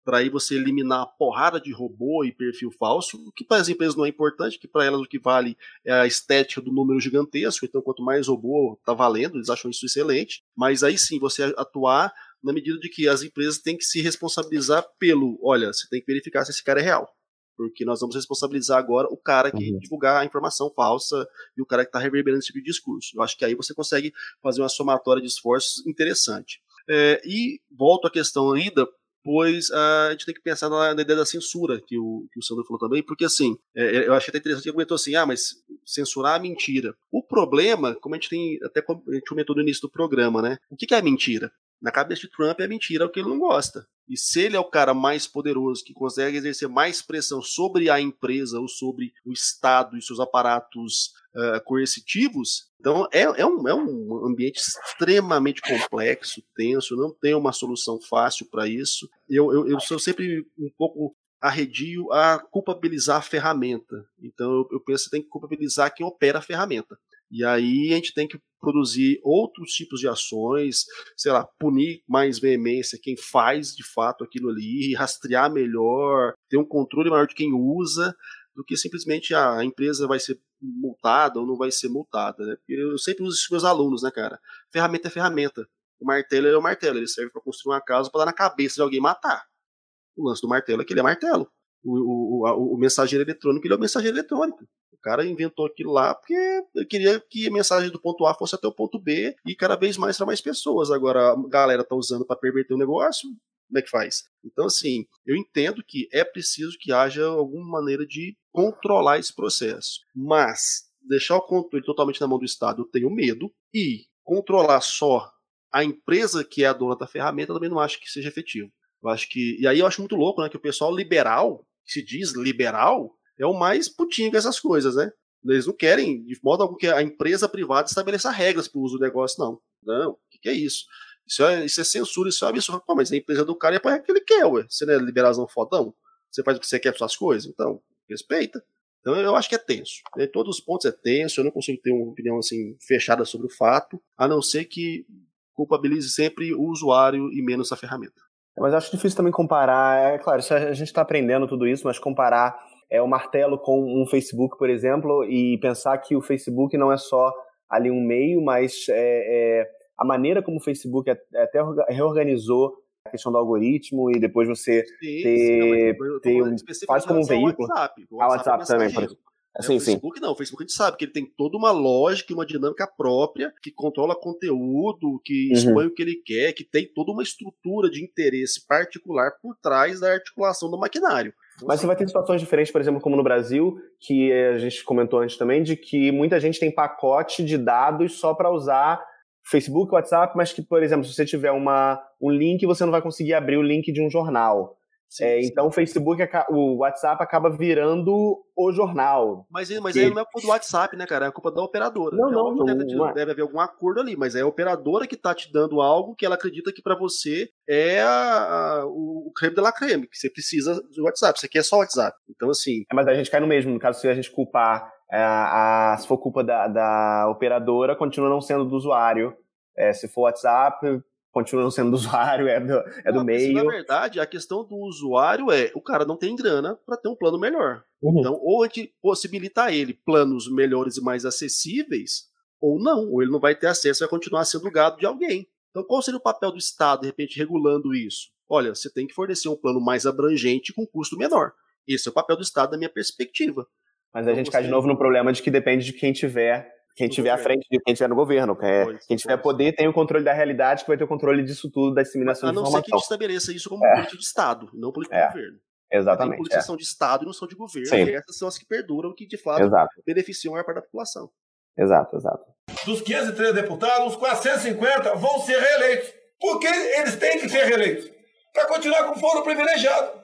para aí você eliminar a porrada de robô e perfil falso, o que para as empresas não é importante, que para elas o que vale é a estética do número gigantesco, então quanto mais robô tá valendo, eles acham isso excelente, mas aí sim você atuar na medida de que as empresas têm que se responsabilizar pelo, olha, você tem que verificar se esse cara é real, porque nós vamos responsabilizar agora o cara que divulgar a informação falsa e o cara que está reverberando esse tipo de discurso. Eu acho que aí você consegue fazer uma somatória de esforços interessante. É, e volto à questão ainda, pois ah, a gente tem que pensar na, na ideia da censura, que o, que o Sandro falou também, porque assim, é, eu achei até interessante que ele comentou assim, ah, mas censurar a mentira. O problema, como a gente tem, até a gente comentou no início do programa, né? O que, que é mentira? Na cabeça de Trump é mentira é o que ele não gosta. E se ele é o cara mais poderoso, que consegue exercer mais pressão sobre a empresa ou sobre o Estado e seus aparatos ah, coercitivos, então é, é, um, é um ambiente extremamente complexo, tenso, não tem uma solução fácil para isso. Eu, eu, eu sou sempre um pouco arredio a culpabilizar a ferramenta. Então eu, eu penso que tem que culpabilizar quem opera a ferramenta. E aí a gente tem que produzir outros tipos de ações, sei lá, punir mais veemência quem faz de fato aquilo ali, rastrear melhor, ter um controle maior de quem usa, do que simplesmente ah, a empresa vai ser multada ou não vai ser multada. Né? Eu sempre uso isso com meus alunos, né, cara? Ferramenta é ferramenta. O martelo é o martelo, ele serve para construir uma casa para dar na cabeça de alguém matar. O lance do martelo é que ele é martelo. O, o, o, o mensageiro eletrônico ele é o mensageiro eletrônico. Cara inventou aquilo lá porque ele queria que a mensagem do ponto A fosse até o ponto B e cada vez mais para mais pessoas. Agora a galera tá usando para perverter o negócio, como é que faz? Então, assim, eu entendo que é preciso que haja alguma maneira de controlar esse processo. Mas deixar o controle totalmente na mão do Estado, eu tenho medo. E controlar só a empresa que é a dona da ferramenta, eu também não acho que seja efetivo. Eu acho que. E aí eu acho muito louco, né? Que o pessoal liberal, que se diz liberal, é o mais putinho com essas coisas, né? Eles não querem, de modo algum, que a empresa privada estabeleça regras para o uso do negócio, não. Não, o que, que é isso? Isso é, isso é censura, isso é absurdo. Pô, mas a empresa do cara é para o que ele quer, ué. Você não é liberazão fodão? Você faz o que você quer para suas coisas? Então, respeita. Então eu acho que é tenso. Em todos os pontos é tenso, eu não consigo ter uma opinião assim fechada sobre o fato, a não ser que culpabilize sempre o usuário e menos a ferramenta. Mas eu acho difícil também comparar, é claro, isso a gente está aprendendo tudo isso, mas comparar é, o martelo com um Facebook, por exemplo, e pensar que o Facebook não é só ali um meio, mas é, é, a maneira como o Facebook até reorganizou a questão do algoritmo e depois você Sim, ter, sim, não, ter um, faz como um veículo. WhatsApp. O Ah, WhatsApp WhatsApp é também, por mensageiro. exemplo. É, Sim, o sim. Facebook não, o Facebook a gente sabe que ele tem toda uma lógica e uma dinâmica própria, que controla conteúdo, que Uhum. expõe o que ele quer, que tem toda uma estrutura de interesse particular por trás da articulação do maquinário. Mas você vai ter situações diferentes, por exemplo, como no Brasil, que a gente comentou antes também, de que muita gente tem pacote de dados só para usar Facebook, WhatsApp, mas que, por exemplo, se você tiver uma, um link, você não vai conseguir abrir o link de um jornal. Sim, É, sim. então o Facebook, o WhatsApp acaba virando o jornal. Mas, mas E- aí não é culpa do WhatsApp, né, cara? É culpa da operadora. Não, É não, que deve, não é. deve haver algum acordo ali, mas é a operadora que tá te dando algo que ela acredita que para você é a- a- o, o creme de la creme, que você precisa do WhatsApp. Você quer só o WhatsApp. Então, assim, É, mas a gente cai no mesmo. No caso, se a gente culpar, é, a, se for culpa da, da operadora, continua não sendo do usuário. É, se for WhatsApp, continuam sendo do usuário, é do, é do mas, meio. Na verdade, a questão do usuário é o cara não tem grana para ter um plano melhor. Uhum. Então, ou a gente possibilita a ele planos melhores e mais acessíveis, ou não, ou ele não vai ter acesso, vai continuar sendo gado de alguém. Então, qual seria o papel do Estado, de repente, regulando isso? Olha, você tem que fornecer um plano mais abrangente com custo menor. Esse é o papel do Estado, da minha perspectiva. Mas a gente cai de novo no problema de que depende de quem tiver, quem tiver à frente de quem tiver no governo. É, quem tiver poder tem o controle da realidade, que vai ter o controle disso tudo, da disseminação A de não ser que a informação. gente estabeleça isso como É. política de Estado, não política É. de governo. Exatamente, Tem políticas é. que são de Estado e não são de governo. Sim. E essas são as que perduram, que de fato Exato. beneficiam a maior parte da população. Exato, exato. Dos 503 deputados, os 450 vão ser reeleitos. Porque eles têm que ser reeleitos. Para continuar com foro privilegiado.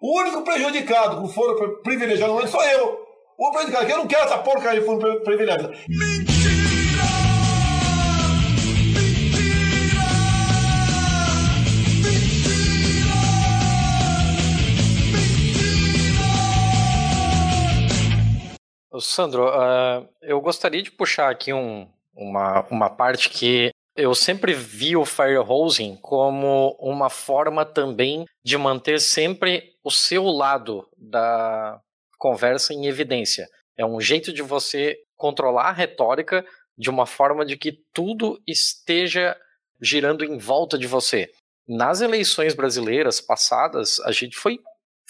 O único prejudicado com foro pri- privilegiado no momento sou eu. O prejudicado, que eu não quero essa porcaria de foro pri- privilegiado. Ô, Sandro, ah, eu gostaria de puxar aqui um- uma, uma parte que eu sempre vi o firehosing como uma forma também de manter sempre o seu lado da conversa em evidência. É um jeito de você controlar a retórica de uma forma de que tudo esteja girando em volta de você. Nas eleições brasileiras passadas, a gente foi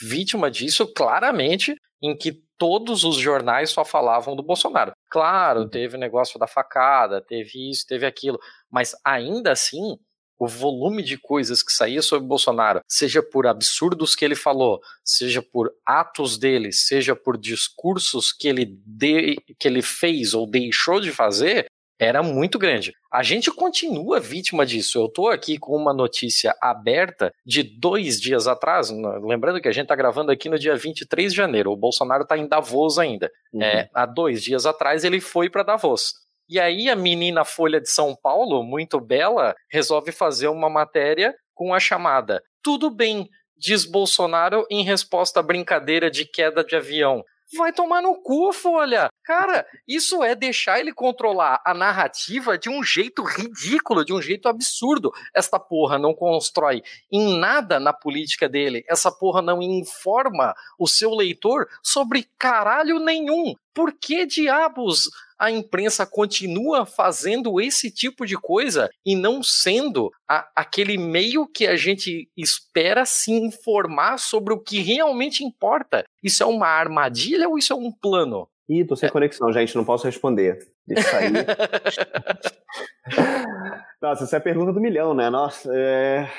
vítima disso claramente, em que todos os jornais só falavam do Bolsonaro. Claro, teve o negócio da facada, teve isso, teve aquilo, mas ainda assim, o volume de coisas que saía sobre Bolsonaro, seja por absurdos que ele falou, seja por atos dele, seja por discursos que ele, de, que ele fez ou deixou de fazer, era muito grande. A gente continua vítima disso. Eu estou aqui com uma notícia aberta de dois dias atrás. Lembrando que a gente está gravando aqui no dia 23 de janeiro. O Bolsonaro está em Davos ainda. Uhum. É, há dois dias atrás ele foi para Davos. E aí a menina Folha de São Paulo, muito bela, resolve fazer uma matéria com a chamada Tudo bem, diz Bolsonaro em resposta à brincadeira de queda de avião. Vai tomar no cu, Folha! Cara, isso é deixar ele controlar a narrativa de um jeito ridículo, de um jeito absurdo. Esta porra não constrói em nada na política dele. Essa porra não informa o seu leitor sobre caralho nenhum. Por que diabos a imprensa continua fazendo esse tipo de coisa e não sendo a- aquele meio que a gente espera se informar sobre o que realmente importa? Isso é uma armadilha ou isso é um plano? Ih, tô sem conexão, gente, não posso responder. Deixa sair. Nossa, essa é a pergunta do milhão, né? Nossa, é...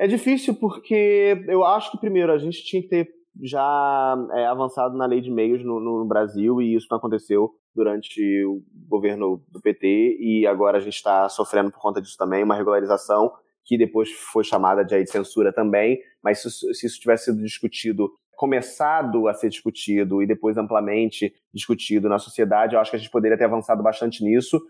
é difícil porque eu acho que, primeiro, a gente tinha que ter já é, avançado na lei de meios no, no Brasil e isso não aconteceu durante o governo do PT e agora a gente está sofrendo por conta disso também, uma regularização que depois foi chamada de, de censura também, mas se, se isso tivesse sido discutido começado a ser discutido e depois amplamente discutido na sociedade, eu acho que a gente poderia ter avançado bastante nisso.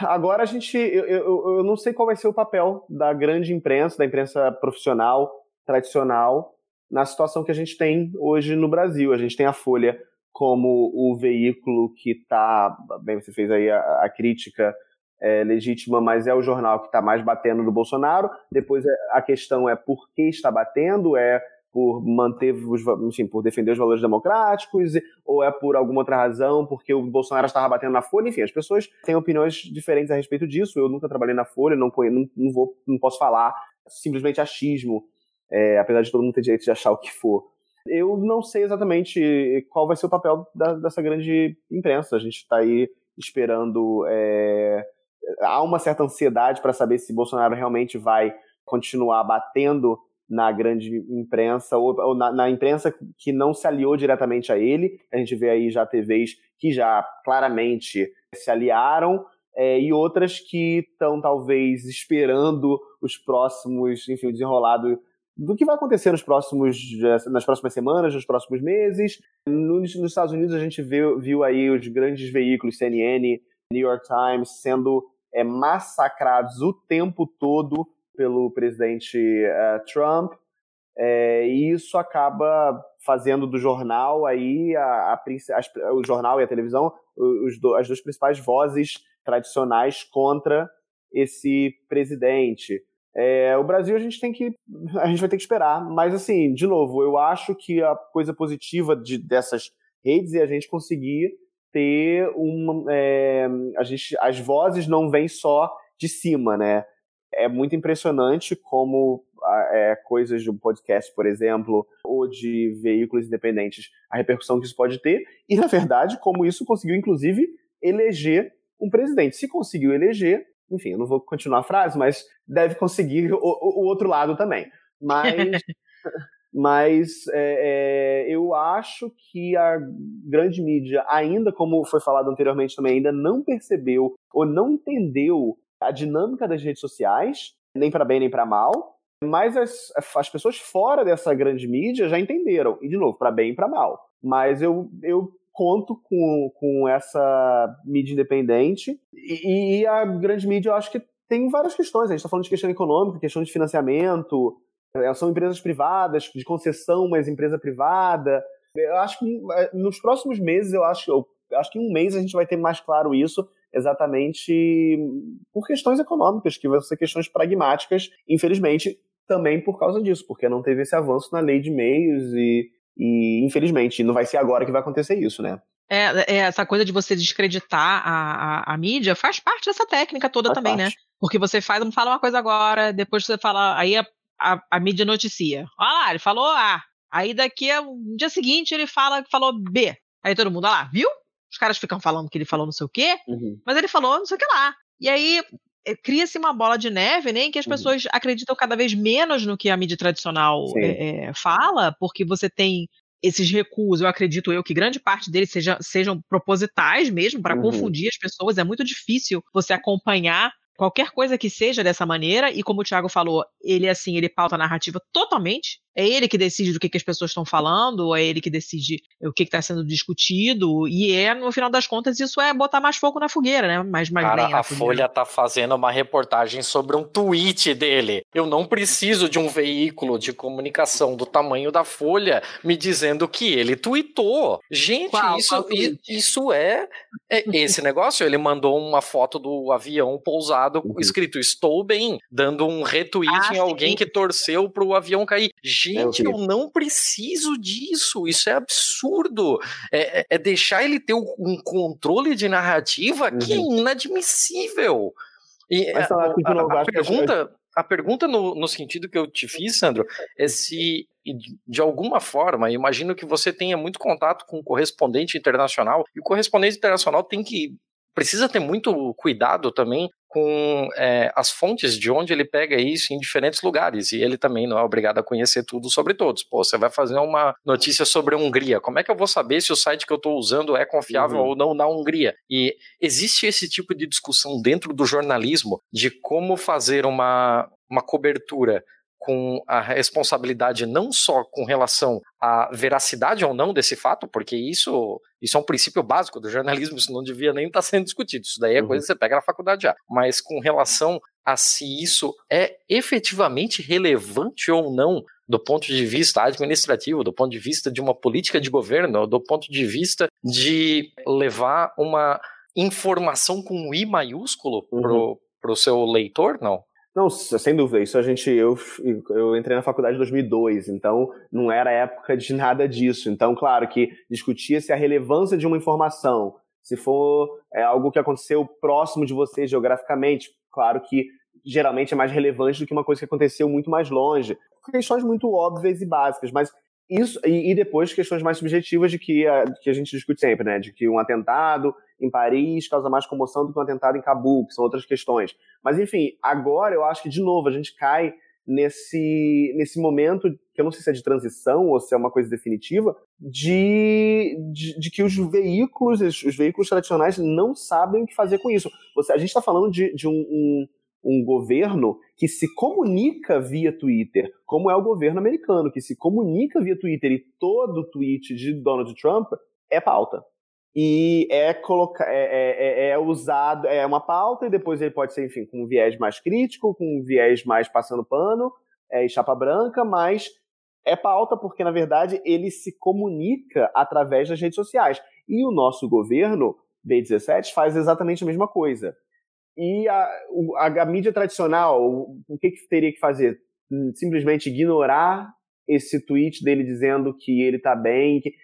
Agora a gente, eu, eu, eu não sei qual vai ser o papel da grande imprensa, da imprensa profissional, tradicional, na situação que a gente tem hoje no Brasil. A gente tem a Folha como o veículo que está, bem, você fez aí a, a crítica é, legítima, mas é o jornal que está mais batendo no Bolsonaro. Depois é, a questão é por que está batendo, é por manter os, enfim, por defender os valores democráticos, ou é por alguma outra razão, porque o Bolsonaro estava batendo na Folha, enfim, as pessoas têm opiniões diferentes a respeito disso. Eu nunca trabalhei na Folha, não, não, não vou, não posso falar simplesmente achismo, é, apesar de todo mundo ter direito de achar o que for. Eu não sei exatamente qual vai ser o papel da, dessa grande imprensa. A gente está aí esperando. É, há uma certa ansiedade para saber se Bolsonaro realmente vai continuar batendo na grande imprensa ou, ou na, na, imprensa que não se aliou diretamente a ele. A gente vê aí já TVs que já claramente se aliaram é, e outras que estão talvez esperando os próximos, enfim, o desenrolado do que vai acontecer nos próximos, nas próximas semanas, nos próximos meses. Nos, Estados Unidos a gente viu, viu aí os grandes veículos CNN, New York Times sendo é, massacrados o tempo todo pelo presidente uh, Trump, é, e isso acaba fazendo do jornal aí a, a, a, o jornal e a televisão do, as duas principais vozes tradicionais contra esse presidente. É, o Brasil a gente tem que a gente vai ter que esperar, mas assim, de novo, eu acho que a coisa positiva de, dessas redes é a gente conseguir ter uma, é, a gente, as vozes não vêm só de cima, né? É muito impressionante como é, coisas de um podcast, por exemplo, ou de veículos independentes, a repercussão que isso pode ter, e na verdade, como isso conseguiu, inclusive, eleger um presidente. Se conseguiu eleger, enfim, eu não vou continuar a frase, mas deve conseguir o, o outro lado também. Mas, mas é, é, eu acho que a grande mídia, ainda como foi falado anteriormente também, ainda não percebeu ou não entendeu a dinâmica das redes sociais, nem para bem nem para mal, mas as, as pessoas fora dessa grande mídia já entenderam, e de novo, para bem e para mal. Mas eu, eu conto com, com essa mídia independente. E, e, a grande mídia, eu acho que tem várias questões. A gente está falando de questão econômica, questão de financiamento. É, são empresas privadas, de concessão, mas empresa privada. Eu acho que é, nos próximos meses, eu acho, eu acho que em um mês a gente vai ter mais claro isso, exatamente por questões econômicas, que vão ser questões pragmáticas, infelizmente, também por causa disso, porque não teve esse avanço na lei de meios e e, infelizmente, não vai ser agora que vai acontecer isso, né? É, é essa coisa de você descreditar a, a, a, mídia faz parte dessa técnica toda faz também, né? parte. né? Porque você faz, fala uma coisa agora, depois você fala, aí a, a, a mídia noticia. Olha lá, ele falou A. Aí daqui no dia seguinte ele fala que falou B. Aí todo mundo, olha lá, viu? Os caras ficam falando que ele falou não sei o quê, uhum. mas ele falou não sei o que lá. E aí cria-se uma bola de neve, né, em que as uhum. pessoas acreditam cada vez menos no que a mídia tradicional é, é, fala, porque você tem esses recuos, eu acredito eu que grande parte deles seja, sejam propositais mesmo, para uhum. confundir as pessoas. É muito difícil você acompanhar qualquer coisa que seja dessa maneira, e como o Thiago falou, ele assim, ele pauta a narrativa totalmente. É ele que decide do que, que as pessoas estão falando, é ele que decide o que está sendo discutido, e é, no final das contas, isso é botar mais fogo na fogueira, né? Mais, mais Cara, a Folha tá fazendo uma reportagem sobre um tweet dele. Eu não preciso de um veículo de comunicação do tamanho da Folha me dizendo que ele tweetou. Gente, qual, isso, qual isso é, é esse negócio. Ele mandou uma foto do avião pousado uhum. escrito Estou bem, dando um retweet ah, em alguém sim. que torceu pro avião cair. Gente, é eu não preciso disso. Isso é absurdo. É, é, é deixar ele ter um controle de narrativa uhum. que é uhum. inadmissível. E a, a, a pergunta, a pergunta no, no, sentido que eu te fiz, Sandro, é se de alguma forma, imagino que você tenha muito contato com o correspondente internacional, e o correspondente internacional tem que precisa ter muito cuidado também com é, as fontes de onde ele pega isso em diferentes lugares. E ele também não é obrigado a conhecer tudo sobre todos. Pô, você vai fazer uma notícia sobre a Hungria. Como é que eu vou saber se o site que eu estou usando é confiável uhum. ou não na Hungria? E existe esse tipo de discussão dentro do jornalismo de como fazer uma, uma cobertura com a responsabilidade não só com relação à veracidade ou não desse fato, porque isso, isso é um princípio básico do jornalismo, isso não devia nem estar sendo discutido. Isso daí é uhum. coisa que você pega na faculdade já. Mas com relação a se isso é efetivamente relevante ou não do ponto de vista administrativo, do ponto de vista de uma política de governo, do ponto de vista de levar uma informação com um I maiúsculo uhum. para o seu leitor, não? Não, sem dúvida. Isso a gente. Eu, eu entrei na faculdade em 2002, então não era época de nada disso. Então, claro que discutia-se a relevância de uma informação. Se for é, algo que aconteceu próximo de você geograficamente, claro que geralmente é mais relevante do que uma coisa que aconteceu muito mais longe. Questões muito óbvias e básicas, mas isso, e, e, depois questões mais subjetivas de que a, que a gente discute sempre, né? De que um atentado em Paris causa mais comoção do que um atentado em Cabul, que são outras questões. Mas, enfim, agora eu acho que, de novo, a gente cai nesse, nesse momento, que eu não sei se é de transição ou se é uma coisa definitiva, de, de, de que os veículos, os veículos tradicionais não sabem o que fazer com isso. Você, a gente está falando de, de um, um um governo que se comunica via Twitter, como é o governo americano, que se comunica via Twitter e todo tweet de Donald Trump é pauta. E é, colocar, é, é, é, é usado, é uma pauta, e depois ele pode ser, enfim, com um viés mais crítico, com um viés mais passando pano, é, e chapa branca, mas é pauta porque, na verdade, ele se comunica através das redes sociais. E o nosso governo, B17, faz exatamente a mesma coisa E a, a, a mídia tradicional, o, que, que teria que fazer? Hum, simplesmente ignorar esse tweet dele dizendo que ele tá bem. Que,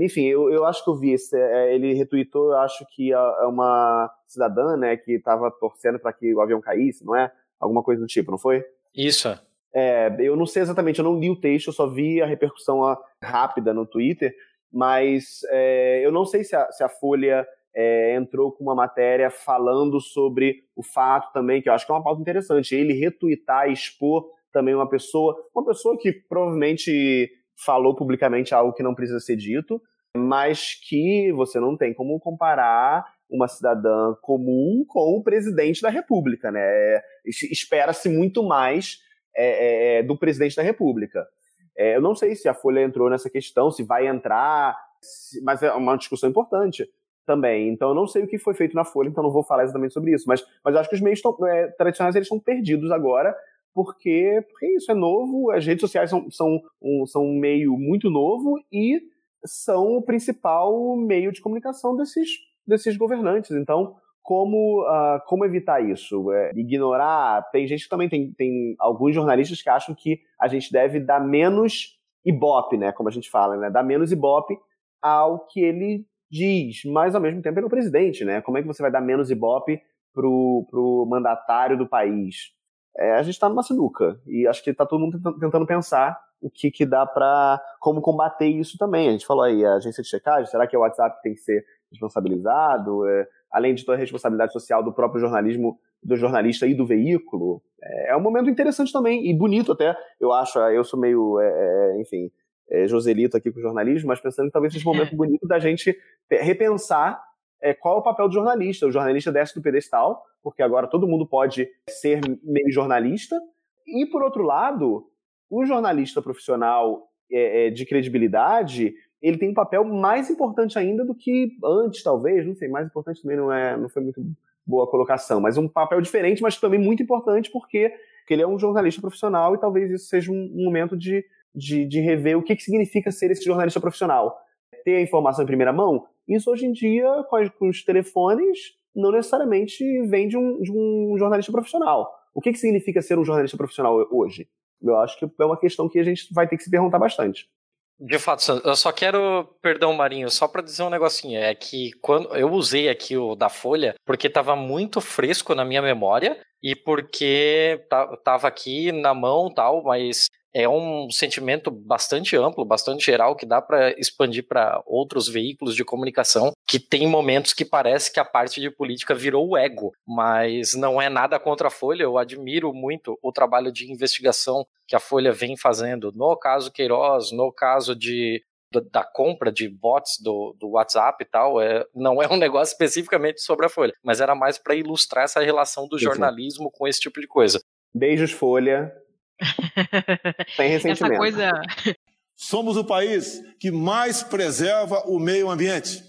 enfim, eu, eu acho que eu vi esse, é, ele retweetou, eu acho que é uma cidadã, né, que estava torcendo para que o avião caísse, não é? Alguma coisa do tipo, não foi? Isso. É, eu não sei exatamente, eu não li o texto, eu só vi a repercussão rápida no Twitter, mas é, eu não sei se a, se a Folha é, entrou com uma matéria falando sobre o fato também, que eu acho que é uma pauta interessante, ele retweetar, expor também uma pessoa, uma pessoa que provavelmente falou publicamente algo que não precisa ser dito, mas que você não tem como comparar uma cidadã comum com o presidente da República, né? Espera-se muito mais é, é, é, do presidente da República. É, eu não sei se a Folha entrou nessa questão, se vai entrar, se, mas é uma discussão importante também. Então eu não sei o que foi feito na Folha, então não vou falar exatamente sobre isso. Mas, mas eu acho que os meios tão, é, tradicionais eles estão perdidos agora, porque, porque isso é novo, as redes sociais são, são, um, são um meio muito novo e são o principal meio de comunicação desses, desses governantes. Então, como, uh, como evitar isso? É, ignorar. Tem gente que também tem, tem alguns jornalistas que acham que a gente deve dar menos ibope, né? Como a gente fala, né? Dar menos ibope ao que ele diz, mas ao mesmo tempo ele é o presidente, né? Como é que você vai dar menos ibope pro, pro mandatário do país? É, a gente está numa sinuca e acho que está todo mundo tentando pensar o que, que dá para como combater isso também. A gente falou aí, a agência de checagem, será que o WhatsApp tem que ser responsabilizado? É, além de toda a responsabilidade social do próprio jornalismo, do jornalista e do veículo. É, é um momento interessante também, e bonito até, eu acho. Eu sou meio, é, é, enfim, é, Joselito aqui com o jornalismo, mas pensando que talvez seja um momento bonito da gente repensar é, qual é o papel do jornalista. O jornalista desce do pedestal, porque agora todo mundo pode ser meio jornalista. E, por outro lado, o jornalista profissional é, é de credibilidade ele tem um papel mais importante ainda do que antes, talvez, não sei, mais importante também não é, não foi muito boa colocação, mas um papel diferente, mas também muito importante porque, porque ele é um jornalista profissional e talvez isso seja um, um momento de, de, de, rever o que, que significa ser esse jornalista profissional. Ter a informação em primeira mão, isso hoje em dia, com, com os telefones, não necessariamente vem de um, de um jornalista profissional. O que, que significa ser um jornalista profissional hoje? Eu acho que é uma questão que a gente vai ter que se perguntar bastante. De fato, eu só quero, perdão, Marinho, só para dizer um negocinho, é que quando eu usei aqui o da Folha, porque estava muito fresco na minha memória e porque tava aqui na mão tal, mas é um sentimento bastante amplo, bastante geral, que dá para expandir para outros veículos de comunicação, que tem momentos que parece que a parte de política virou o ego, mas não é nada contra a Folha, eu admiro muito o trabalho de investigação que a Folha vem fazendo, no caso Queiroz, no caso de da compra de bots do, do WhatsApp e tal, é, não é um negócio especificamente sobre a Folha, mas era mais para ilustrar essa relação do jornalismo com esse tipo de coisa. Beijos, Folha. Sem ressentimento. Essa coisa... Somos o país que mais preserva o meio ambiente.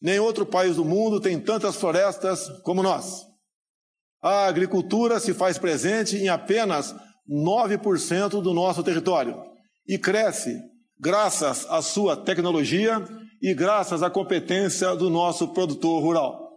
Nem outro país do mundo tem tantas florestas como nós. A agricultura se faz presente em apenas 9% do nosso território e cresce graças à sua tecnologia e graças à competência do nosso produtor rural.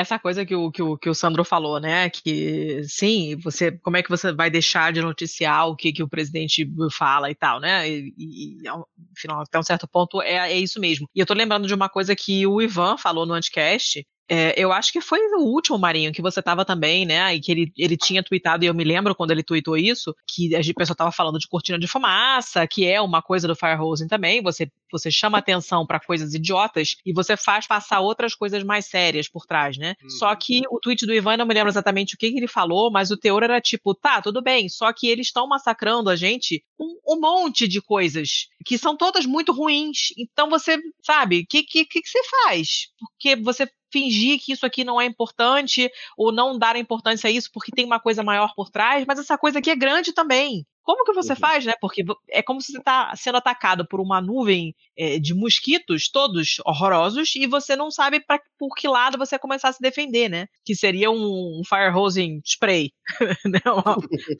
Essa coisa que o, que, o, que o Sandro falou, né? Que sim, você como é que você vai deixar de noticiar o que, que o presidente fala e tal, né? E, e afinal, até um certo ponto é, é isso mesmo. E eu tô lembrando de uma coisa que o Ivan falou no Anticast, é, eu acho que foi o último, Marinho, que você estava também, né? E que ele, ele tinha tweetado, e eu me lembro quando ele tweetou isso, que a pessoa estava falando de cortina de fumaça, que é uma coisa do Firehosing também. Você, você chama atenção para coisas idiotas e você faz passar outras coisas mais sérias por trás, né? Hum. Só que o tweet do Ivan, não me lembro exatamente o que, que ele falou, mas o teor era tipo, tá, tudo bem, só que eles estão massacrando a gente um, um, monte de coisas que são todas muito ruins. Então você, sabe, o que, que, que, que você faz? Porque você fingir que isso aqui não é importante ou não dar importância a isso porque tem uma coisa maior por trás, mas essa coisa aqui é grande também. Como que você uhum. faz, né? Porque é como se você está sendo atacado por uma nuvem é, de mosquitos, todos horrorosos, e você não sabe pra, por que lado você começar a se defender, né? Que seria um, um fire hosing spray. né?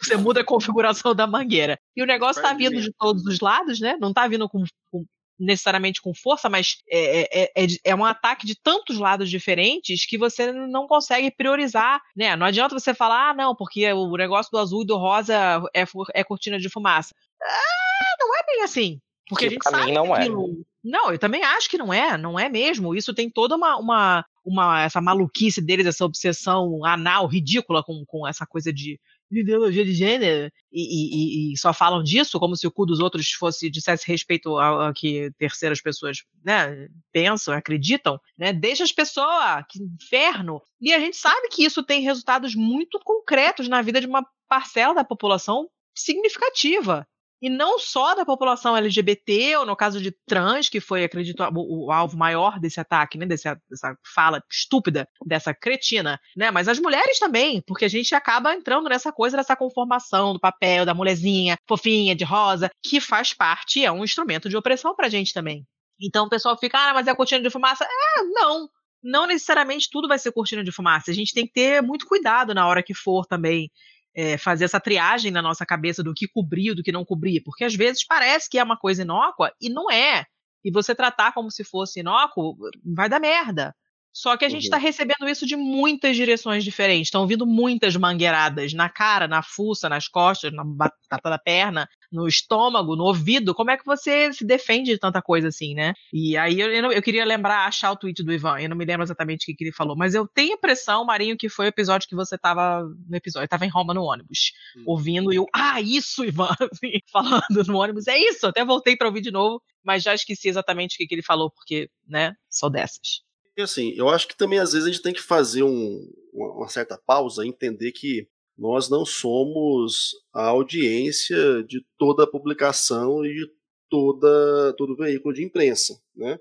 Você muda a configuração da mangueira. E o negócio está vindo de todos os lados, né? Não está vindo com, com necessariamente com força, mas é, é, é, é, um ataque de tantos lados diferentes que você não consegue priorizar, né? Não adianta você falar, ah, não, porque o negócio do azul e do rosa é, é cortina de fumaça. Ah, não é bem assim. Porque que a gente sabe mim não é. aquilo... é. Não, eu também acho que não é, não é mesmo. Isso tem toda uma, uma, uma essa maluquice deles, essa obsessão anal ridícula com, com essa coisa de ideologia de gênero e, e, e, só falam disso como se o cu dos outros fosse dissesse respeito ao, ao que terceiras pessoas né, pensam, acreditam, né? Deixa as pessoas, que inferno. E a gente sabe que isso tem resultados muito concretos na vida de uma parcela da população significativa e não só da população LGBT, ou no caso de trans, que foi, acredito, o, o alvo maior desse ataque, né, desse, dessa fala estúpida dessa cretina, né, mas as mulheres também, porque a gente acaba entrando nessa coisa dessa conformação do papel da mulherzinha fofinha, de rosa, que faz parte, é um instrumento de opressão pra gente também. Então o pessoal fica, ah, mas é cortina de fumaça? É, não. Não necessariamente tudo vai ser cortina de fumaça. A gente tem que ter muito cuidado na hora que for também é, fazer essa triagem na nossa cabeça do que cobrir, do que não cobrir, porque às vezes parece que é uma coisa inócua e não é. E você tratar como se fosse inócuo vai dar merda. Só que a gente está uhum. recebendo isso de muitas direções diferentes. Estão vindo muitas mangueiradas na cara, na fuça, nas costas, na batata da perna, no estômago, no ouvido. Como é que você se defende de tanta coisa assim, né? E aí eu, eu, eu queria lembrar, achar o tweet do Ivan. Eu não me lembro exatamente o que, que ele falou, mas eu tenho a impressão, Marinho, que foi o episódio que você estava no episódio. Eu tava em Roma no ônibus, hum. ouvindo e eu, ah, isso, Ivan, assim, falando no ônibus. É isso, até voltei para ouvir de novo, mas já esqueci exatamente o que, que ele falou, porque, né, sou dessas. E assim, eu acho que também às vezes a gente tem que fazer um, uma certa pausa, entender que nós não somos a audiência de toda a publicação e de toda, todo veículo de imprensa, né?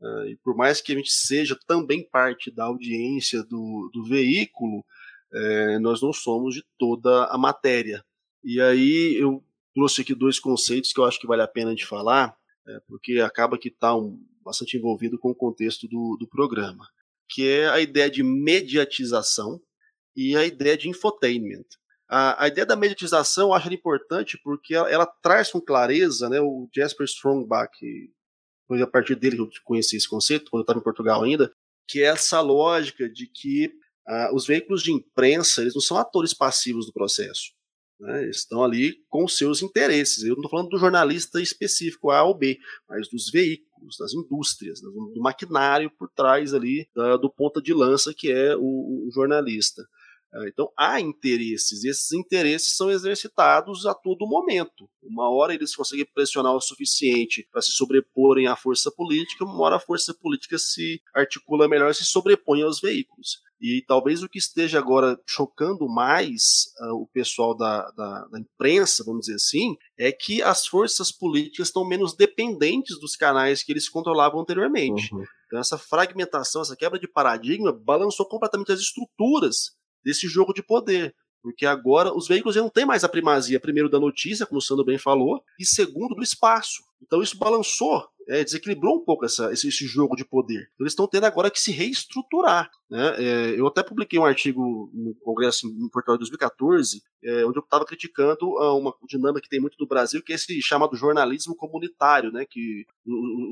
Uh, e por mais que a gente seja também parte da audiência do, do veículo, é, nós não somos de toda a matéria. E aí eu trouxe aqui dois conceitos que eu acho que vale a pena de falar, é, porque acaba que está um, bastante envolvido com o contexto do, do programa, que é a ideia de mediatização e a ideia de infotainment. A, a ideia da mediatização eu acho importante porque ela, ela, traz com clareza, né, o Jasper Strongbach, foi a partir dele que eu conheci esse conceito, quando eu estava em Portugal ainda, que é essa lógica de que uh, os veículos de imprensa eles não são atores passivos do processo. Né? Estão ali com seus interesses. Eu não estou falando do jornalista específico A ou B, mas dos veículos, das indústrias, do maquinário por trás ali da, do ponta de lança que é o, o jornalista. É, então há interesses, e esses interesses são exercitados a todo momento. Uma hora eles conseguem pressionar o suficiente para se sobreporem à força política, uma hora a força política se articula melhor, se sobrepõe aos veículos. E talvez o que esteja agora chocando mais uh, o pessoal da, da, da, imprensa, vamos dizer assim, é que as forças políticas estão menos dependentes dos canais que eles controlavam anteriormente. Uhum. Então, essa fragmentação, essa quebra de paradigma balançou completamente as estruturas desse jogo de poder. Porque agora os veículos já não têm mais a primazia, primeiro, da notícia, como o Sandro bem falou, e segundo, do espaço. Então isso balançou, é, desequilibrou um pouco essa, esse, esse, jogo de poder. Então, eles estão tendo agora que se reestruturar. Né? É, eu até publiquei um artigo no Congresso em Portugal de 2014, é, onde eu estava criticando uma dinâmica que tem muito no Brasil, que é esse chamado jornalismo comunitário, né? que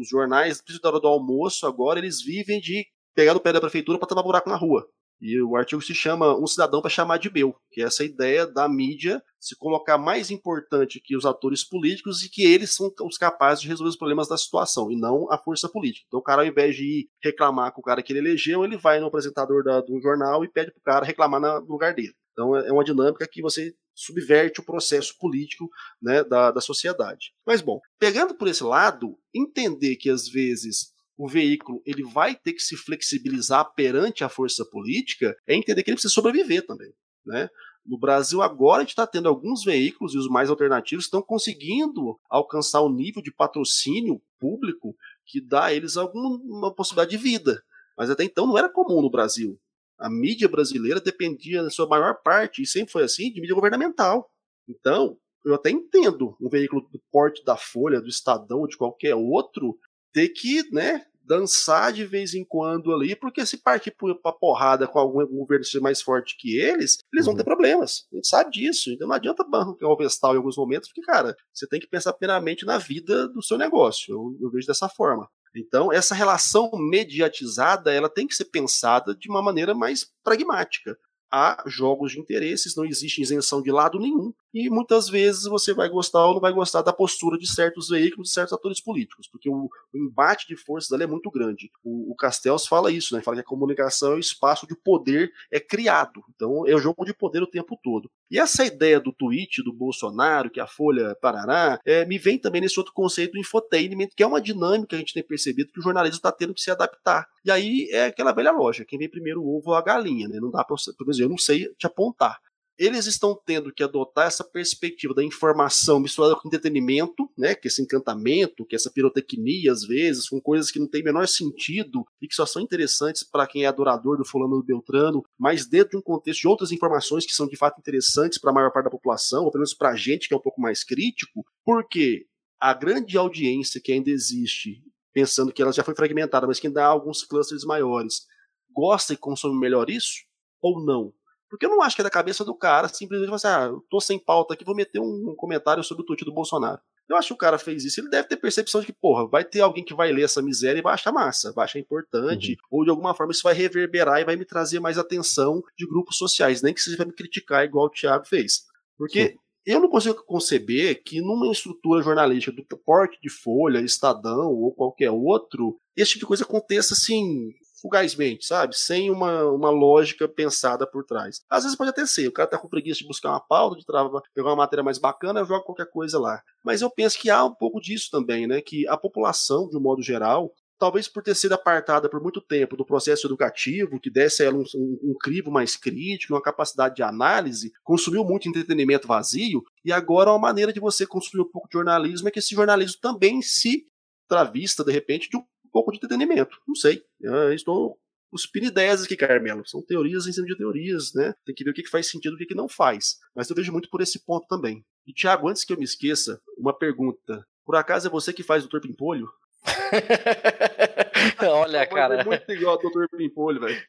os jornais, principalmente da hora do almoço, agora eles vivem de pegar no pé da prefeitura para tapar buraco na rua. E o artigo se chama Um Cidadão para Chamar de Meu, que é essa ideia da mídia se colocar mais importante que os atores políticos e que eles são os capazes de resolver os problemas da situação, e não a força política. Então o cara, ao invés de ir reclamar com o cara que ele elegeu, ele vai no apresentador da, do jornal e pede para o cara reclamar no lugar dele. Então é, é uma dinâmica que você subverte o processo político né, da, da sociedade. Mas bom, pegando por esse lado, entender que às vezes o veículo ele vai ter que se flexibilizar perante a força política, é entender que ele precisa sobreviver também. Né? No Brasil, agora, a gente está tendo alguns veículos, e os mais alternativos estão conseguindo alcançar o nível de patrocínio público que dá a eles alguma possibilidade de vida. Mas até então não era comum no Brasil. A mídia brasileira dependia, na sua maior parte, e sempre foi assim, de mídia governamental. Então, eu até entendo um veículo do porte da Folha, do Estadão, de qualquer outro, ter que, né, dançar de vez em quando ali, porque se partir pra porrada com algum governo ser mais forte que eles, eles vão ter problemas. A gente sabe disso. Então não adianta bancar o Vestal em alguns momentos, porque, cara, você tem que pensar plenamente na vida do seu negócio. Eu, eu vejo dessa forma. Então, essa relação mediatizada, ela tem que ser pensada de uma maneira mais pragmática há jogos de interesses, não existe isenção de lado nenhum, e muitas vezes você vai gostar ou não vai gostar da postura de certos veículos, de certos atores políticos, porque o, o embate de forças ali é muito grande. O, o Castells fala isso, né? Fala que a comunicação é o espaço de poder é criado, então é o jogo de poder o tempo todo. E essa ideia do tweet do Bolsonaro, que a Folha parará, é, me vem também nesse outro conceito do infotainment, que é uma dinâmica que a gente tem percebido que o jornalismo está tendo que se adaptar. E aí é aquela velha loja, quem vem primeiro o ovo ou a galinha, né? Não dá para, por exemplo, eu não sei te apontar eles estão tendo que adotar essa perspectiva da informação misturada com entretenimento, né, que esse encantamento, que essa pirotecnia às vezes, com coisas que não têm menor sentido e que só são interessantes para quem é adorador do fulano do Beltrano, mas dentro de um contexto de outras informações que são de fato interessantes para a maior parte da população, ou pelo menos para a gente que é um pouco mais crítico, porque a grande audiência que ainda existe, pensando que ela já foi fragmentada, mas que ainda há alguns clusters maiores, gosta e consome melhor isso ou não? Porque eu não acho que é da cabeça do cara simplesmente assim, ah, eu tô sem pauta aqui, vou meter um, comentário sobre o tweet do Bolsonaro. Eu acho que o cara fez isso. Ele deve ter percepção de que, porra, vai ter alguém que vai ler essa miséria e vai achar massa, vai achar importante, uhum. ou de alguma forma isso vai reverberar e vai me trazer mais atenção de grupos sociais, nem que seja me criticar igual o Thiago fez. Porque Sim. eu não consigo conceber que numa estrutura jornalística do porte de Folha, Estadão ou qualquer outro, esse tipo de coisa aconteça assim, fugazmente, sabe? Sem uma, uma lógica pensada por trás. Às vezes pode até ser, o cara tá com preguiça de buscar uma pauta, de travar, pegar uma matéria mais bacana, joga qualquer coisa lá. Mas eu penso que há um pouco disso também, né? Que a população, de um modo geral, talvez por ter sido apartada por muito tempo do processo educativo, que desse a ela um, um, um, crivo mais crítico, uma capacidade de análise, consumiu muito entretenimento vazio, e agora uma maneira de você consumir um pouco de jornalismo é que esse jornalismo também se travista, de repente, de um pouco de entretenimento. Não sei. Eu estou cuspindo ideias aqui, Carmelo. São teorias em cima de teorias, né? Tem que ver o que faz sentido e o que não faz. Mas eu vejo muito por esse ponto também. E, Thiago, antes que eu me esqueça, uma pergunta. Por acaso é você que faz o Dr. Pimpolho? Olha, cara. É muito igual ao Dr. Pimpolho, velho.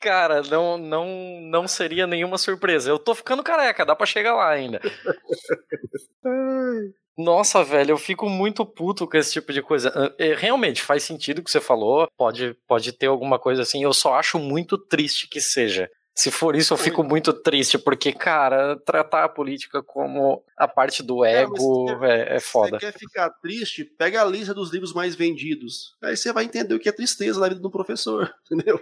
Cara, não, não, não seria nenhuma surpresa. Eu tô ficando careca, dá pra chegar lá ainda. Nossa, velho, eu fico muito puto com esse tipo de coisa. É, realmente, faz sentido o que você falou, pode, pode ter alguma coisa assim, eu só acho muito triste que seja. Se for isso, eu fico muito triste, porque, cara, tratar a política como a parte do ego é, é, é foda. Você quer ficar triste? Pega a lista dos livros mais vendidos. Aí você vai entender o que é tristeza na vida do professor, entendeu?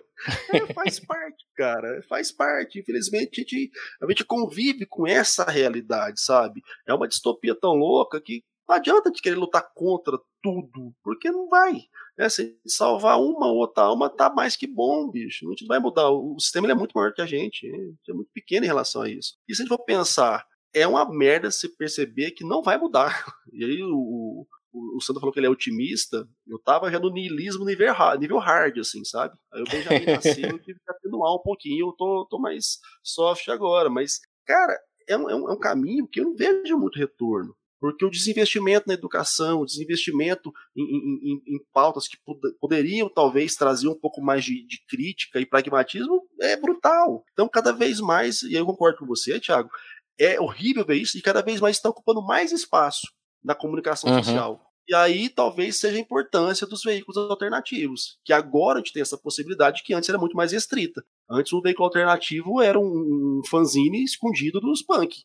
É, faz parte, cara. Faz parte. Infelizmente, a gente, a gente convive com essa realidade, sabe? É uma distopia tão louca que não adianta de querer lutar contra tudo, porque não vai. Né? Se salvar uma ou outra alma, tá mais que bom, bicho. Não vai mudar. O sistema é muito maior que a gente. É muito pequeno em relação a isso. E se a gente for pensar, é uma merda se perceber que não vai mudar. E aí o, o, o Sandro falou que ele é otimista, eu tava já no niilismo nível hard, nível hard assim, sabe? Aí o Benjamin nasceu, eu tive que atenuar um pouquinho, eu tô, tô mais soft agora. Mas, cara, é um, é um, é um caminho que eu não vejo muito retorno. Porque o desinvestimento na educação, o desinvestimento em, em, em pautas que pod poderiam talvez trazer um pouco mais de, de, crítica e pragmatismo é brutal. Então, cada vez mais, e eu concordo com você, Thiago, é horrível ver isso, e cada vez mais está ocupando mais espaço na comunicação uhum. social. E aí talvez seja a importância dos veículos alternativos, que agora a gente tem essa possibilidade que antes era muito mais restrita. Antes um veículo alternativo era um fanzine escondido dos punk.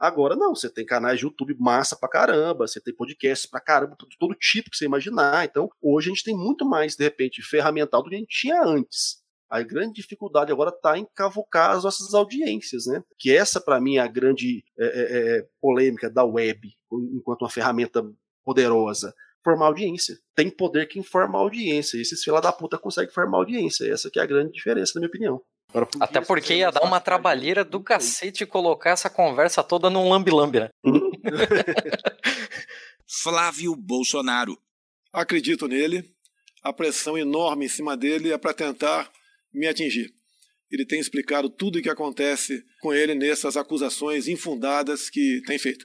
Agora não, você tem canais de YouTube massa pra caramba, você tem podcasts pra caramba, de todo tipo que você imaginar. Então, hoje a gente tem muito mais, de repente, ferramental do que a gente tinha antes. A grande dificuldade agora está em cavucar as nossas audiências, né? Que essa, para mim, é a grande é, é, é, polêmica da web, enquanto uma ferramenta poderosa. Formar audiência. Tem poder que informa a audiência. E esses fila da puta conseguem formar audiência. Essa que é a grande diferença, na minha opinião. Até porque ia dar uma trabalheira do cacete colocar essa conversa toda num lambi-lambi, né? Flávio Bolsonaro. Acredito nele. A pressão enorme em cima dele é para tentar me atingir. ele tem explicado tudo o que acontece com ele nessas acusações infundadas que tem feito.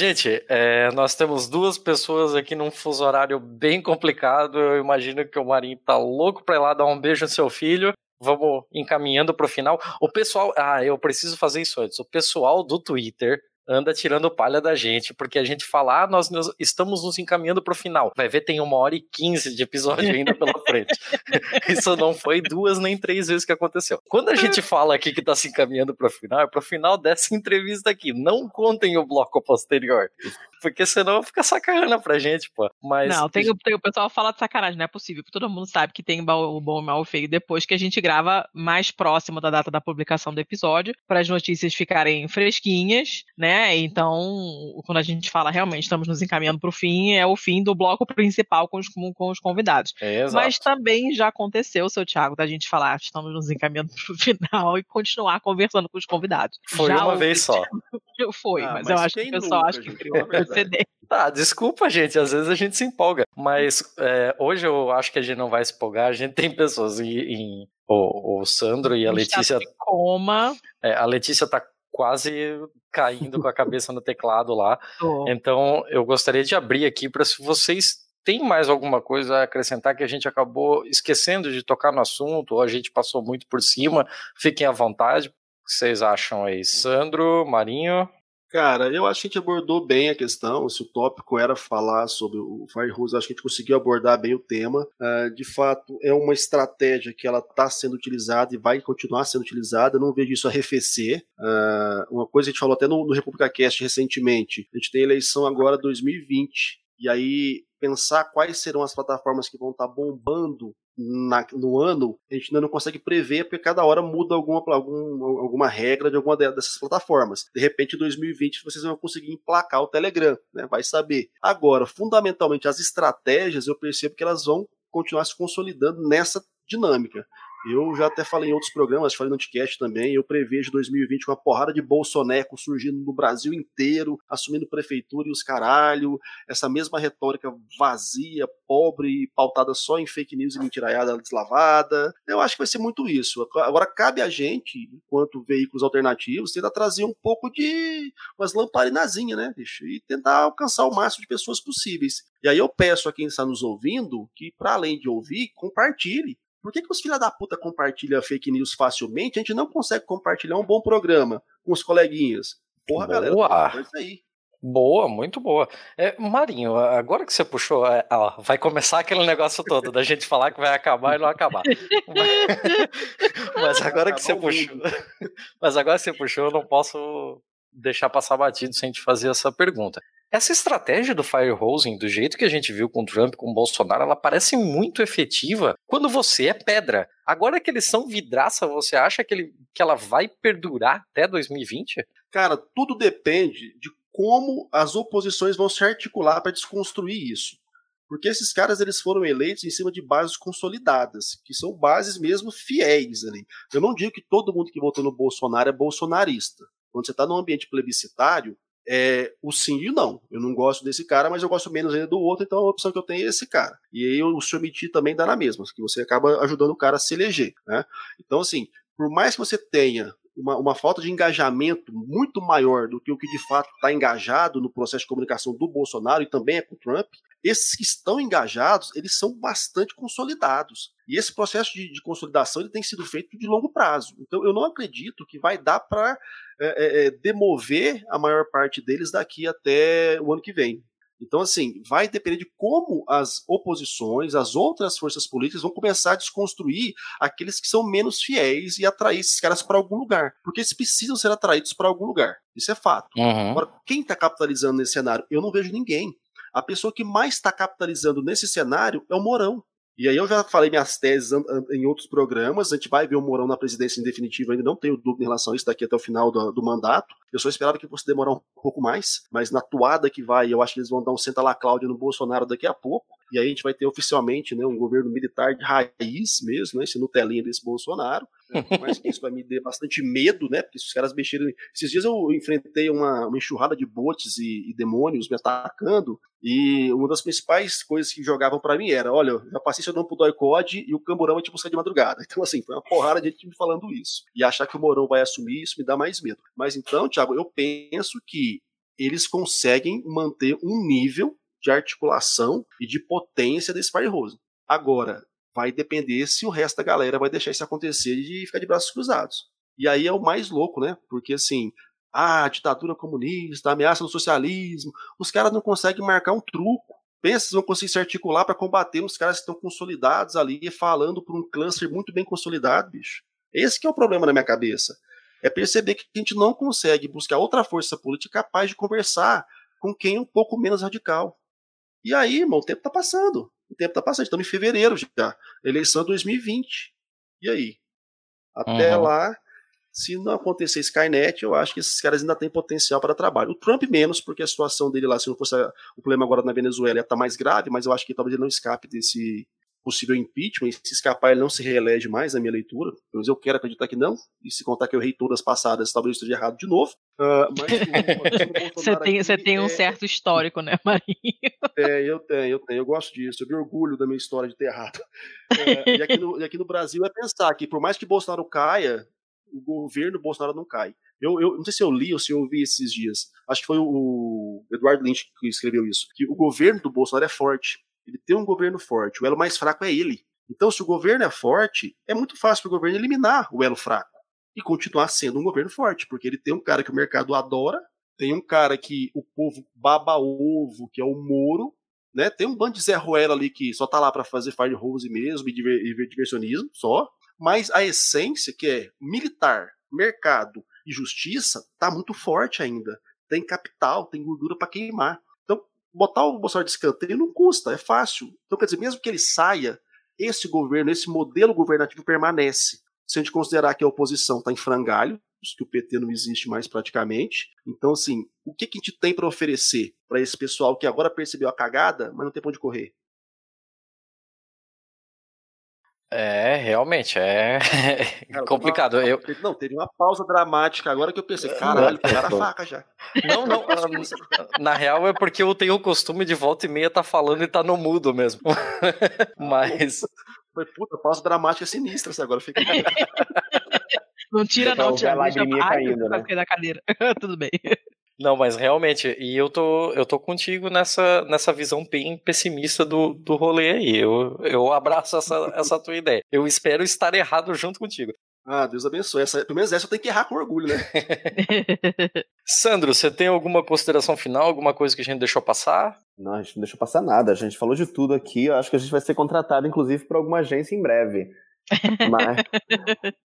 Gente, é, nós temos duas pessoas aqui num fuso horário bem complicado. Eu imagino que o Marinho tá louco pra ir lá dar um beijo no seu filho. Vamos encaminhando pro final. O pessoal. Ah, eu preciso fazer isso antes. O pessoal do Twitter anda tirando palha da gente, porque a gente fala, ah, nós, estamos nos encaminhando pro final. Vai ver, tem uma hora e quinze de episódio ainda pela frente. Isso não foi duas nem três vezes que aconteceu. Quando a gente fala aqui que tá se encaminhando pro final, é pro final dessa entrevista aqui. Não contem o bloco posterior. Porque senão fica sacanagem pra gente, pô. Mas. Não, tem, o- tem o pessoal fala de sacanagem, não é possível, porque todo mundo sabe que tem o bom, o mal e o feio depois que a gente grava mais próximo da data da publicação do episódio, para as notícias ficarem fresquinhas, né? Então, quando a gente fala realmente estamos nos encaminhando para o fim, é o fim do bloco principal com os, com, com os convidados. É. Mas também já aconteceu, seu Thiago, da gente falar estamos nos encaminhando para o final e continuar conversando com os convidados. Foi Já uma vez só. Foi, Ah, mas, mas eu acho que o pessoal acha que criou precedente. Tá, desculpa, gente. Às vezes a gente se empolga. Mas é, hoje eu acho que a gente não vai se empolgar. A gente tem pessoas em. em- o, o Sandro e a Letícia. coma. é, a Letícia tá quase caindo com a cabeça no teclado lá. Então eu gostaria de abrir aqui para se vocês têm mais alguma coisa a acrescentar que a gente acabou esquecendo de tocar no assunto, ou a gente passou muito por cima, fiquem à vontade. O que vocês acham aí? Sandro, Marinho? Cara, eu acho que a gente abordou bem a questão. Se o tópico era falar sobre o Firehose, acho que a gente conseguiu abordar bem o tema. Ah, de fato, é uma estratégia que ela está sendo utilizada e vai continuar sendo utilizada. Eu não vejo isso arrefecer. Ah, uma coisa que a gente falou até no, no República Cast recentemente: a gente tem eleição agora 2020. E aí, pensar quais serão as plataformas que vão estar bombando na- no ano, a gente ainda não consegue prever, porque cada hora muda alguma, algum- alguma regra de alguma de- dessas plataformas. De repente, em 2020, vocês vão conseguir emplacar o Telegram, né? vai saber. Agora, fundamentalmente, as estratégias, eu percebo que elas vão continuar se consolidando nessa dinâmica. Eu já até falei em outros programas, falei no Anticast também, eu prevejo 2020 uma porrada de bolsoneco surgindo no Brasil inteiro, assumindo prefeitura e os caralho, essa mesma retórica vazia, pobre pautada só em fake news e mentiraiada deslavada. Eu acho que vai ser muito isso. Agora cabe a gente, enquanto veículos alternativos, tentar trazer um pouco de umas lamparinazinhas, né, bicho? E tentar alcançar o máximo de pessoas possíveis. E aí eu peço a quem está nos ouvindo que, para além de ouvir, compartilhe. Por que, que os filha da puta compartilham fake news facilmente? A gente não consegue compartilhar um bom programa com os coleguinhas. Porra, galera, Boa. é isso aí. Boa, muito boa. É, Marinho, agora que você puxou, é, ó, vai começar aquele negócio todo da gente falar que vai acabar e não acabar. Mas agora que você puxou, mas agora que você puxou, eu não posso deixar passar batido sem te fazer essa pergunta. Essa estratégia do firehosing, do jeito que a gente viu com Trump, com Bolsonaro, ela parece muito efetiva quando você é pedra. Agora que eles são vidraça, você acha que, ele, que ela vai perdurar até 2020? Cara, tudo depende de como as oposições vão se articular para desconstruir isso. Porque esses caras eles foram eleitos em cima de bases consolidadas, que são bases mesmo fiéis ali. Eu não digo que todo mundo que votou no Bolsonaro é bolsonarista. Quando você está num ambiente plebiscitário, é o sim e o não. Eu não gosto desse cara, mas eu gosto menos ainda do outro, então a opção que eu tenho é esse cara. E aí o se omitir também dá na mesma, que você acaba ajudando o cara a se eleger. Né? Então, assim, por mais que você tenha uma, uma, falta de engajamento muito maior do que o que de fato está engajado no processo de comunicação do Bolsonaro e também é com o Trump, esses que estão engajados, eles são bastante consolidados. E esse processo de, de consolidação ele tem sido feito de longo prazo. Então eu não acredito que vai dar para é, é, demover a maior parte deles daqui até o ano que vem. Então, assim, vai depender de como as oposições, as outras forças políticas vão começar a desconstruir aqueles que são menos fiéis e atrair esses caras para algum lugar. Porque eles precisam ser atraídos para algum lugar. Isso é fato. Uhum. Agora, quem está capitalizando nesse cenário? Eu não vejo ninguém. A pessoa que mais está capitalizando nesse cenário é o Morão. E aí eu já falei minhas teses em outros programas, a gente vai ver o Mourão na presidência em definitivo, ainda não tenho dúvida em relação a isso daqui até o final do, do, mandato. Eu só esperava que fosse demorar um pouco mais, mas na toada que vai, eu acho que eles vão dar um senta lá Cláudia no Bolsonaro daqui a pouco, e aí a gente vai ter oficialmente né, um governo militar de raiz mesmo, né, esse Nutelinha desse Bolsonaro. Que isso vai me dê bastante medo, né? Porque se os caras mexerem. Esses dias eu enfrentei uma, uma enxurrada de botes e, e, demônios me atacando. E uma das principais coisas que jogavam para mim era: olha, já passei seu nome pro Doicode e o Camburão vai te buscar de madrugada. Então, assim, foi uma porrada de gente me falando isso. E achar que o Morão vai assumir isso me dá mais medo. Mas então, Thiago, eu penso que eles conseguem manter um nível de articulação e de potência desse Fire Rose. Agora, vai depender se o resto da galera vai deixar isso acontecer e ficar de braços cruzados. E aí é o mais louco, né? Porque assim, ah, ditadura comunista, ameaça do socialismo, os caras não conseguem marcar um truco. Pensa se vão conseguir se articular para combater os caras que estão consolidados ali, falando por um cluster muito bem consolidado, bicho. Esse que é o problema na minha cabeça. É perceber que a gente não consegue buscar outra força política capaz de conversar com quem é um pouco menos radical. E aí, irmão, o tempo tá passando. O tempo tá passando. Estamos em fevereiro já. Eleição 2020. E aí? Até uhum. lá, se não acontecer Skynet, eu acho que esses caras ainda têm potencial para trabalho. O Trump menos, porque a situação dele lá, se não fosse o problema agora na Venezuela, ia estar tá mais grave, mas eu acho que talvez ele não escape desse, possível impeachment, se escapar ele não se reelege mais na minha leitura, mas eu quero acreditar que não, e se contar que eu errei todas passadas, talvez eu esteja errado de novo. Uh, mas você tem, você tem um é... certo histórico, né, Marinho? É, eu tenho, eu tenho, eu gosto disso, eu me orgulho da minha história de ter errado. É, e, aqui no, e aqui no Brasil é pensar que por mais que Bolsonaro caia, o governo Bolsonaro não cai. Eu, eu não sei se eu li ou se eu ouvi esses dias, acho que foi o Eduardo Lynch que escreveu isso, que o governo do Bolsonaro é forte ele tem um governo forte. O elo mais fraco é ele. Então, se o governo é forte, é muito fácil para o governo eliminar o elo fraco e continuar sendo um governo forte, porque ele tem um cara que o mercado adora, tem um cara que o povo baba ovo, que é o Moro, né? Tem um bando de Zé Ruela ali que só tá lá para fazer fire hose mesmo e, diver, diversionismo só, mas a essência que é militar, mercado e justiça tá muito forte ainda. Tem capital, tem gordura para queimar botar o Bolsonaro de escanteio não custa, é fácil. Então, quer dizer, mesmo que ele saia, esse governo, esse modelo governativo permanece. Se a gente considerar que a oposição está em frangalho, que o PT não existe mais praticamente. Então, assim, o que, que a gente tem para oferecer para esse pessoal que agora percebeu a cagada, mas não tem para onde correr? É, realmente, é Cara, complicado. Uma, eu... Não, teve uma pausa dramática agora que eu pensei, caralho, pegaram a faca já. Não, não, na real é porque eu tenho o costume de volta e meia estar tá falando e tá no mudo mesmo. Mas... Foi puta, pausa dramática sinistra essa agora, fica... Não tira não, Thiago, deixa caindo, né? da cadeira. Tudo bem. Não, mas realmente, e eu tô, eu tô contigo nessa, nessa visão bem pessimista do, do rolê aí. Eu, eu abraço essa, essa tua ideia. Eu espero estar errado junto contigo. Ah, Deus abençoe. Essa, pelo menos essa eu tenho que errar com orgulho, né? Sandro, você tem alguma consideração final, alguma coisa que a gente deixou passar? Não, a gente não deixou passar nada. A gente falou de tudo aqui. Eu acho que a gente vai ser contratado, inclusive, por alguma agência em breve. Mas,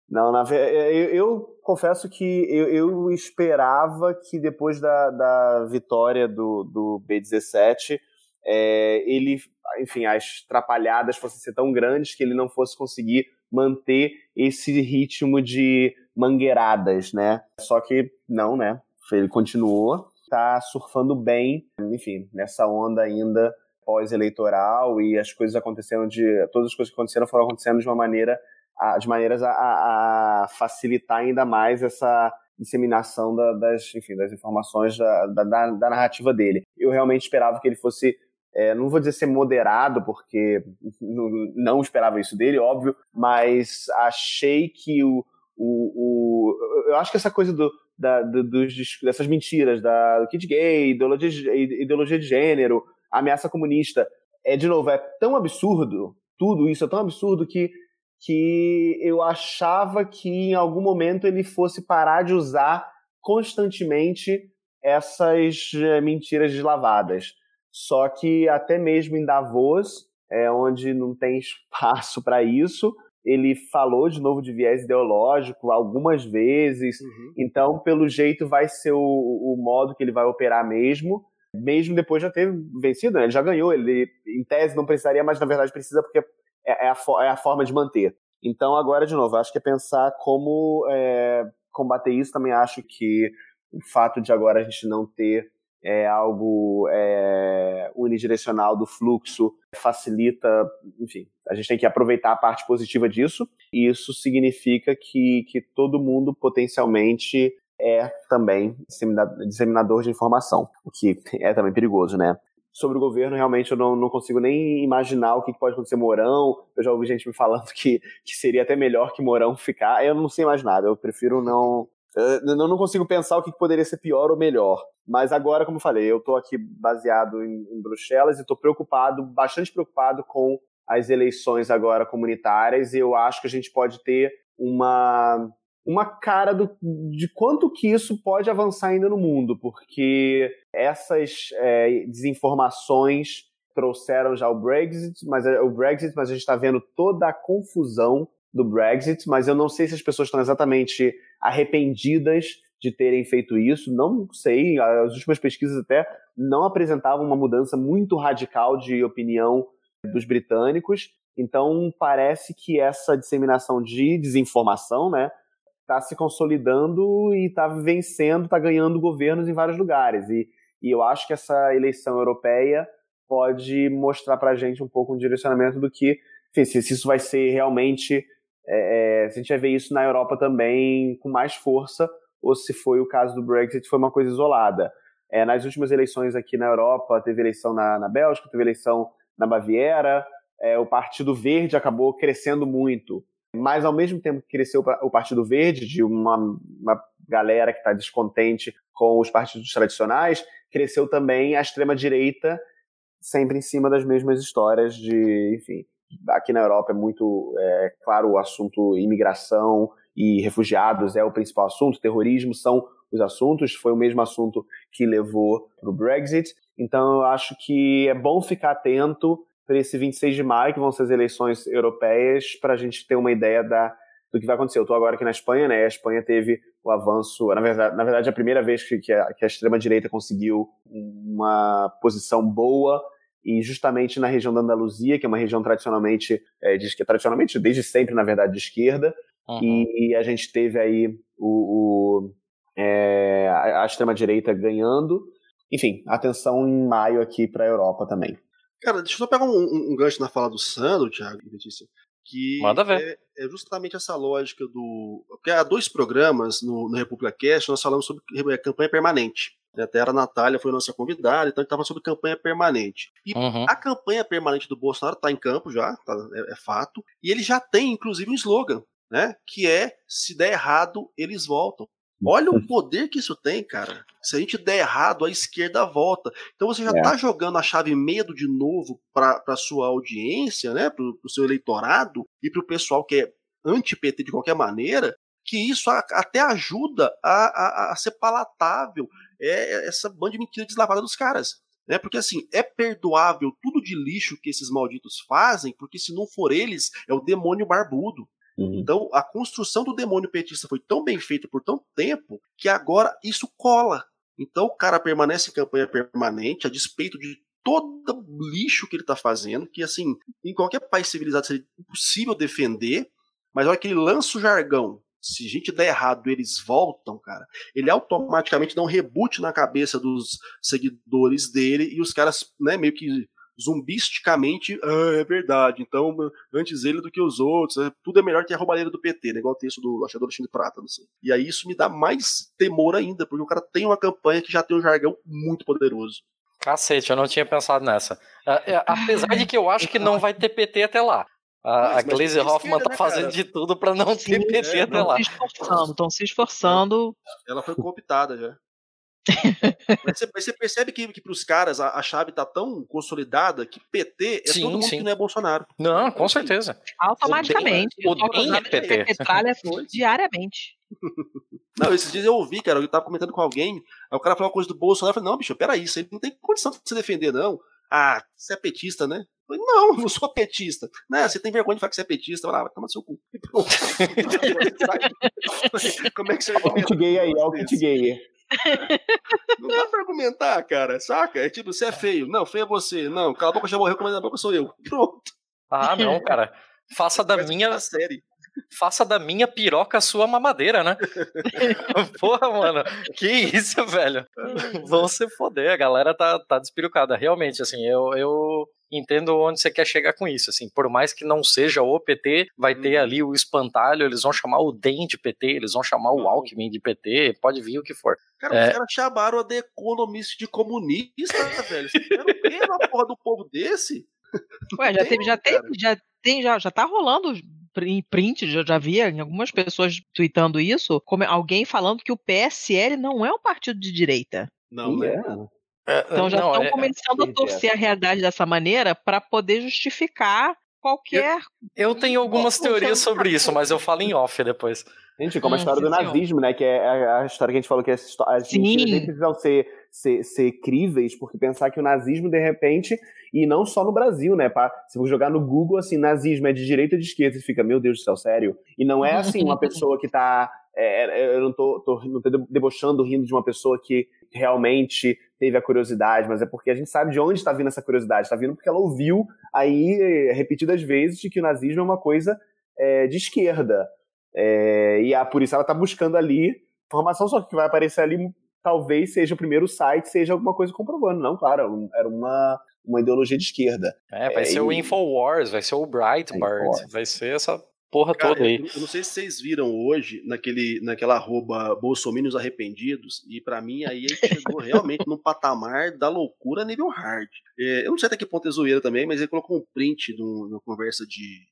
não, na, eu, eu confesso que eu, eu, esperava que depois da, da vitória do, do B17, é, ele, enfim, as trapalhadas fossem ser tão grandes que ele não fosse conseguir manter esse ritmo de mangueiradas, né? Só que não, né? Ele continuou, tá surfando bem, enfim, nessa onda ainda pós-eleitoral e as coisas aconteceram de. Todas as coisas que aconteceram foram acontecendo de uma maneira a, de maneiras a, a, facilitar ainda mais essa disseminação da, das, enfim, das informações da, da, da, narrativa dele. Eu realmente esperava que ele fosse, é, não vou dizer ser moderado, porque não, não, esperava isso dele, óbvio, mas achei que o, o, o eu acho que essa coisa do, da, do, dos, dessas mentiras, da do kit gay, ideologia, ideologia de gênero, ameaça comunista, é de novo, é tão absurdo, tudo isso é tão absurdo que que eu achava que em algum momento ele fosse parar de usar constantemente essas eh, mentiras deslavadas. Só que até mesmo em Davos, é, onde não tem espaço para isso, ele falou de novo de viés ideológico algumas vezes. Uhum. Então, pelo jeito, vai ser o, o, modo que ele vai operar mesmo, mesmo depois de já ter vencido. Né? Ele já ganhou. Ele, em tese, não precisaria, mas na verdade precisa porque é, é, a, é a forma de manter. Então, agora, de novo, acho que é pensar como é, combater isso. Também acho que o fato de agora a gente não ter é algo é, unidirecional do fluxo, facilita, enfim, a gente tem que aproveitar a parte positiva disso, e isso significa que, que todo mundo potencialmente é também disseminador de informação, o que é também perigoso, né? Sobre o governo, realmente eu não, não consigo nem imaginar o que pode acontecer Mourão. Eu já ouvi gente me falando que, que seria até melhor que Mourão ficar. Eu não sei mais nada, eu prefiro não, eu não consigo pensar o que poderia ser pior ou melhor. Mas agora, como eu falei, eu estou aqui baseado em, em Bruxelas e estou preocupado, bastante preocupado com as eleições agora comunitárias e eu acho que a gente pode ter uma uma cara do, de quanto que isso pode avançar ainda no mundo, porque essas é, desinformações trouxeram já o Brexit, mas o Brexit, mas a gente está vendo toda a confusão do Brexit, mas eu não sei se as pessoas estão exatamente arrependidas de terem feito isso, não sei, as últimas pesquisas até não apresentavam uma mudança muito radical de opinião dos britânicos, então parece que essa disseminação de desinformação, né, está se consolidando e está vencendo, está ganhando governos em vários lugares. E, e eu acho que essa eleição europeia pode mostrar para a gente um pouco um direcionamento do que, enfim, se, se isso vai ser realmente, é, é, se a gente vai ver isso na Europa também com mais força, ou se foi o caso do Brexit, foi uma coisa isolada. É, nas últimas eleições aqui na Europa, teve eleição na, na Bélgica, teve eleição na Baviera, é, o Partido Verde acabou crescendo muito mas ao mesmo tempo que cresceu o Partido Verde, de uma, uma galera que está descontente com os partidos tradicionais, cresceu também a extrema-direita, sempre em cima das mesmas histórias de, enfim, aqui na Europa é muito, é, claro, o assunto imigração e refugiados é o principal assunto, terrorismo são os assuntos, foi o mesmo assunto que levou para o Brexit. Então eu acho que é bom ficar atento para esse 26 de maio, que vão ser as eleições europeias, para a gente ter uma ideia da, do que vai acontecer. Eu estou agora aqui na Espanha, né? A Espanha teve o avanço, na verdade, na verdade a primeira vez que, que a, que a extrema-direita conseguiu uma posição boa e justamente na região da Andaluzia, que é uma região tradicionalmente, é, de, que tradicionalmente, desde sempre, na verdade, de esquerda, uhum. e a gente teve aí o, o é, a, a extrema-direita ganhando. Enfim, atenção em maio aqui para a Europa também. Cara, deixa eu só pegar um, um, um gancho na fala do Sandro, Thiago e Letícia. Que Manda ver. É, é, justamente essa lógica do. Porque há dois programas no, no República Cast nós falamos sobre é, campanha permanente. Até era a Natália, foi a nossa convidada, então a gente estava sobre campanha permanente. E uhum. a campanha permanente do Bolsonaro está em campo já, tá, é, é, fato. E ele já tem, inclusive, um slogan, né? Que é: se der errado, eles voltam. Olha o poder que isso tem, cara. Se a gente der errado, a esquerda volta. Então você já está é. jogando a chave medo de novo para a sua audiência, né, para o seu eleitorado e para o pessoal que é anti-PT de qualquer maneira, que isso até ajuda a, a, a, ser palatável é, é essa banda de mentira deslavada dos caras. Né? Porque assim, é perdoável tudo de lixo que esses malditos fazem, porque se não for eles, é o demônio barbudo. Uhum. Então, a construção do demônio petista foi tão bem feita por tanto tempo que agora isso cola. Então, o cara permanece em campanha permanente, a despeito de todo lixo que ele está fazendo, que, assim, em qualquer país civilizado seria impossível defender, mas olha que ele lança o jargão. Se a gente der errado, eles voltam, cara. Ele automaticamente dá um reboot na cabeça dos seguidores dele e os caras, né, meio que zumbisticamente, ah, é verdade, então antes ele do que os outros, é, tudo é melhor que a roubalheira do PT, né? igual o texto do Achador de Prata, não sei. E aí isso me dá mais temor ainda, porque o cara tem uma campanha que já tem um jargão muito poderoso. Cacete, eu não tinha pensado nessa. Uh, apesar de que eu acho que não vai ter PT até lá. A, a Glaze Hoffman tá né, fazendo de tudo para não ter PT é, até lá. Estão se esforçando, estão se esforçando. Ela foi cooptada já. Mas você, você, percebe que, que para os caras a, a, chave está tão consolidada que PT é sim, todo mundo sim. que não é Bolsonaro. Não, com certeza. Automaticamente. O DEM é PT. Petralha diariamente. Não, esses dias eu ouvi, cara, eu tava comentando com alguém, aí o cara falou uma coisa do Bolsonaro, eu falei, não, bicho, peraí, isso aí não tem condição de se defender, não. Ah, você é petista, né? Eu falei, não, eu não sou petista. Né, você tem vergonha de falar que você é petista? Vai lá, vai tomar seu cu. Como é que você... Olha o kit gay aí, olha o kit gay. Não dá pra argumentar, cara, saca? É tipo, você é feio. Não, feio é você. Não, cala a boca já morreu, como a boca sou eu. Pronto. Ah, não, cara. Faça da minha. Série. faça da minha piroca sua mamadeira, né? Porra, mano, que isso, velho? Vão se foder, a galera tá, tá despirucada. Realmente, assim, eu, eu entendo onde você quer chegar com isso, assim, por mais que não seja o PT, vai ter Uhum. ali o espantalho, eles vão chamar o DEM de PT, eles vão chamar o Alckmin de PT, pode vir o que for. Cara, É, os caras chamaram a The Economist de comunista, velho. Vocês querem o quê na porra do povo desse? Ué, já teve, já tem, já tem, já, já tá rolando em print, já, já vi em algumas pessoas tweetando isso, como alguém falando que o PSL não é um partido de direita. Não, né? Então já não, estão é- começando a torcer a realidade dessa maneira para poder justificar qualquer. Eu tenho algumas teorias sobre isso, mas eu falo em off depois. Gente, como a Hum, história do nazismo, né? Que é a, a história que a gente falou que as, as Sim. mentiras nem precisam ser, ser, ser críveis, porque pensar que o nazismo, de repente, e não só no Brasil, né? Pá, se você jogar no Google, assim, nazismo é de direita ou de esquerda, você fica, meu Deus do céu, sério? E não é assim uma pessoa que tá. é, eu não tô, tô, não tô debochando, rindo de uma pessoa que realmente teve a curiosidade, mas é porque a gente sabe de onde está vindo essa curiosidade. Está vindo porque ela ouviu aí eh, repetidas vezes de que o nazismo é uma coisa é, de esquerda. É, e a, por isso ela está buscando ali informação, só que o vai aparecer ali talvez seja o primeiro site, seja alguma coisa comprovando. Não, claro, era uma, uma ideologia de esquerda. É, vai É, ser o e- Infowars, vai ser o Breitbart, vai ser essa porra Cara, toda aí. eu, eu não sei se vocês viram hoje naquele, naquela arroba Bolsominions Arrependidos, e pra mim aí ele chegou realmente num patamar da loucura nível hard. É, eu não sei até que ponto é zoeira também, mas ele colocou um print de uma conversa de,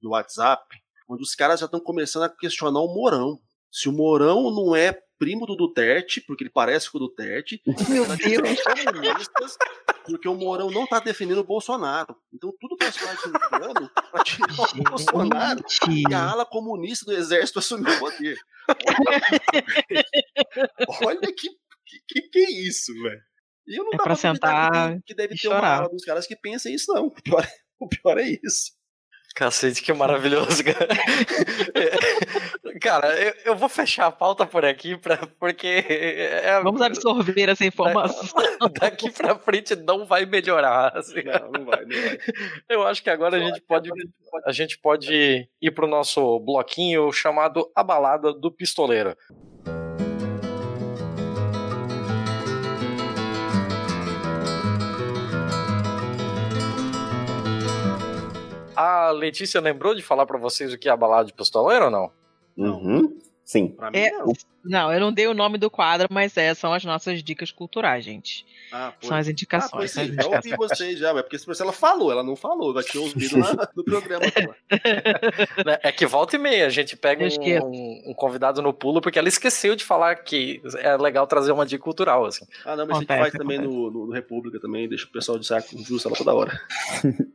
do WhatsApp, onde os caras já estão começando a questionar o Mourão. Se o Mourão não é primo do Duterte, porque ele parece com o Duterte, Meu Deus. comunistas, porque o Mourão não tá defendendo o Bolsonaro. Então tudo faz parte do plano pra tirar o Bolsonaro e a ala comunista do exército assumir o poder. Olha que, que, que é isso, velho. E eu não É dá pra sentar que, que deve ter uma chorar. ala dos caras que pensem isso, não. O pior, o pior é isso. Cacete, que maravilhoso, cara. cara, eu, eu vou fechar a pauta por aqui, pra, porque é- Vamos absorver essa informação. daqui pra frente não vai melhorar. assim. Não, não vai, não vai. Eu acho que agora a gente pode, a gente pode ir pro nosso bloquinho chamado A Balada do Pistoleiro. A Letícia lembrou de falar pra vocês o que é a balada de pistoleiro ou não? Uhum. Sim. Pra mim, É, não. não, eu não dei o nome do quadro, mas é, são as nossas dicas culturais, gente. Ah. São as Ah, indicações. pois as sim, já ouvi vocês já, mas porque se ela falou, ela não falou, vai ter ouvido lá no programa. Né, É que volta e meia a gente pega Eu esqueço. um, um convidado no pulo porque ela esqueceu de falar que é legal trazer uma dica cultural, assim. Ah, não, mas a gente Acontece, faz também no, no- no República também, deixa o pessoal de saco justo lá toda hora.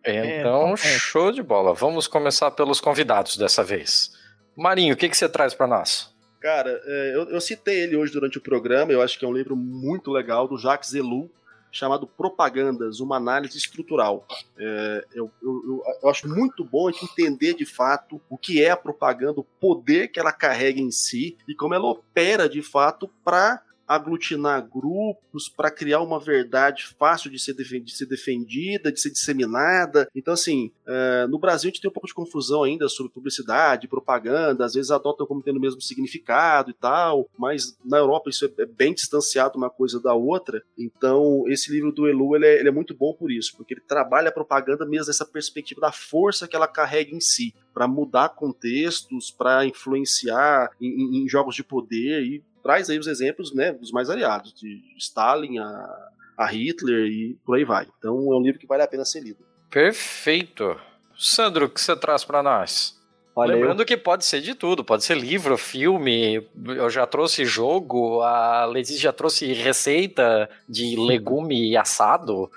Então, acontece. show de bola. Vamos começar pelos convidados dessa vez. Marinho, o que, que você traz pra nós? Cara, é, eu, eu citei ele hoje durante o programa, eu acho que é um livro muito legal, do Jacques Zelou, chamado Propagandas, uma análise estrutural. É, eu- eu- eu acho muito bom a gente entender de fato o que é a propaganda, o poder que ela carrega em si e como ela opera de fato para aglutinar grupos, para criar uma verdade fácil de ser, de ser defendida, de ser disseminada. Então, assim, é, no Brasil a gente tem um pouco de confusão ainda sobre publicidade, propaganda, às vezes adotam como tendo o mesmo significado e tal, mas na Europa isso é é bem distanciado uma coisa da outra. Então, esse livro do Elu ele é, ele é muito bom por isso, porque ele trabalha a propaganda mesmo nessa perspectiva da força que ela carrega em si, para mudar contextos, para influenciar em, em- em jogos de poder e traz aí os exemplos né, dos mais aliados, de Stalin a, a Hitler e por aí vai. Então é um livro que vale a pena ser lido. Perfeito. Sandro, o que você traz pra nós? Olha, Lembrando que pode ser de tudo, pode ser livro, filme, eu já trouxe jogo, a Letícia já trouxe receita de legume assado.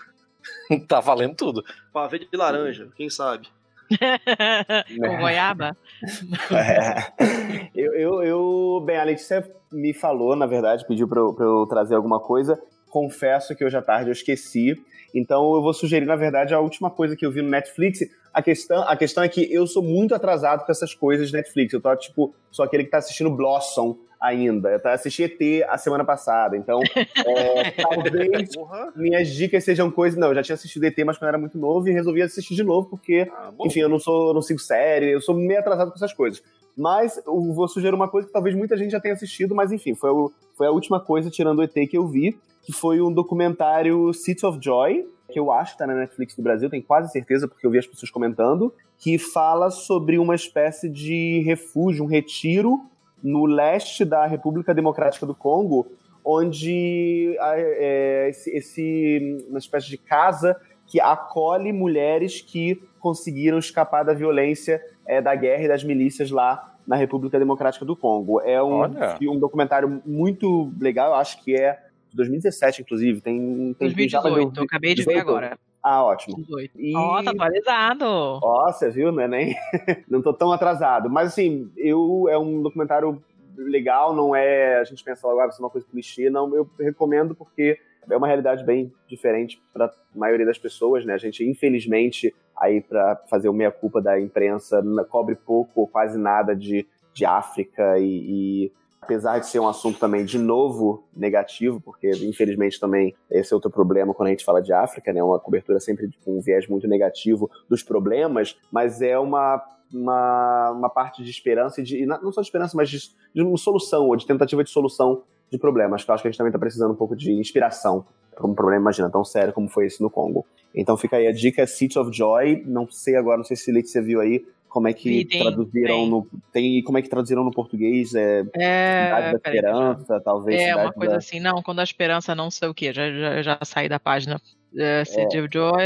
tá valendo tudo. Pavê de laranja, quem sabe? Com goiaba? É. Eu, eu, eu- bem, a Letícia me falou, na verdade, pediu pra eu, pra eu trazer alguma coisa. Confesso que hoje à tarde eu esqueci. Então eu vou sugerir, na verdade, a última coisa que eu vi no Netflix. A questão, a questão é que eu sou muito atrasado com essas coisas de Netflix. Eu tô, tipo, sou aquele que tá assistindo Blossom ainda. Eu assisti ET a semana passada. Então, é, talvez Porra. minhas dicas sejam coisas. Não, eu já tinha assistido ET, mas quando era muito novo e resolvi assistir de novo, porque Ah, enfim, eu não sou, não sigo série, eu sou meio atrasado com essas coisas. Mas eu vou sugerir uma coisa que talvez muita gente já tenha assistido, mas enfim, foi, o, foi a última coisa, tirando o ET, que eu vi, que foi um documentário City of Joy, que eu acho que tá na Netflix do Brasil, tenho quase certeza, porque eu vi as pessoas comentando, que fala sobre uma espécie de refúgio, um retiro no leste da República Democrática do Congo, onde é, esse, esse, uma espécie de casa que acolhe mulheres que conseguiram escapar da violência é, da guerra e das milícias lá na República Democrática do Congo. É um, um documentário muito legal, eu acho que é de 2017, inclusive. Tem, tem 2018, já, eu acabei de 18? ver agora. Ah, ótimo. E... Ó, oh, tá atualizado. Ó, você viu, né? Nem... não tô tão atrasado. Mas, assim, eu é um documentário legal, não é... A gente pensa logo, ah, isso é uma coisa clichê. Não, eu recomendo porque é uma realidade bem diferente para a maioria das pessoas, né? A gente, infelizmente, aí para fazer o meia-culpa da imprensa, cobre pouco ou quase nada de, de África e, e apesar de ser um assunto também de novo negativo, porque infelizmente também esse é outro problema quando a gente fala de África, né? Uma cobertura sempre com um viés muito negativo dos problemas, mas é uma uma, uma parte de esperança e de não só de esperança, mas de, de uma solução ou de tentativa de solução de problemas. Que eu acho que a gente também está precisando um pouco de inspiração para um problema, imagina, tão sério como foi esse no Congo. Então fica aí a dica, City of Joy. Não sei agora, não sei se Leite você viu aí, como é que tem, traduziram tem. no tem como é que traduziram no português é, é cidade da esperança talvez é uma coisa da... assim não quando a esperança não sei o que já, já, já saí da página uh, City é. of Joy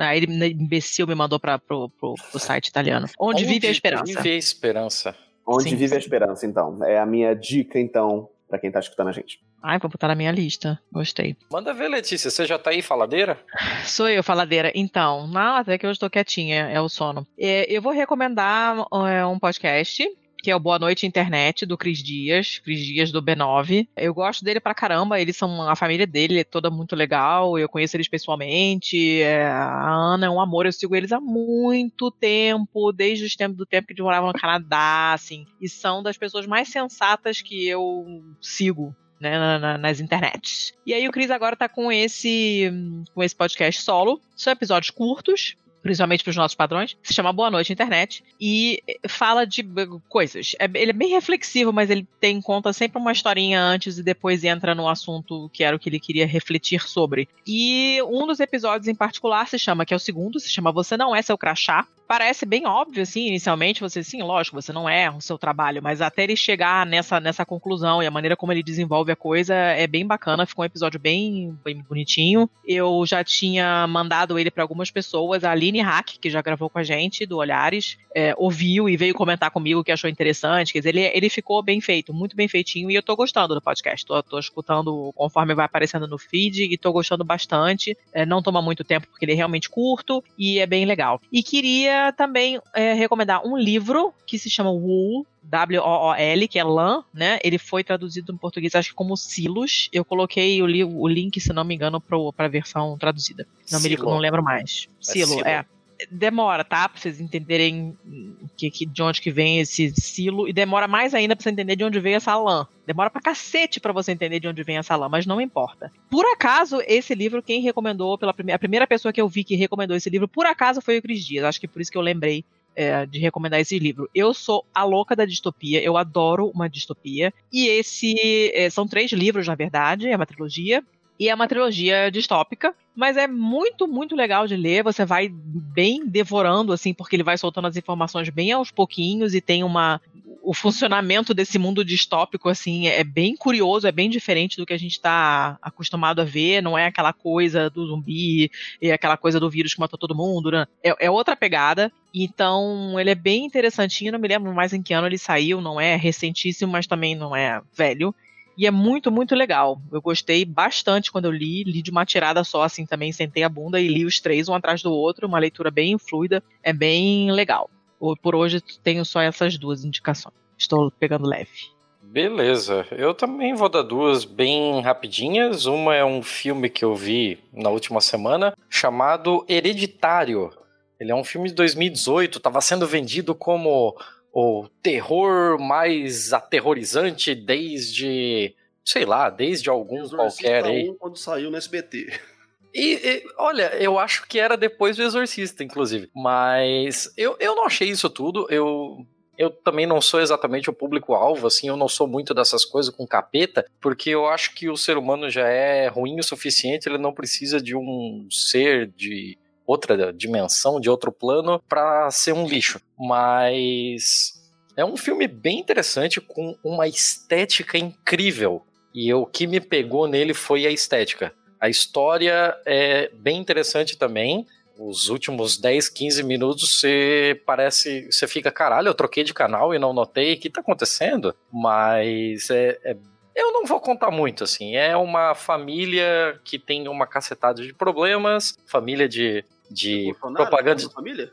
aí ele imbecil me mandou para pro, pro, pro, site italiano onde, onde vive a esperança vive a esperança onde Sim. vive a esperança então é a minha dica então para quem tá escutando a gente. Ai, vou botar na minha lista. Gostei. Manda ver, Letícia. Você já tá aí, faladeira? Sou eu, faladeira. Então, não, até que eu estou quietinha, é o sono. É, eu vou recomendar é, um podcast que é o Boa Noite Internet, do Cris Dias, Cris Dias do B9. Eu gosto dele pra caramba, eles são, a família dele é toda muito legal, eu conheço eles pessoalmente, é, a Ana é um amor, eu sigo eles há muito tempo, desde os tempos do tempo que eles moravam no Canadá, assim, e são das pessoas mais sensatas que eu sigo, né, na, na, nas internets. E aí o Cris agora tá com esse com esse podcast solo. São episódios curtos, principalmente para os nossos padrões, se chama Boa Noite Internet e fala de coisas. É, ele é bem reflexivo, mas ele tem em conta sempre uma historinha antes e depois entra no assunto que era o que ele queria refletir sobre. E um dos episódios em particular se chama, que é o segundo, se chama Você Não É Seu Crachá, parece bem óbvio, assim, inicialmente, você, sim, lógico, você não é o seu trabalho, mas até ele chegar nessa, nessa conclusão e a maneira como ele desenvolve a coisa é bem bacana, ficou um episódio bem, bem bonitinho. Eu já tinha mandado ele para algumas pessoas, a Aline Hack, que já gravou com a gente, do Olhares, é, ouviu e veio comentar comigo que achou interessante, quer dizer, ele, ele ficou bem feito, muito bem feitinho, e eu tô gostando do podcast, tô, tô escutando conforme vai aparecendo no feed, e tô gostando bastante, é, não toma muito tempo, porque ele é realmente curto, e é bem legal. E queria também é, recomendar um livro que se chama Wool, W-O-O-L, que é lã, né? Ele foi traduzido em português, acho que como Silos. Eu coloquei o, li o link, se não me engano, para a versão traduzida. Não, me, não lembro mais. É Silo, Silo, é demora, tá? Pra vocês entenderem que, que, de onde que vem esse silo. E demora mais ainda pra você entender de onde veio essa lã. Demora pra cacete pra você entender de onde vem essa lã, mas não importa. Por acaso, esse livro, quem recomendou, pela primeira, a primeira pessoa que eu vi que recomendou esse livro, por acaso foi o Cris Dias. Acho que por isso que eu lembrei é, de recomendar esse livro. Eu sou a louca da distopia, eu adoro uma distopia. E esse. É, são três livros, na verdade, é uma trilogia. E é uma trilogia distópica, mas é muito, muito legal de ler. Você vai bem devorando, assim, porque ele vai soltando as informações bem aos pouquinhos e tem uma. O funcionamento desse mundo distópico, assim, é bem curioso, é bem diferente do que a gente está acostumado a ver. Não é aquela coisa do zumbi e aquela coisa do vírus que matou todo mundo, né? É, é outra pegada. Então, ele é bem interessantinho. Não me lembro mais em que ano ele saiu, não é recentíssimo, mas também não é velho. E é muito, muito legal. Eu gostei bastante quando eu li, li de uma tirada só, assim, também sentei a bunda e li os três um atrás do outro, uma leitura bem fluida, é bem legal. Por hoje tenho só essas duas indicações. Estou pegando leve. Beleza, eu também vou dar duas bem rapidinhas. Uma é um filme que eu vi na última semana chamado Hereditário. Ele é um filme de 2018, estava sendo vendido como o terror mais aterrorizante desde, sei lá, desde algum qualquer aí. quando saiu no SBT. E, e, olha, eu acho que era depois do Exorcista, inclusive. Mas eu, eu não achei isso tudo. Eu eu também não sou exatamente o público-alvo, assim, eu não sou muito dessas coisas com capeta, porque eu acho que o ser humano já é ruim o suficiente, ele não precisa de um ser de outra dimensão, de outro plano, para ser um lixo. Mas é um filme bem interessante, com uma estética incrível. E o que me pegou nele foi a estética. A história é bem interessante também. Os últimos 10, 15 minutos você parece. Você fica, caralho, eu troquei de canal e não notei. O que tá acontecendo? Mas é, é eu não vou contar muito, assim. É uma família que tem uma cacetada de problemas, família de, de propaganda. De... Família?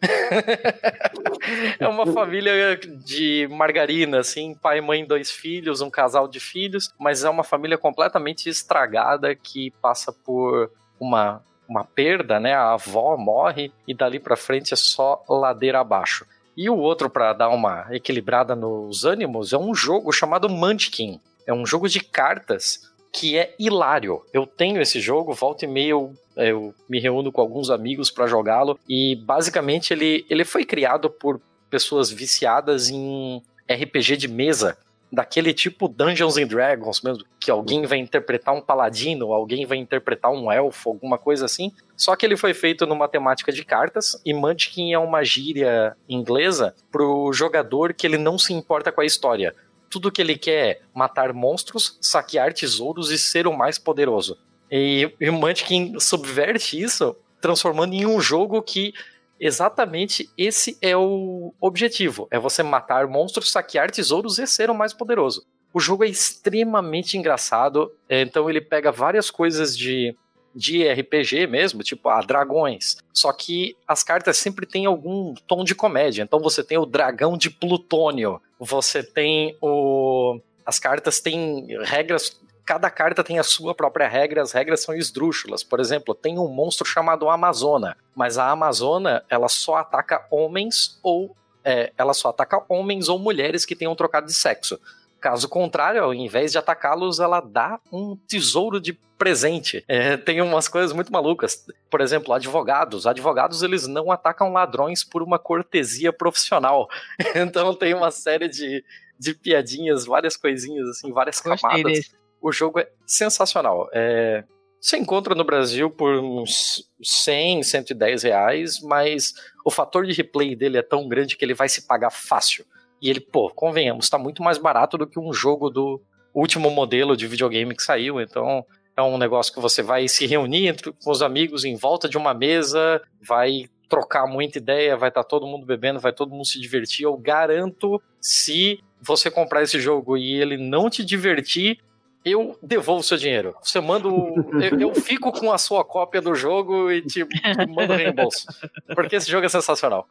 é uma família de margarina, assim, pai, mãe, dois filhos, um casal de filhos, mas é uma família completamente estragada que passa por uma, uma perda, né? A avó morre e dali para frente é só ladeira abaixo. E o outro, para dar uma equilibrada nos ânimos, é um jogo chamado Munchkin. É um jogo de cartas que é hilário. Eu tenho esse jogo, volta e meia eu, eu me reúno com alguns amigos para jogá-lo e basicamente ele, ele foi criado por pessoas viciadas em RPG de mesa, daquele tipo Dungeons and Dragons mesmo, que alguém vai interpretar um paladino, alguém vai interpretar um elfo, alguma coisa assim. Só que ele foi feito numa temática de cartas e Munchkin é uma gíria inglesa pro jogador que ele não se importa com a história tudo que ele quer é matar monstros, saquear tesouros e ser o mais poderoso. E, o Munchkin subverte isso, transformando em um jogo que exatamente esse é o objetivo: é você matar monstros, saquear tesouros e ser o mais poderoso. O jogo é extremamente engraçado, então ele pega várias coisas de de RPG mesmo, tipo, ah, dragões. Só que as cartas sempre têm algum tom de comédia. Então você tem o dragão de plutônio, você tem o. As cartas têm regras. Cada carta tem a sua própria regra, as regras são esdrúxulas. Por exemplo, tem um monstro chamado Amazona, mas a Amazona ela só ataca homens ou é, ela só ataca homens ou mulheres que tenham trocado de sexo. Caso contrário, ao invés de atacá-los, ela dá um tesouro de presente. É, tem umas coisas muito malucas. Por exemplo, advogados. Advogados, eles não atacam ladrões por uma cortesia profissional. Então tem uma série de, de piadinhas, várias coisinhas, assim, várias camadas. O jogo é sensacional. É, você encontra no Brasil por uns 100, 110 reais, mas o fator de replay dele é tão grande que ele vai se pagar fácil. E ele, pô, convenhamos, está muito mais barato do que um jogo do último modelo de videogame que saiu. Então, é um negócio que você vai se reunir entre, com os amigos em volta de uma mesa, vai trocar muita ideia, vai estar tá todo mundo bebendo, vai todo mundo se divertir. Eu garanto, se você comprar esse jogo e ele não te divertir, eu devolvo seu dinheiro. Você manda o, eu, eu, fico com a sua cópia do jogo e te, te mando reembolso. Porque esse jogo é sensacional.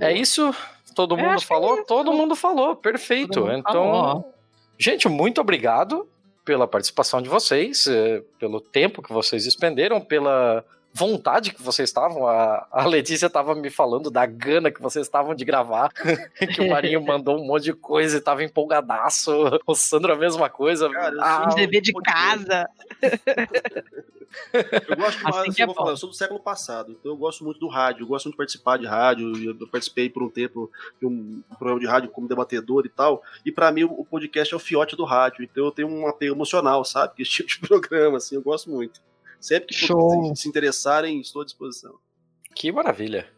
É isso? Todo mundo falou? É Todo mundo falou, perfeito. Mundo então, falou. gente, muito obrigado pela participação de vocês, eh, pelo tempo que vocês expenderam, pela vontade que vocês estavam. A, a Letícia estava me falando da gana que vocês estavam de gravar, que o Marinho mandou um monte de coisa e estava empolgadaço. O Sandro a mesma coisa. Cara, ah, dever de casa. Eu gosto mais, assim, assim, é vou falar, eu sou do século passado, então eu gosto muito do rádio, eu gosto muito de participar de rádio, eu participei por um tempo de um, programa de rádio como debatedor e tal, e para mim o podcast é o fiote do rádio, então eu tenho um apego emocional, sabe, esse tipo de programa, assim, eu gosto muito. Sempre que Show. se interessarem, estou à disposição. Que maravilha.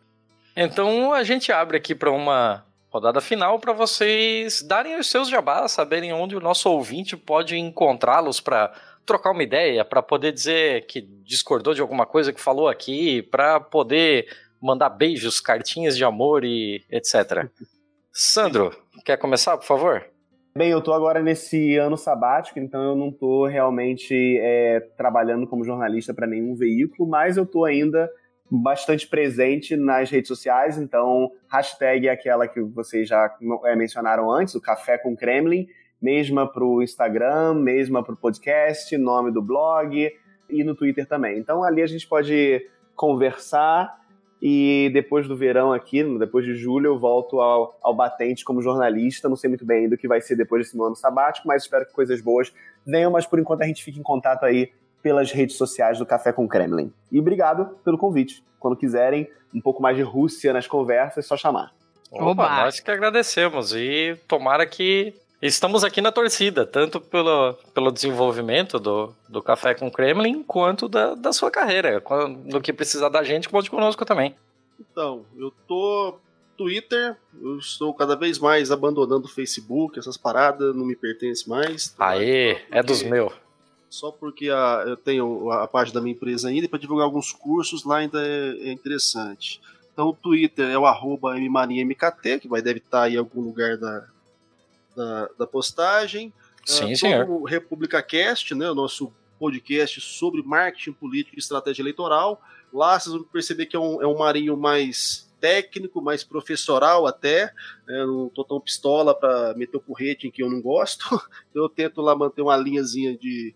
Então a gente abre aqui para uma rodada final para vocês darem os seus jabás, saberem onde o nosso ouvinte pode encontrá-los para trocar uma ideia, para poder dizer que discordou de alguma coisa que falou aqui, para poder mandar beijos, cartinhas de amor e etc. Sandro, quer começar, por favor? Bem, eu tô agora nesse ano sabático, então eu não tô realmente é, trabalhando como jornalista para nenhum veículo, mas eu tô ainda bastante presente nas redes sociais, então hashtag é aquela que vocês já é, mencionaram antes, o Café com Kremlin, mesma para o Instagram, mesma para o podcast, nome do blog e no Twitter também. Então ali a gente pode conversar e depois do verão aqui, depois de julho, eu volto ao, ao Batente como jornalista. Não sei muito bem ainda o que vai ser depois desse meu ano sabático, mas espero que coisas boas venham. Mas por enquanto a gente fica em contato aí pelas redes sociais do Café com Kremlin. E obrigado pelo convite. Quando quiserem um pouco mais de Rússia nas conversas, é só chamar. Opa, Oba. nós que agradecemos e tomara que estamos aqui na torcida, tanto pelo, pelo desenvolvimento do, do Café com Kremlin, quanto da, da sua carreira. No que precisar da gente, conte conosco também. Então, eu tô Twitter, eu estou cada vez mais abandonando o Facebook, essas paradas não me pertencem mais. Aê, é dos Porque- meus. Só porque a- eu tenho a página da minha empresa ainda e para divulgar alguns cursos lá ainda é, é interessante. Então o Twitter é o arroba mmkt, que vai deve estar aí em algum lugar da, da, da postagem. Sim, Ah, senhor. O República Cast, né, o nosso podcast sobre marketing político e estratégia eleitoral. Lá vocês vão perceber que é um, é um marinho mais técnico, mais professoral até. né, Eu não tô tão pistola para meter o porrete em que eu não gosto. Eu tento lá manter uma linhazinha de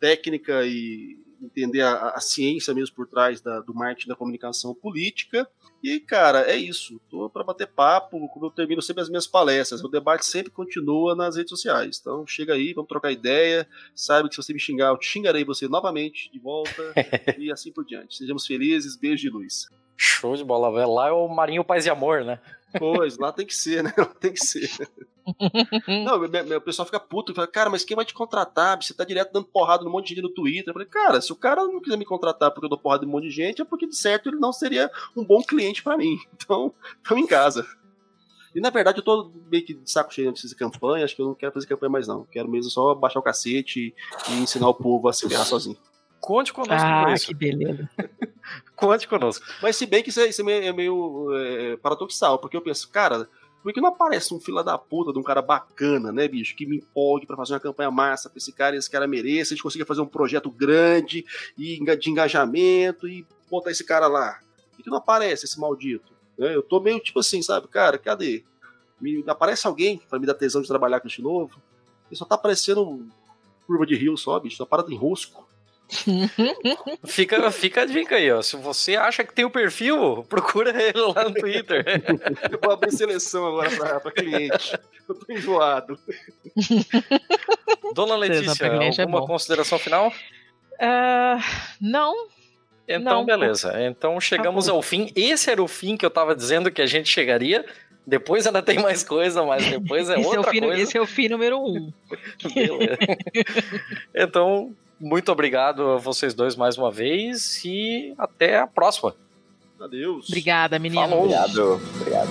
técnica e entender a, a ciência mesmo por trás da- do marketing da comunicação política. E, cara, é isso. Tô para bater papo, como eu termino sempre as minhas palestras. O debate sempre continua nas redes sociais. Então, chega aí, vamos trocar ideia. Saiba que se você me xingar, eu xingarei você novamente de volta e assim por diante. Sejamos felizes, beijo de luz. Show de bola, velho. Lá é o Marinho Paz e Amor, né? Pois, lá tem que ser, né? Lá tem que ser. Não, meu- meu- o pessoal fica puto, fala, cara, mas quem vai te contratar? Você tá direto dando porrada num monte de gente no Twitter. Eu falei, cara, se o cara não quiser me contratar porque eu dou porrada em um monte de gente, é porque de certo ele não seria um bom cliente pra mim. Então, tamo em casa. E na verdade eu tô meio que de saco cheio de campanha, acho que eu não quero fazer campanha mais não. Quero mesmo só baixar o cacete e ensinar o povo a se ferrar sozinho. Conte conosco Ah, com isso. que beleza. Conte conosco. Mas se bem que isso é, isso é meio, é meio, é, paradoxal, porque eu penso, cara, por que não aparece um fila da puta de um cara bacana, né, bicho, que me empolgue pra fazer uma campanha massa pra esse cara e esse cara mereça, a gente consiga fazer um projeto grande e de engajamento e botar esse cara lá. Por que não aparece esse maldito? né? Eu tô meio tipo assim, sabe, cara, cadê? Me aparece alguém pra me dar tesão de trabalhar com isso novo? Ele só tá aparecendo curva de rio só, bicho, tá parado em rosco. Fica, fica a dica aí, ó. Se você acha que tem o perfil, procura ele lá no Twitter. Eu vou abrir seleção agora pra, pra cliente. Eu tô enjoado. Dona Letícia, é alguma bom. consideração final? Ah, não. Então, Não. beleza. Então chegamos Tá bom. ao fim. Esse era o fim que eu tava dizendo que a gente chegaria. Depois ainda tem mais coisa, mas depois é esse, é outra o fim, coisa. esse é o fim número um. Beleza. então, muito obrigado a vocês dois mais uma vez e até a próxima. Adeus. Obrigada, menino. Falou. Obrigado, obrigado.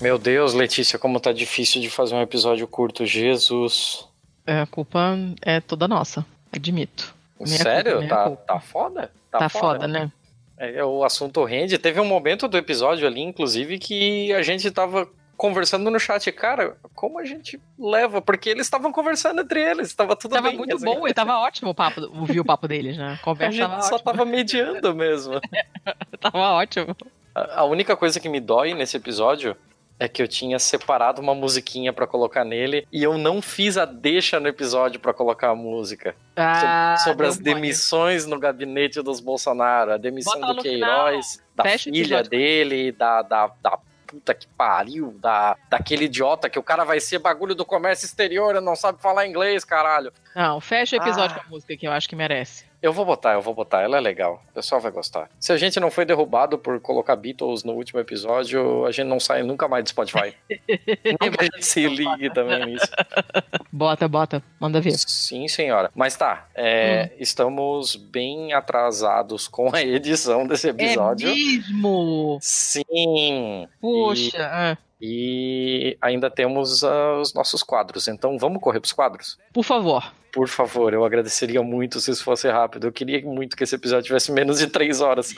Meu Deus, Letícia, como tá difícil de fazer um episódio curto. Jesus. É, a culpa é toda nossa, admito. Minha Sério? culpa, tá, culpa. tá foda? Tá, foda, né? É, o assunto rende. Teve um momento do episódio ali, inclusive, que a gente tava conversando no chat. Cara, como a gente leva? Porque eles estavam conversando entre eles, tava tudo Tava bem. muito assim. bom, e tava ótimo o papo, ouvir o papo deles, né? A A conversa gente tava só ótima. tava mediando mesmo. Tava ótimo. A a única coisa que me dói nesse episódio é que eu tinha separado uma musiquinha pra colocar nele e eu não fiz a deixa no episódio pra colocar a música. So- Ah, sobre deu as demissões no gabinete dos Bolsonaro, a demissão Bota do Queiroz, final. da Fecha filha dele, da, da, da puta que pariu, da, daquele idiota que o cara vai ser bagulho do comércio exterior e não sabe falar inglês, caralho. Não, fecha o episódio Ah. com a música que eu acho que merece. Eu vou botar, eu vou botar, ela é legal. O pessoal vai gostar. Se a gente não foi derrubado por colocar Beatles no último episódio, a gente não sai nunca mais do Spotify. que a gente se ligue também nisso. Bota, bota, manda ver. Sim, senhora. Mas tá, é, estamos bem atrasados com a edição desse episódio. É mesmo? Sim. Poxa, ah, E ainda temos ah, os nossos quadros. Então vamos correr pros quadros? por favor. Por favor, eu agradeceria muito se isso fosse rápido. Eu queria muito que esse episódio tivesse menos de três horas.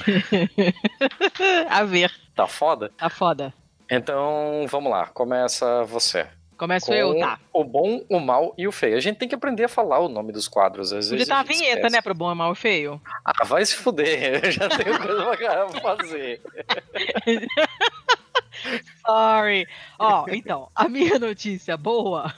a ver, Tá foda? tá foda. Então vamos lá, começa você. Começo Com eu, tá. O bom, o mal e o feio. A gente tem que aprender a falar o nome dos quadros. Às Podia vezes ter uma a gente vinheta, esquece. né, pro bom, mal e feio. Ah, vai se fuder. Eu já tenho coisa pra fazer. sorry. Ó, então, a minha notícia boa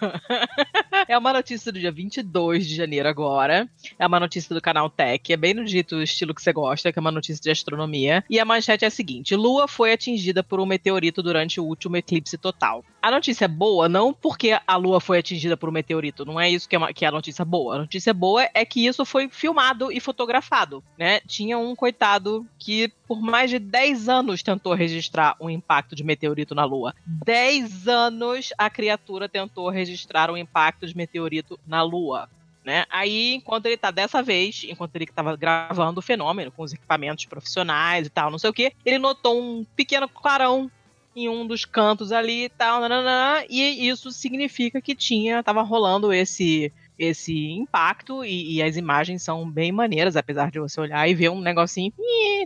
é uma notícia do dia 22 de janeiro agora. É uma notícia do canal Tech, é bem no dito estilo que você gosta, que é uma notícia de astronomia. E a manchete é a seguinte: Lua foi atingida por um meteorito durante o último eclipse total. A notícia é boa não porque a Lua foi atingida por um meteorito, não é isso que é, uma, que é a notícia boa. A notícia boa é que isso foi filmado e fotografado, né? Tinha um coitado que por mais de 10 anos tentou registrar um impacto de meteorito na Lua. 10 anos a criatura tentou registrar um impacto de meteorito na Lua. Né? Aí, enquanto ele tá dessa vez, enquanto ele estava gravando o fenômeno com os equipamentos profissionais e tal, não sei o que, ele notou um pequeno clarão em um dos cantos ali e tal, nananã, e isso significa que tinha, tava rolando esse esse impacto e, e, as imagens são bem maneiras, apesar de você olhar e ver um negocinho,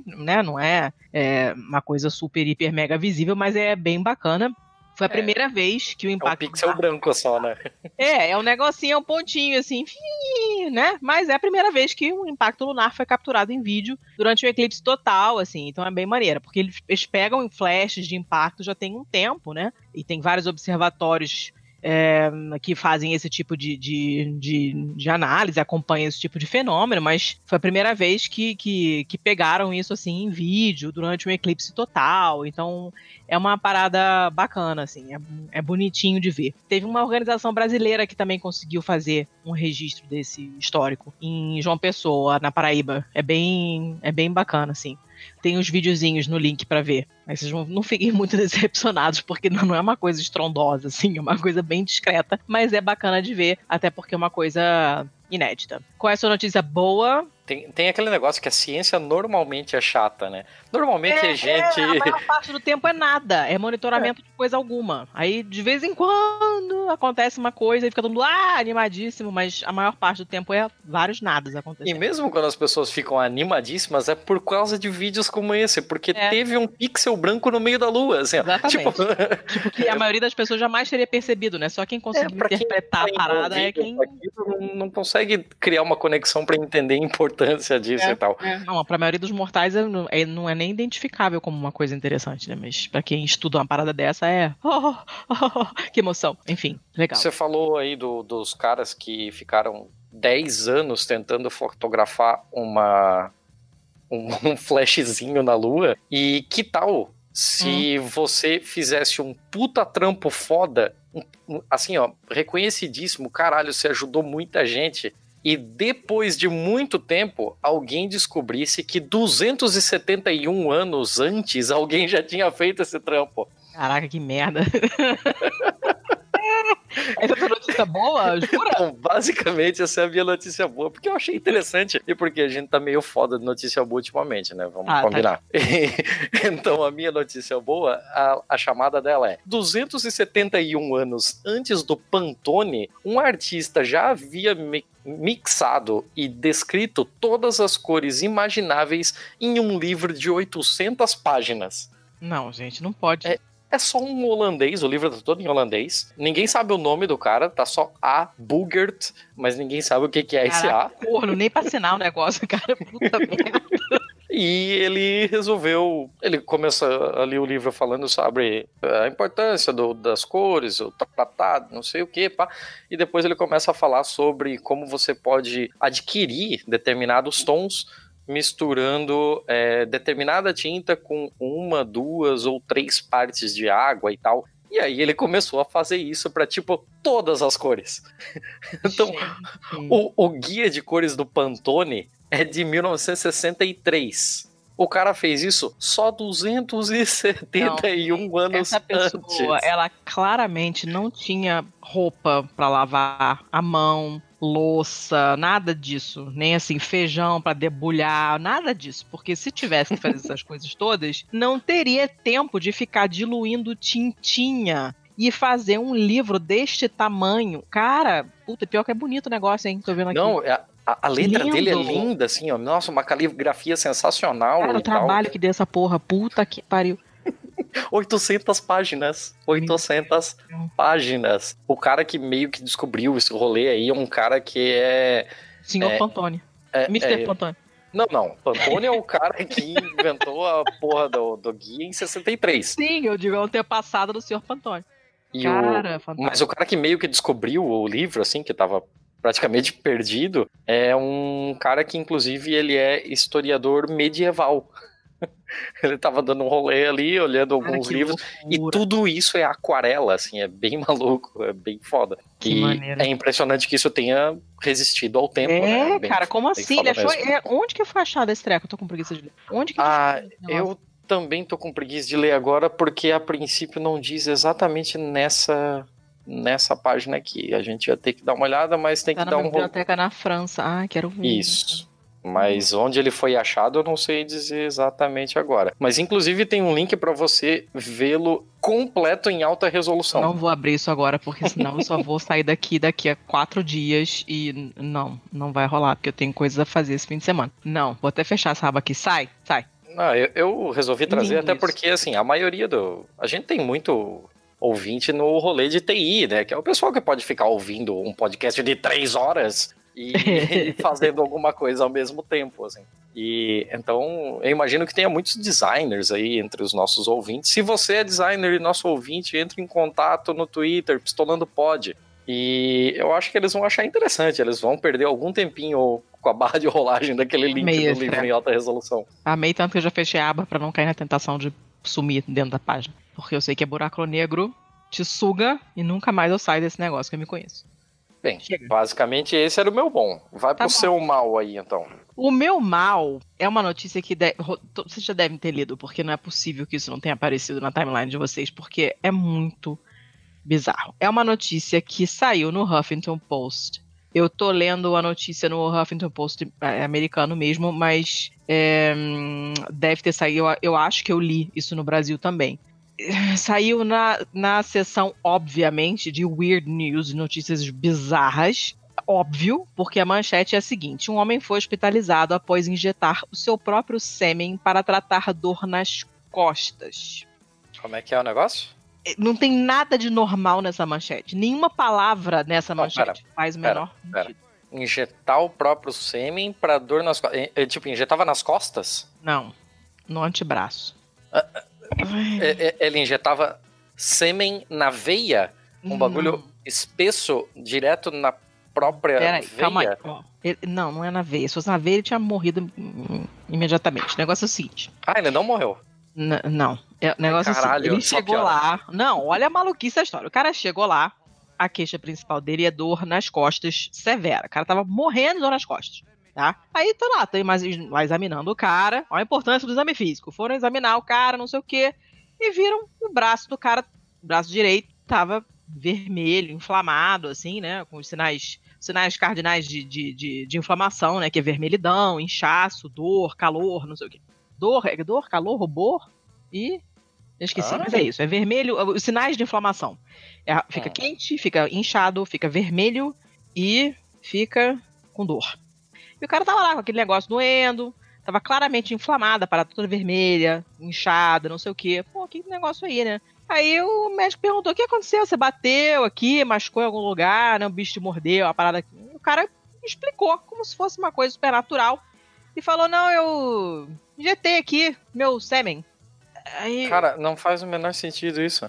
né? Não é, é uma coisa super, hiper, mega visível, mas é bem bacana. Foi a primeira vez que o impacto. É um pixel branco só, né? É, é um negocinho, é um pontinho assim, né? Mas é a primeira vez que um impacto lunar foi capturado em vídeo durante o eclipse total, assim. Então é bem maneira, porque eles, eles pegam flashes de impacto já tem um tempo, né? E tem vários observatórios é, que fazem esse tipo de, de, de, de, análise, acompanham esse tipo de fenômeno, mas foi a primeira vez que, que, que pegaram isso assim em vídeo durante um eclipse total. Então é uma parada bacana, assim, é, é bonitinho de ver. Teve uma organização brasileira que também conseguiu fazer um registro desse histórico em João Pessoa, na Paraíba. É bem, é bem bacana, assim tem os videozinhos no link para ver. Mas vocês não fiquem muito decepcionados, porque não é uma coisa estrondosa, assim, é uma coisa bem discreta, mas é bacana de ver, até porque é uma coisa inédita. Qual é a sua notícia boa? Tem, tem aquele negócio que a ciência normalmente é chata, né? Normalmente é, a gente. É, a maior parte do tempo é nada, é monitoramento é. de coisa alguma. Aí, de vez em quando, acontece uma coisa e fica todo mundo ah, animadíssimo, mas a maior parte do tempo é vários nadas acontecendo. E mesmo quando as pessoas ficam animadíssimas, é por causa de vídeos como esse, porque é. teve um pixel branco no meio da lua. Assim, Exatamente. Tipo... tipo, que a maioria das pessoas jamais teria percebido, né? Só quem conseguiu é, interpretar quem a parada é quem. Não, não consegue criar uma conexão para entender a importância disso é, e tal. É. Não, pra maioria dos mortais não é, não é nem identificável como uma coisa interessante, né? Mas para quem estuda uma parada dessa é. Oh, oh, oh, que emoção. Enfim, legal. Você falou aí do, dos caras que ficaram 10 anos tentando fotografar uma um, um flashzinho na lua. E que tal se hum. você fizesse um puta trampo foda, um, assim, ó, reconhecidíssimo, caralho, você ajudou muita gente. E depois de muito tempo, alguém descobrisse que 271 anos antes alguém já tinha feito esse trampo. Caraca, que merda. Essa é a notícia boa? Jura? Então, basicamente, essa é a minha notícia boa, porque eu achei interessante e porque a gente tá meio foda de notícia boa ultimamente, né? Vamos ah, tá combinar. Tá. então, a minha notícia boa, a, a chamada dela é: 271 anos antes do Pantone, um artista já havia me mixado e descrito todas as cores imagináveis em um livro de 800 páginas. Não, gente, não pode. É, é só um holandês, o livro tá todo em holandês. Ninguém sabe o nome do cara, tá só A. Bugert, mas ninguém sabe o que, que é esse A. Corno, nem pra assinar o negócio, cara. Puta merda. E ele resolveu. Ele começa ali o livro falando sobre a importância do, das cores, o tratado, não sei o que, pá. E depois ele começa a falar sobre como você pode adquirir determinados tons misturando é, determinada tinta com uma, duas ou três partes de água e tal. E aí ele começou a fazer isso para tipo todas as cores. então, o, o, guia de cores do Pantone é de 1963. O cara fez isso só 271 não, anos essa pessoa, antes. Ela claramente não tinha roupa para lavar a mão, louça, nada disso. Nem assim, feijão para debulhar, nada disso. Porque se tivesse que fazer essas coisas todas, não teria tempo de ficar diluindo tintinha e fazer um livro deste tamanho. Cara, puta, pior que é bonito o negócio, hein? Tô vendo aqui. Não, é, a, a letra Lindo. dele é linda, assim, ó. Nossa, uma caligrafia sensacional. Cara, o trabalho tal. que deu essa porra, puta que pariu. 800 páginas. 800 páginas. O cara que meio que descobriu esse rolê aí é um cara que é. Senhor é, Pantone. É, Mr. É, Pantone. Não, não. Pantone é o cara que inventou a porra do, do guia em 63. Sim, eu digo, é um passado do senhor Pantone. E Cara, o, fantástico. mas o cara que meio que descobriu o livro, assim, que tava praticamente perdido, é um cara que, inclusive, ele é historiador medieval. ele tava dando um rolê ali, olhando Cara, alguns livros, e loucura. tudo isso é aquarela, assim, é bem maluco, é bem foda. Que e maneiro. é impressionante que isso tenha resistido ao tempo, É, né? Bem- cara, como assim? Ele achou, é, onde que foi achado esse treco? Eu tô com preguiça de ler. Onde que Ah, eu também tô com preguiça de ler agora, porque a princípio não diz exatamente nessa nessa página aqui. A gente ia ter que dar uma olhada, mas tem Tá que dar um biblioteca na França. Ah, quero ver. Isso. Mas onde ele foi achado, eu não sei dizer exatamente agora. Mas inclusive tem um link para você vê-lo completo em alta resolução. Não vou abrir isso agora, porque senão eu só vou sair daqui daqui a quatro dias e não, não vai rolar, porque eu tenho coisas a fazer esse fim de semana. Não, vou até fechar essa aba aqui. Sai, sai. Ah, eu, eu resolvi trazer Lindo até isso. porque, assim, a maioria do. A gente tem muito ouvinte no rolê de TI, né? Que é o pessoal que pode ficar ouvindo um podcast de três horas e, fazendo alguma coisa ao mesmo tempo, assim. E então eu imagino que tenha muitos designers aí entre os nossos ouvintes. Se você é designer e nosso ouvinte, entre em contato no Twitter, Pistolando Pod. E eu acho que eles vão achar interessante. Eles vão perder algum tempinho com a barra de rolagem daquele link Amei do livro treco. em alta resolução. Amei tanto que eu já fechei a aba pra não cair na tentação de sumir dentro da página. Porque eu sei que é buraco negro, te suga e nunca mais eu saio desse negócio que eu me conheço. Bem, basicamente esse era o meu bom. Vai Tá pro bom. seu mal aí, então. O meu mal é uma notícia que de- vocês já devem ter lido, porque não é possível que isso não tenha aparecido na timeline de vocês, porque é muito bizarro. É uma notícia que saiu no Huffington Post. Eu tô lendo a notícia no Huffington Post é, americano mesmo, mas é, deve ter saído. Eu, eu acho que eu li isso no Brasil também. Saiu na, na seção, obviamente, de Weird News, notícias bizarras. Óbvio, porque a manchete é a seguinte: um homem foi hospitalizado após injetar o seu próprio sêmen para tratar dor nas costas. Como é que é o negócio? Eh, Não tem nada de normal nessa manchete. Nenhuma palavra nessa manchete pera, faz o pera, menor pera. sentido. Injetar o próprio sêmen pra dor nas costas. Tipo, injetava nas costas? Não, no antebraço. É, é, Ele injetava sêmen na veia? Um bagulho espesso direto na própria Peraí, veia? calma aí. Ele- não, não é na veia. Se fosse na veia, ele tinha morrido imediatamente. O negócio é o seguinte. Ah, ele não morreu. N- não. É, o negócio é o Caralho, seguinte, ele chegou lá. Não, olha a maluquice da história. O cara chegou lá, a queixa principal dele é dor nas costas severa. O cara tava morrendo de dor nas costas. Tá? Aí tô lá, tô mais- lá examinando o cara. Olha a importância do exame físico. Foram examinar o cara, não sei o quê. E viram o braço do cara, o braço direito, tava vermelho, inflamado, assim, né? Com os sinais, sinais cardinais de, de, de, de inflamação, né? Que é vermelhidão, inchaço, dor, calor, não sei o quê. Dor, é dor, calor, rubor e. Eu esqueci, Ah. mas é isso. É vermelho, os sinais de inflamação. É, fica Ah. quente, fica inchado, fica vermelho e fica com dor. E o cara tava lá com aquele negócio doendo, tava claramente inflamada, a parada toda vermelha, inchada, não sei o quê. Pô, que negócio aí, né? Aí o médico perguntou: o que aconteceu? Você bateu aqui, machucou em algum lugar, né? O bicho te mordeu, a parada. O cara explicou como se fosse uma coisa supernatural. E falou: não, eu injetei aqui meu sêmen. Aí, Cara, não faz o menor sentido isso.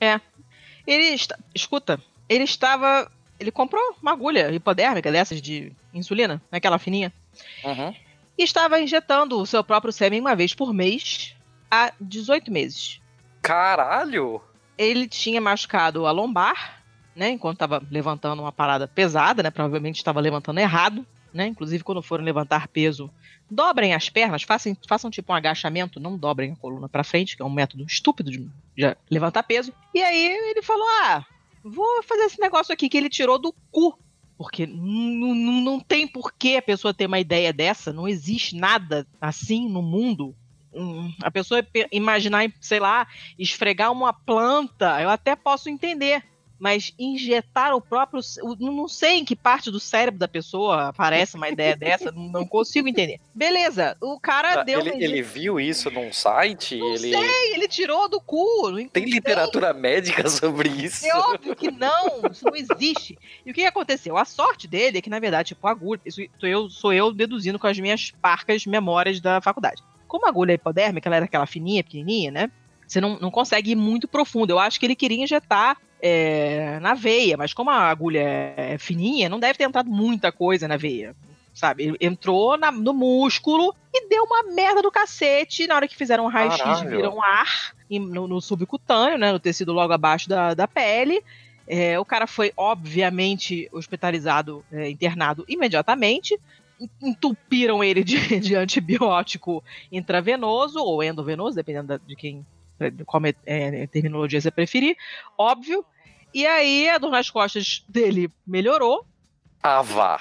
é. Ele está... escuta, ele estava, ele comprou uma agulha hipodérmica dessas de insulina, naquela fininha, Uhum. e estava injetando o seu próprio sêmen uma vez por mês há 18 meses. Caralho! Ele tinha machucado a lombar, né, enquanto estava levantando uma parada pesada, né, provavelmente estava levantando errado, né, inclusive quando forem levantar peso, dobrem as pernas, façam, façam tipo um agachamento, não dobrem a coluna para frente, que é um método estúpido de, de levantar peso. E aí ele falou: "Ah, vou fazer esse negócio aqui que ele tirou do cu". Porque não tem por que a pessoa ter uma ideia dessa, não existe nada assim no mundo. A pessoa pe- imaginar, sei lá, esfregar uma planta, eu até posso entender. Mas injetar o próprio. o- Não sei em que parte do cérebro da pessoa aparece uma ideia dessa, não não consigo entender. Beleza, o cara deu ele, uma ele viu isso num site? ele sei, ele tirou do cu. não tem literatura médica sobre isso? É óbvio que não, isso não existe. E o que aconteceu? A sorte dele é que, na verdade, tipo, a agulha. Isso sou eu, sou eu deduzindo com as minhas parcas memórias da faculdade. Como a agulha hipodérmica, ela era aquela fininha, pequenininha, né? Você não, não consegue ir muito profundo. Eu acho que ele queria injetar é, na veia, mas como a agulha é fininha, não deve ter entrado muita coisa na veia. Sabe? Entrou na- no músculo e deu uma merda do cacete. Na hora que fizeram um raio-x, viram ar no, no subcutâneo, né? No tecido logo abaixo da, da pele. É, o cara foi, obviamente, hospitalizado, é, internado imediatamente. Entupiram ele de, de antibiótico intravenoso ou endovenoso, dependendo da- de quem, qual é, é, terminologia você preferir, óbvio. E aí a dor nas costas dele melhorou. Ah, vá.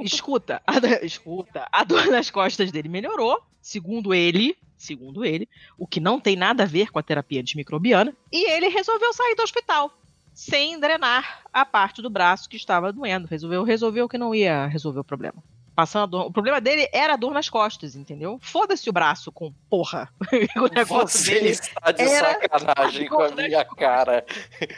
Escuta, a, escuta, a dor nas costas dele melhorou, segundo ele, segundo ele, o que não tem nada a ver com a terapia antimicrobiana, e ele resolveu sair do hospital sem drenar a parte do braço que estava doendo. Resolveu, resolveu que não ia resolver o problema. Passando a dor. O problema dele era a dor nas costas, entendeu? Foda-se o braço com porra. o negócio Você dele está de era sacanagem com a minha cara.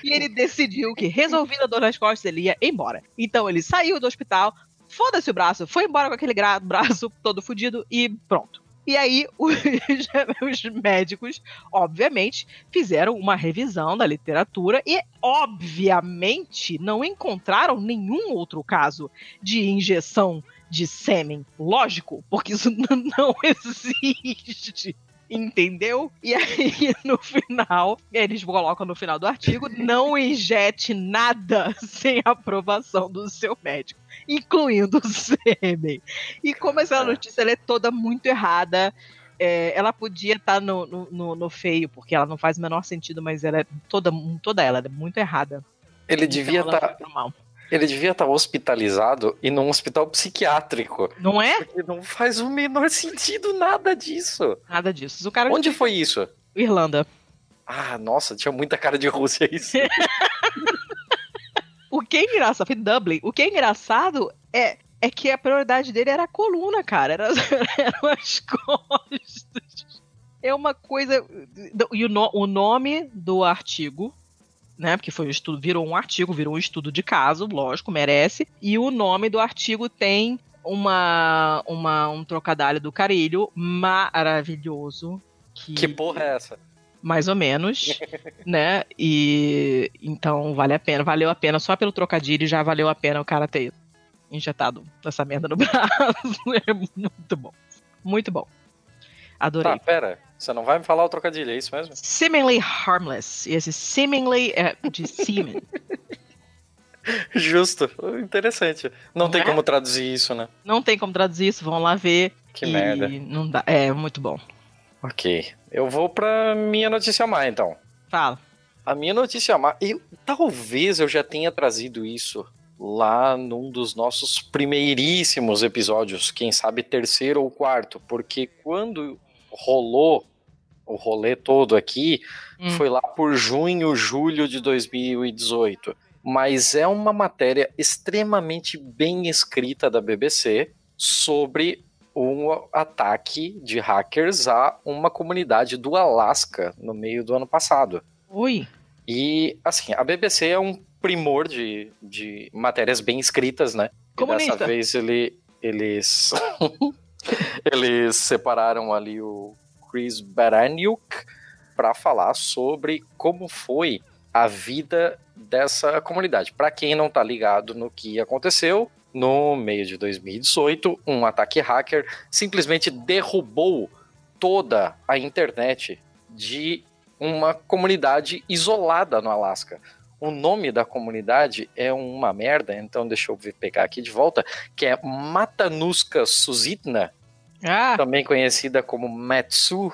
e ele decidiu que, resolvendo a dor nas costas, ele ia embora. Então ele saiu do hospital, foda-se o braço, foi embora com aquele braço todo fudido e pronto. E aí, os, os médicos, obviamente, fizeram uma revisão da literatura e, obviamente, não encontraram nenhum outro caso de injeção de sêmen. Lógico, porque isso não existe. Entendeu? E aí, no final, eles colocam no final do artigo: não injete nada sem aprovação do seu médico, incluindo o sêmen. E como essa notícia é toda muito errada, é, ela podia estar no, no, no- no feio, porque ela não faz o menor sentido, mas ela é toda, toda ela é muito errada. Ele devia ela estar. mal. Ele devia estar hospitalizado e num hospital psiquiátrico. Não é? Porque não faz o menor sentido nada disso. Nada disso. O cara Onde foi isso? Irlanda. Ah, nossa, tinha muita cara de Rússia isso. O que é engraçado, foi Dublin. O que é engraçado é, é que a prioridade dele era a coluna, cara. Era, eram as costas. É uma coisa. E o, no- o nome do artigo, né? Porque foi um estudo, virou um artigo, virou um estudo de caso, lógico, merece. E o nome do artigo tem uma, uma um trocadilho do carilho maravilhoso. Que, Que porra é essa? mais ou menos, né? E então vale a pena, valeu a pena só pelo trocadilho, já valeu a pena o cara ter injetado essa merda no braço. É muito bom. Muito bom. Adorei. Tá, pera. Você não vai me falar o trocadilho, é isso mesmo? Seemingly harmless. E esse seemingly é de semen. Justo. Interessante. Não tem é? como traduzir isso, né? Não tem como traduzir isso, vão lá ver. Que merda. Não dá. É, muito bom. Ok. Eu vou pra minha notícia má, então. Fala. A minha notícia má. Eu, talvez eu já tenha trazido isso lá num dos nossos primeiríssimos episódios, quem sabe terceiro ou quarto, porque quando rolou o rolê todo aqui, Hum. foi lá por junho, julho de 2018. Mas é uma matéria extremamente bem escrita da BBC sobre um ataque de hackers a uma comunidade do Alasca no meio do ano passado. Oi. E, assim, a BBC é um primor de, de matérias bem escritas, né? E Comunista. dessa vez ele, eles, eles separaram ali o Chris Baraniuk para falar sobre como foi a vida dessa comunidade. Para quem não tá ligado no que aconteceu, no meio de 2018, um ataque hacker simplesmente derrubou toda a internet de uma comunidade isolada no Alasca. O nome da comunidade é uma merda, então deixa eu pegar aqui de volta, que é Matanuska Susitna, Ah, também conhecida como Matsu.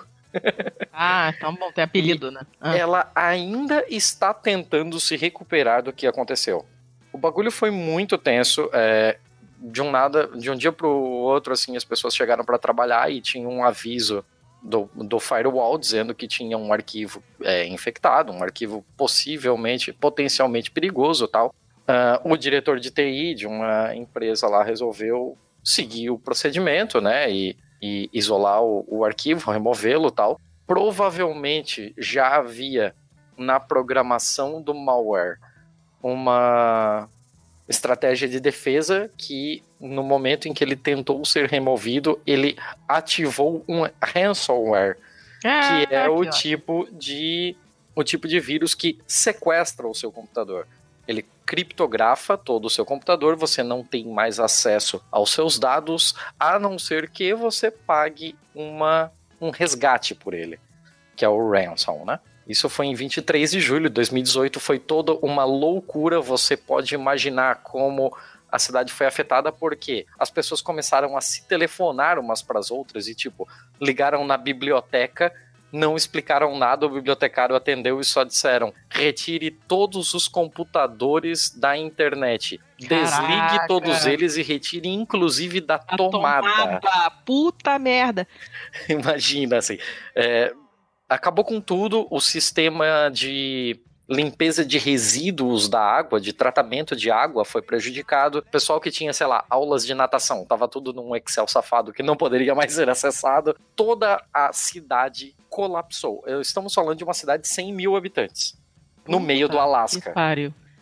ah então bom, tem apelido, né? Ah. Ela ainda está tentando se recuperar do que aconteceu. O bagulho foi muito tenso. é, de um nada, de um dia pro outro, assim, as pessoas chegaram para trabalhar e tinha um aviso do, do firewall dizendo que tinha um arquivo é, infectado, um arquivo possivelmente, potencialmente perigoso tal. Uh, o diretor de TI de uma empresa lá resolveu seguir o procedimento, né, e, e isolar o, o arquivo, removê-lo tal. Provavelmente já havia na programação do malware uma estratégia de defesa que no momento em que ele tentou ser removido, ele ativou um ransomware, ah, que é o tipo de o tipo de vírus que sequestra o seu computador. Ele criptografa todo o seu computador, você não tem mais acesso aos seus dados, a não ser que você pague uma, um resgate por ele, que é o ransom, né? Isso foi em 23 de julho de 2018, foi toda uma loucura. Você pode imaginar como a cidade foi afetada porque as pessoas começaram a se telefonar umas para as outras e, tipo, ligaram na biblioteca, não explicaram nada, o bibliotecário atendeu e só disseram: retire todos os computadores da internet. Caraca. Desligue todos eles e retire, inclusive, da a tomada. tomada. Puta merda! Imagina, assim. É, acabou com tudo, o sistema de limpeza de resíduos da água, de tratamento de água foi prejudicado. O pessoal que tinha, sei lá, aulas de natação, tava tudo num Excel safado que não poderia mais ser acessado. Toda a cidade colapsou. Estamos falando de uma cidade de 100 mil habitantes, no Puta, meio do Alasca.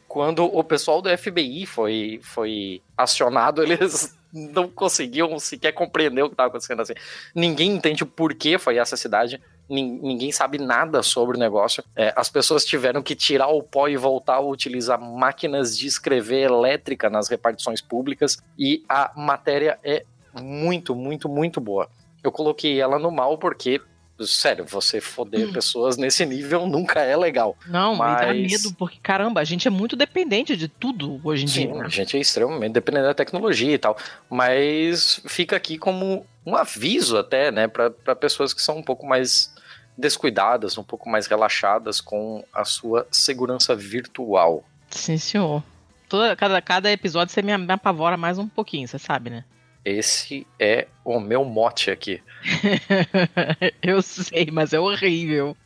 Quando o pessoal do FBI foi, foi acionado, eles não conseguiam sequer compreender o que estava acontecendo assim. Ninguém entende o porquê foi essa cidade ninguém sabe nada sobre o negócio. É, as pessoas tiveram que tirar o pó e voltar a utilizar máquinas de escrever elétrica nas repartições públicas e a matéria é muito, muito, muito boa. Eu coloquei ela no mal porque sério, você foder hum. pessoas nesse nível nunca é legal. Não, mas... me dá medo, porque caramba, a gente é muito dependente de tudo hoje em Sim, dia. Né? A gente é extremamente dependente da tecnologia e tal. Mas fica aqui como um aviso até, né, para pessoas que são um pouco mais descuidadas, um pouco mais relaxadas com a sua segurança virtual. Sim, senhor. Toda, cada, cada episódio você me, me apavora mais um pouquinho, você sabe, né? Esse é o meu mote aqui. eu sei, mas é horrível.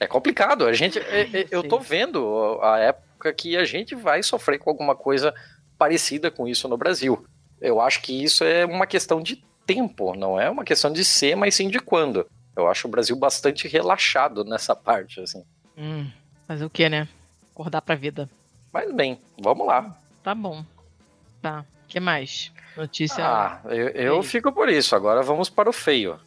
É complicado. A gente, é, é, eu tô vendo a época que a gente vai sofrer com alguma coisa parecida com isso no Brasil. Eu acho que isso é uma questão de tempo, não é uma questão de ser, mas sim de quando. Eu acho o Brasil bastante relaxado nessa parte, assim. Hum, fazer o que, né? Acordar pra vida. Mas bem, vamos lá. Tá bom. Tá. O que mais? Notícia. Ah, eu, eu fico por isso. Agora vamos para o feio.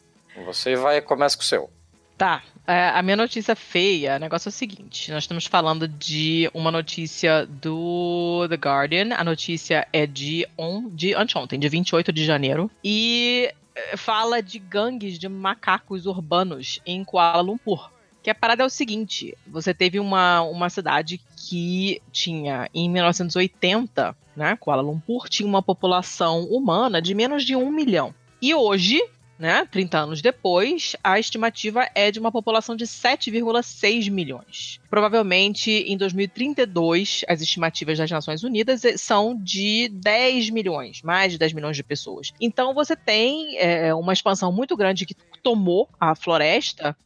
Você vai, começa com o seu. Tá. É, a minha notícia feia, o negócio é o seguinte: nós estamos falando de uma notícia do The Guardian. A notícia é de, on, de anteontem, de 28 de janeiro. E fala de gangues de macacos urbanos em Kuala Lumpur. Que a parada é o seguinte: você teve uma, uma cidade que tinha, em 1980, né, Kuala Lumpur, tinha uma população humana de menos de um milhão. E hoje, né, 30 anos depois, a estimativa é de uma população de 7,6 milhões. Provavelmente em 2032, as estimativas das Nações Unidas são de 10 milhões, mais de 10 milhões de pessoas. Então você tem é, uma expansão muito grande que tomou a floresta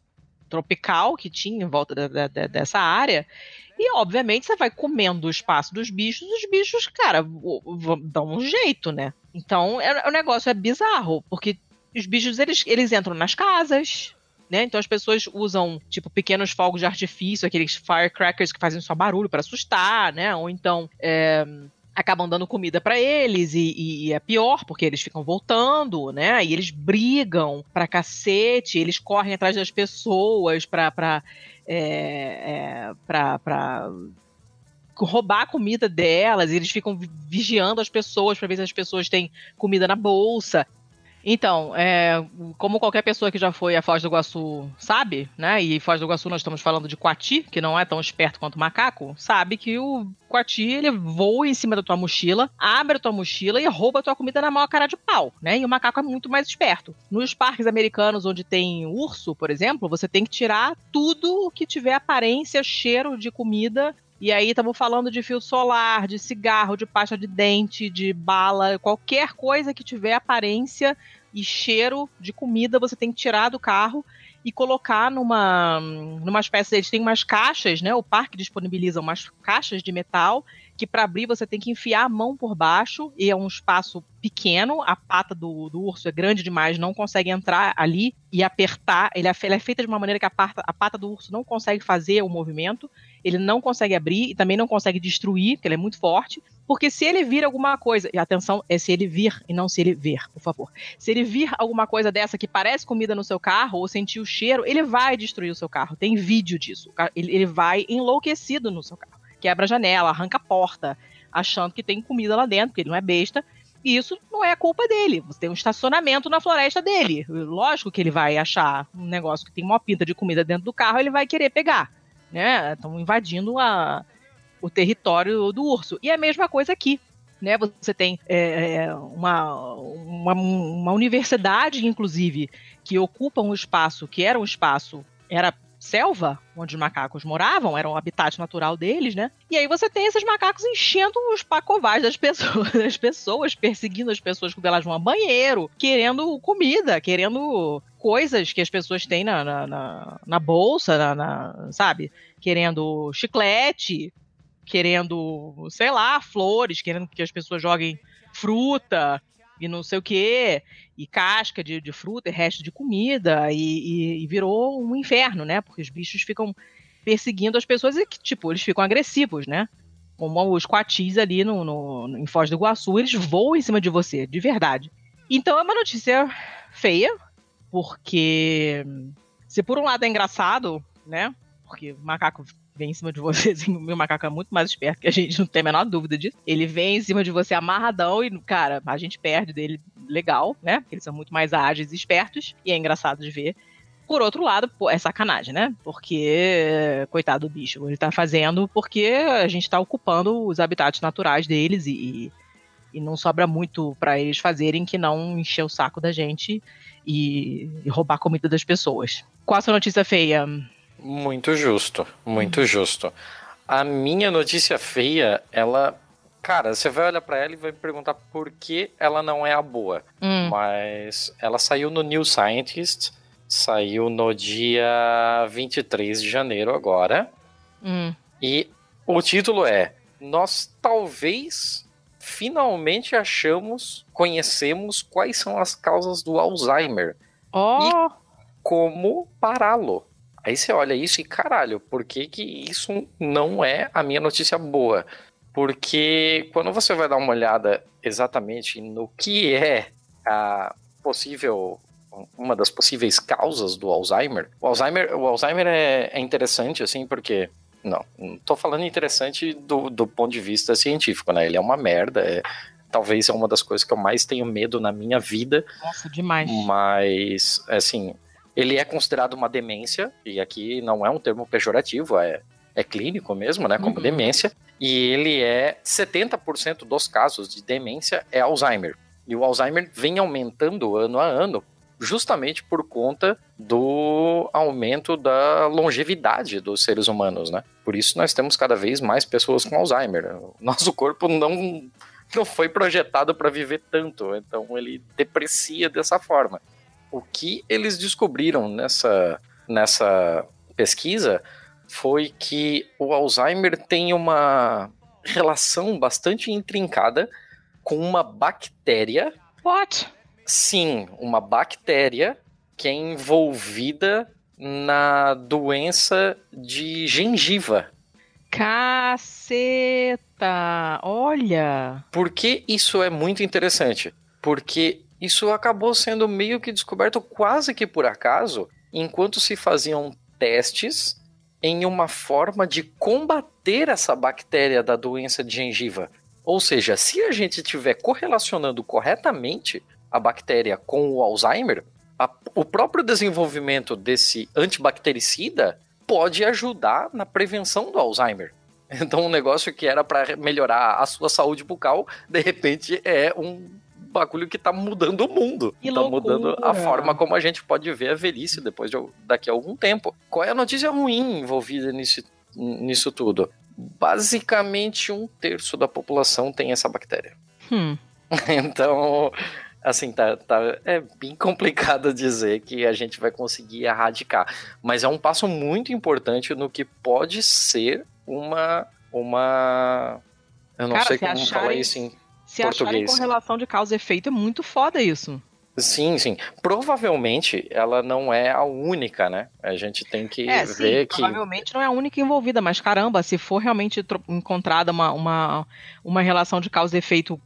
tropical que tinha em volta dessa área. E, obviamente, você vai comendo o espaço dos bichos, os bichos, cara, dão um jeito, né? Então, é, o negócio é bizarro, porque os bichos, eles, eles entram nas casas, né? Então as pessoas usam, tipo, pequenos fogos de artifício, aqueles firecrackers que fazem só barulho para assustar, né? Ou então é, acabam dando comida para eles e, e, é pior porque eles ficam voltando, né? E eles brigam pra cacete, eles correm atrás das pessoas pra, pra, é, é, pra roubar a comida delas, eles ficam vigiando as pessoas para ver se as pessoas têm comida na bolsa. Então, é, como qualquer pessoa que já foi a Foz do Iguaçu sabe, né? E Foz do Iguaçu nós estamos falando de Coati, que não é tão esperto quanto o macaco, sabe que o Coati ele voa em cima da tua mochila, abre a tua mochila e rouba a tua comida na maior cara de pau, né? E o macaco é muito mais esperto. Nos parques americanos onde tem urso, por exemplo, você tem que tirar tudo que tiver aparência, cheiro de comida e aí estamos falando de fio solar, de cigarro, de pasta de dente, de bala, qualquer coisa que tiver aparência e cheiro de comida você tem que tirar do carro e colocar numa, numa espécie. Eles têm umas caixas, né? O parque disponibiliza umas caixas de metal que para abrir você tem que enfiar a mão por baixo e é um espaço pequeno, a pata do, do urso é grande demais, não consegue entrar ali e apertar. Ele é, ela é feita de uma maneira que a pata, a pata do urso não consegue fazer o movimento, ele não consegue abrir e também não consegue destruir, porque ele é muito forte. Porque se ele vir alguma coisa, e atenção, é se ele vir e não se ele ver, por favor. Se ele vir alguma coisa dessa que parece comida no seu carro ou sentir o cheiro, ele vai destruir o seu carro. Tem vídeo disso. Ele, ele vai enlouquecido no seu carro quebra a janela, arranca a porta, achando que tem comida lá dentro, porque ele não é besta. E isso não é culpa dele. Você tem um estacionamento na floresta dele. Lógico que ele vai achar um negócio que tem uma pinta de comida dentro do carro, ele vai querer pegar. Né? Estão invadindo a, o território do urso. E é a mesma coisa aqui. Né? Você tem é, é uma, uma, uma universidade, inclusive, que ocupa um espaço que era um espaço, era selva, onde os macacos moravam, era o habitat natural deles, né? E aí você tem esses macacos enchendo os pacovais das pessoas, das pessoas, perseguindo as pessoas quando elas vão a banheiro, querendo comida, querendo coisas que as pessoas têm na, na, na, na bolsa, na, na, sabe? Querendo chiclete, querendo, sei lá, flores, querendo que as pessoas joguem fruta e não sei o quê e casca de, de fruta e resto de comida, e, e, e, virou um inferno, né? Porque os bichos ficam perseguindo as pessoas e, tipo, eles ficam agressivos, né? Como os coatis ali no, no, em Foz do Iguaçu, eles voam em cima de você, de verdade. Então é uma notícia feia, porque se por um lado é engraçado, né? Porque macaco vem em cima de você, assim, o meu macaco é muito mais esperto que a gente, não tem a menor dúvida disso. Ele vem em cima de você amarradão e, cara, a gente perde dele legal, né? Porque eles são muito mais ágeis e espertos, e é engraçado de ver. Por outro lado, é sacanagem, né? Porque, coitado do bicho, ele tá fazendo porque a gente tá ocupando os habitats naturais deles e, e não sobra muito para eles fazerem que não encher o saco da gente e, e roubar a comida das pessoas. Qual a sua notícia feia? Muito justo, muito uhum. justo. A minha notícia feia, ela. Cara, você vai olhar para ela e vai perguntar por que ela não é a boa. Hum. Mas ela saiu no New Scientist, saiu no dia 23 de janeiro agora. Hum. E o título é: Nós talvez finalmente achamos, conhecemos quais são as causas do Alzheimer. Oh. E como pará-lo. Aí você olha isso e caralho, por que, que isso não é a minha notícia boa? Porque quando você vai dar uma olhada exatamente no que é a possível uma das possíveis causas do Alzheimer. O Alzheimer, o Alzheimer é, é interessante, assim, porque. Não, não tô falando interessante do, do ponto de vista científico, né? Ele é uma merda. É, talvez é uma das coisas que eu mais tenho medo na minha vida. Nossa, demais. Mas, assim, ele é considerado uma demência, e aqui não é um termo pejorativo, é, é clínico mesmo, né? Como uhum. demência. E ele é 70% dos casos de demência é Alzheimer. E o Alzheimer vem aumentando ano a ano, justamente por conta do aumento da longevidade dos seres humanos, né? Por isso nós temos cada vez mais pessoas com Alzheimer. Nosso corpo não não foi projetado para viver tanto, então ele deprecia dessa forma o que eles descobriram nessa, nessa pesquisa foi que o Alzheimer tem uma relação bastante intrincada com uma bactéria. What? Sim, uma bactéria que é envolvida na doença de gengiva. Caceta! Olha! Por que isso é muito interessante? Porque isso acabou sendo meio que descoberto quase que por acaso, enquanto se faziam testes em uma forma de combater essa bactéria da doença de gengiva. Ou seja, se a gente estiver correlacionando corretamente a bactéria com o Alzheimer, a, o próprio desenvolvimento desse antibactericida pode ajudar na prevenção do Alzheimer. Então, um negócio que era para melhorar a sua saúde bucal, de repente é um bagulho que tá mudando o mundo. Que tá loucura. mudando a forma como a gente pode ver a velhice depois de daqui a algum tempo. Qual é a notícia ruim envolvida nisso, nisso tudo? Basicamente, um terço da população tem essa bactéria. Hum. Então, assim, tá, tá, é bem complicado dizer que a gente vai conseguir erradicar, mas é um passo muito importante no que pode ser uma, uma, eu não Cara, sei se como falar isso em Se acharem português. correlação de causa e efeito, é muito foda isso. Sim, sim. Provavelmente ela não é a única, né? A gente tem que É, sim, ver que provavelmente não é a única envolvida, mas caramba, se for realmente encontrada uma, uma, uma relação de causa e efeito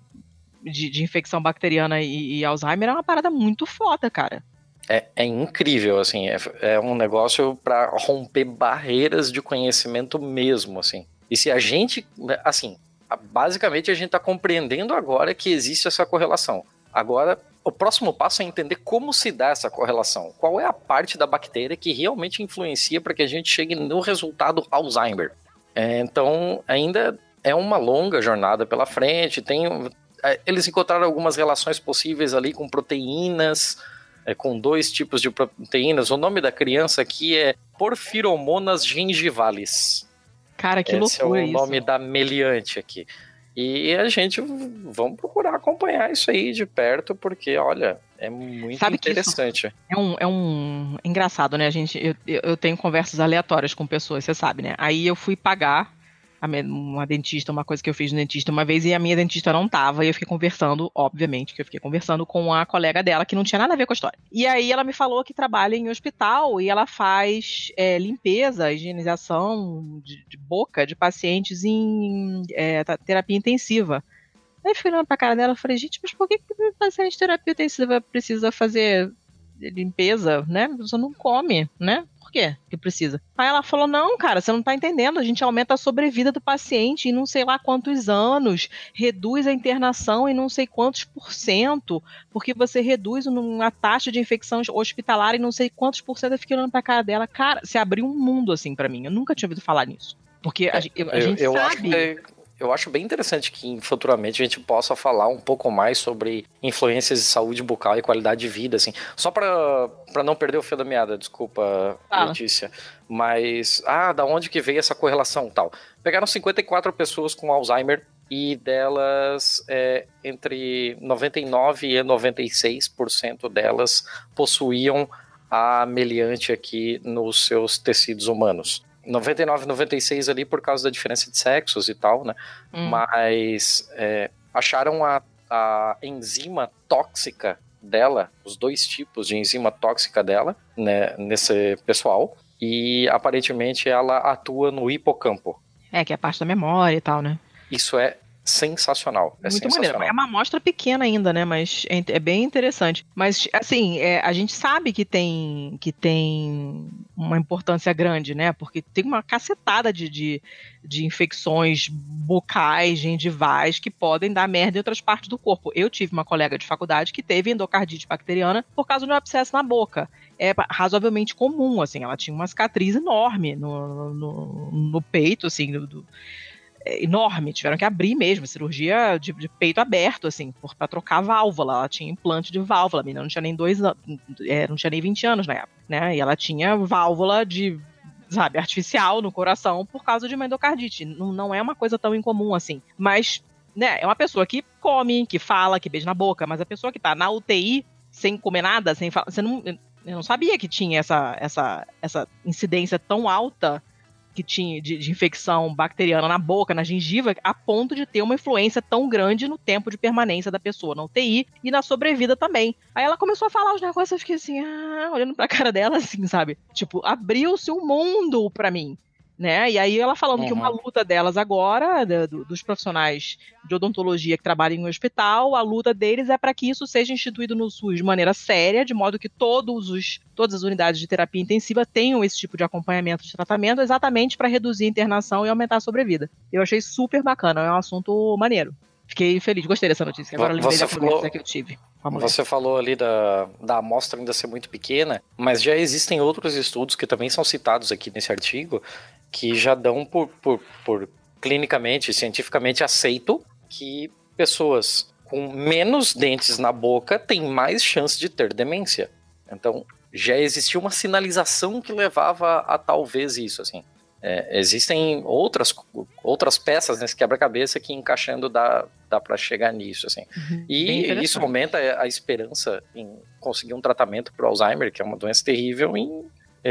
de, de infecção bacteriana e, e Alzheimer, é uma parada muito foda, cara. é, é incrível, assim. É, é um negócio para romper barreiras de conhecimento mesmo, assim. E se a gente, assim, basicamente a gente está compreendendo agora que existe essa correlação. Agora, o próximo passo é entender como se dá essa correlação. Qual é a parte da bactéria que realmente influencia para que a gente chegue no resultado Alzheimer. É, então, ainda é uma longa jornada pela frente. Tem, é, eles encontraram algumas relações possíveis ali com proteínas, é, com dois tipos de proteínas. O nome da criança aqui é Porfiromonas gingivales. Cara, que Esse loucura é o isso. nome da meliante aqui. E a gente vamos procurar acompanhar isso aí de perto, porque, olha, é muito Sabe que isso- interessante. É um, é um. é engraçado, né? A gente, eu, eu tenho conversas aleatórias com pessoas, você sabe, né? Aí eu fui pagar uma dentista, uma coisa que eu fiz no dentista uma vez, e a minha dentista não tava, e eu fiquei conversando, obviamente, que eu fiquei conversando com a colega dela, que não tinha nada a ver com a história. E aí ela me falou que trabalha em hospital e ela faz é, limpeza, higienização de, de boca de pacientes em é, terapia intensiva. Aí eu fiquei olhando pra cara dela e falei, gente, mas por que, que o paciente de terapia intensiva precisa fazer limpeza, né? Você não come, né? Por quê que precisa? Aí ela falou: não, cara, você não tá entendendo. A gente aumenta a sobrevida do paciente em não sei lá quantos anos, reduz a internação em não sei quantos por cento, porque você reduz uma taxa de infecção hospitalar em não sei quantos por cento. Eu fiquei olhando pra cara dela. Cara, se abriu um mundo assim pra mim. Eu nunca tinha ouvido falar nisso. Porque a, gen- a eu, gente eu sabe. acho que- eu acho bem interessante que futuramente a gente possa falar um pouco mais sobre influências de saúde bucal e qualidade de vida, assim. Só pra pra não perder o fio da meada, desculpa, Fala. Letícia. Mas, ah, da onde que veio essa correlação tal? Pegaram 54 pessoas com Alzheimer e delas, é, entre 99% e 96% delas possuíam a meliante aqui nos seus tecidos humanos. 99, 96 ali por causa da diferença de sexos e tal, né? Hum. Mas é, acharam a, a enzima tóxica dela, os dois tipos de enzima tóxica dela, né, nesse pessoal. E aparentemente ela atua no hipocampo. É, que é a parte da memória e tal, né? Isso é sensacional. É Muito maneiro. sensacional. É uma amostra pequena ainda, né? Mas é, é bem interessante. Mas, assim, é, a gente sabe que tem, que tem uma importância grande, né? Porque tem uma cacetada de, de, de infecções bucais, gengivais, que podem dar merda em outras partes do corpo. Eu tive uma colega de faculdade que teve endocardite bacteriana por causa de um abscesso na boca. É razoavelmente comum, assim. Ela tinha uma cicatriz enorme no, no, no peito, assim, do- do, enorme, tiveram que abrir mesmo, cirurgia de, de peito aberto, assim, pra trocar válvula. Ela tinha implante de válvula, a menina não tinha nem dois anos, não tinha nem 20 anos na época, né? E ela tinha válvula de, sabe, artificial no coração por causa de uma endocardite. Não, não é uma coisa tão incomum assim. Mas, né, é uma pessoa que come, que fala, que beija na boca, mas a pessoa que tá na UTI sem comer nada, sem falar, você não. Eu não sabia que tinha essa, essa, essa incidência tão alta que tinha de, de infecção bacteriana na boca, na gengiva, a ponto de ter uma influência tão grande no tempo de permanência da pessoa na UTI e na sobrevida também. Aí ela começou a falar os negócios, eu fiquei assim, ah, olhando pra cara dela assim, sabe? Tipo, abriu-se um mundo pra mim. Né? E aí ela falando que Uhum. uma luta delas agora, do- dos profissionais de odontologia que trabalham em hospital, a luta deles é para que isso seja instituído no SUS de maneira séria, de modo que todos os, todas as unidades de terapia intensiva tenham esse tipo de acompanhamento de tratamento, exatamente para reduzir a internação e aumentar a sobrevida. Eu achei super bacana, é um assunto maneiro. Fiquei feliz, gostei dessa notícia. Agora eu lembrei Você da falou- que eu tive. Você falou ali da, da amostra ainda ser muito pequena, mas já existem outros estudos que também são citados aqui nesse artigo, que já dão por, por, por clinicamente, cientificamente aceito que pessoas com menos dentes na boca têm mais chance de ter demência. Então, já existia uma sinalização que levava a talvez isso, assim. É, existem outras, outras peças nesse quebra-cabeça que encaixando dá, dá para chegar nisso, assim. Uhum. E isso aumenta a esperança em conseguir um tratamento para o Alzheimer, que é uma doença terrível, em,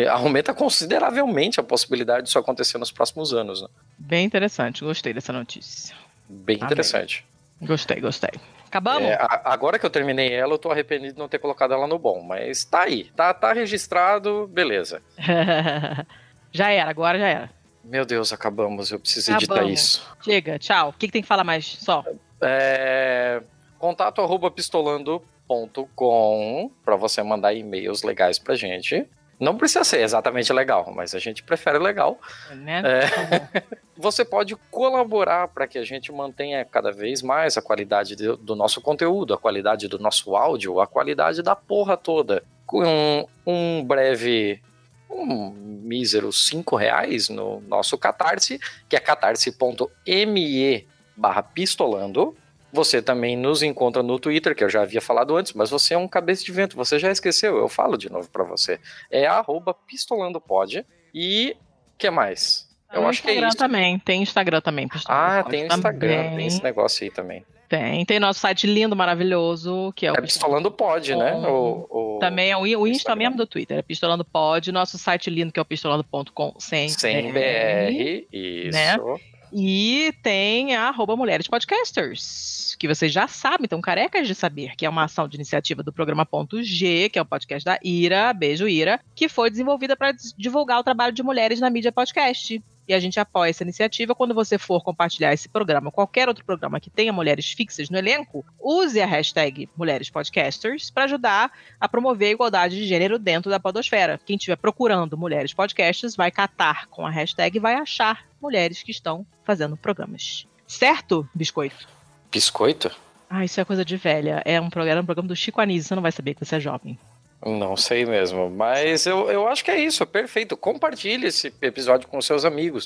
aumenta consideravelmente a possibilidade disso acontecer nos próximos anos. Né? Bem interessante, gostei dessa notícia. Bem interessante. Gostei, gostei. Acabamos? É, agora que eu terminei ela, eu tô arrependido de não ter colocado ela no bom, mas tá aí, tá, tá registrado, beleza. já era, agora já era. Meu Deus, acabamos, eu preciso editar Acabamos. isso. Chega, tchau. O que, que tem que falar mais? Só. É, contato arroba pistolando.com para você mandar e-mails legais pra gente. Não precisa ser exatamente legal, mas a gente prefere legal. Né? É, você pode colaborar para que a gente mantenha cada vez mais a qualidade do, nosso conteúdo, a qualidade do nosso áudio, a qualidade da porra toda. Com um, um breve, um mísero 5 reais no nosso Catarse, que é catarse.me barra pistolando. Você também nos encontra no Twitter, que eu já havia falado antes, mas você é um cabeça de vento, você já esqueceu, eu falo de novo para você. É arroba pistolandopod. E que mais? Eu No acho que é Instagram isso. também. Tem Instagram também. Ah, tem o Instagram, também. tem esse negócio aí também. Tem. Tem nosso site lindo, maravilhoso, que é o É Pistolando Pod, né? O, o- Também é o, o Insta mesmo do Twitter, é Pistolando Pod. Nosso site lindo, que é o pistolando.com, sem, Sem BR, BR, isso. né? E tem a arroba Mulheres Podcasters, que vocês já sabem, estão carecas de saber, que é uma ação de iniciativa do programa Ponto G, que é o podcast da Ira, beijo Ira, que foi desenvolvida para divulgar o trabalho de mulheres na mídia podcast. E a gente apoia essa iniciativa. Quando você for compartilhar esse programa, qualquer outro programa que tenha mulheres fixas no elenco, use a hashtag Mulheres Podcasters para ajudar a promover a igualdade de gênero dentro da podosfera. Quem estiver procurando mulheres podcasters vai catar com a hashtag e vai achar mulheres que estão fazendo programas. Certo, Biscoito? Biscoito? Ah, isso é coisa de velha. É um programa, um programa do Chico Anísio, você não vai saber que você é jovem. Não sei mesmo, mas eu, eu acho que é isso, perfeito. Compartilhe esse episódio com seus amigos.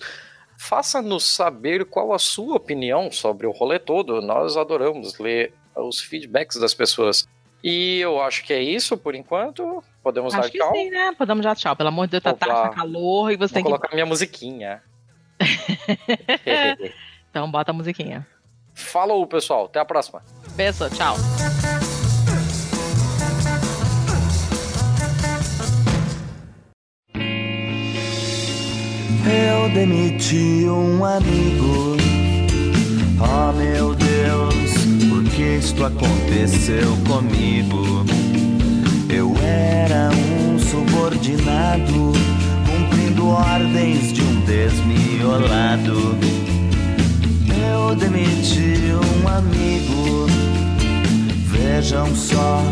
Faça-nos saber qual a sua opinião sobre o rolê todo. Nós adoramos ler os feedbacks das pessoas. E eu acho que é isso por enquanto. Podemos Acho dar que tchau. sim, né? Podemos dar tchau. Pelo amor de Deus, tá tarde, tá calor e você Vou tem que. colocar minha musiquinha. Então bota a musiquinha. Falou, pessoal. Até a próxima. Beijo, tchau. Eu demiti um amigo. Oh meu Deus, por que isto aconteceu comigo? Eu era um subordinado, cumprindo ordens de um desmiolado. Eu demiti um amigo. Vejam só,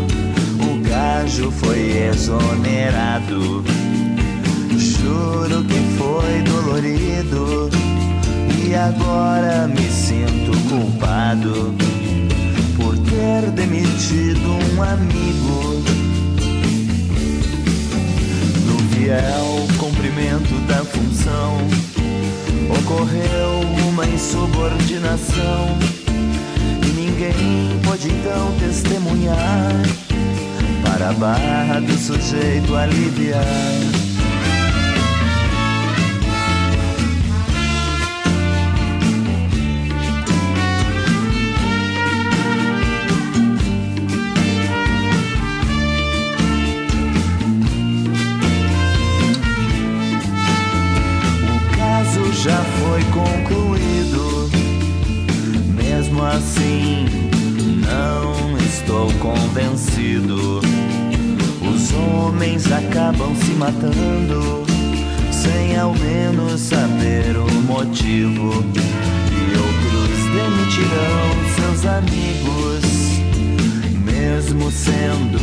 o gajo foi exonerado. Juro que foi dolorido e agora me sinto culpado por ter demitido um amigo. No fiel cumprimento da função, ocorreu uma insubordinação e ninguém pôde então testemunhar para a barra do sujeito aliviar. Foi concluído. Mesmo assim, não estou convencido. Os homens acabam se matando sem ao menos saber o motivo. E outros demitirão seus amigos, mesmo sendo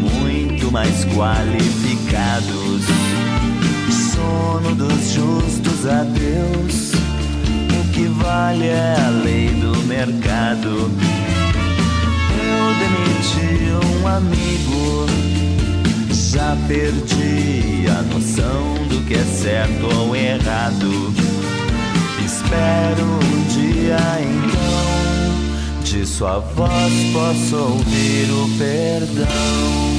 muito mais qualificados. Sono dos justos a Deus. O que vale é a lei do mercado. Eu demiti um amigo. Já perdi a noção do que é certo ou errado. Espero um dia então de sua voz possa ouvir o perdão.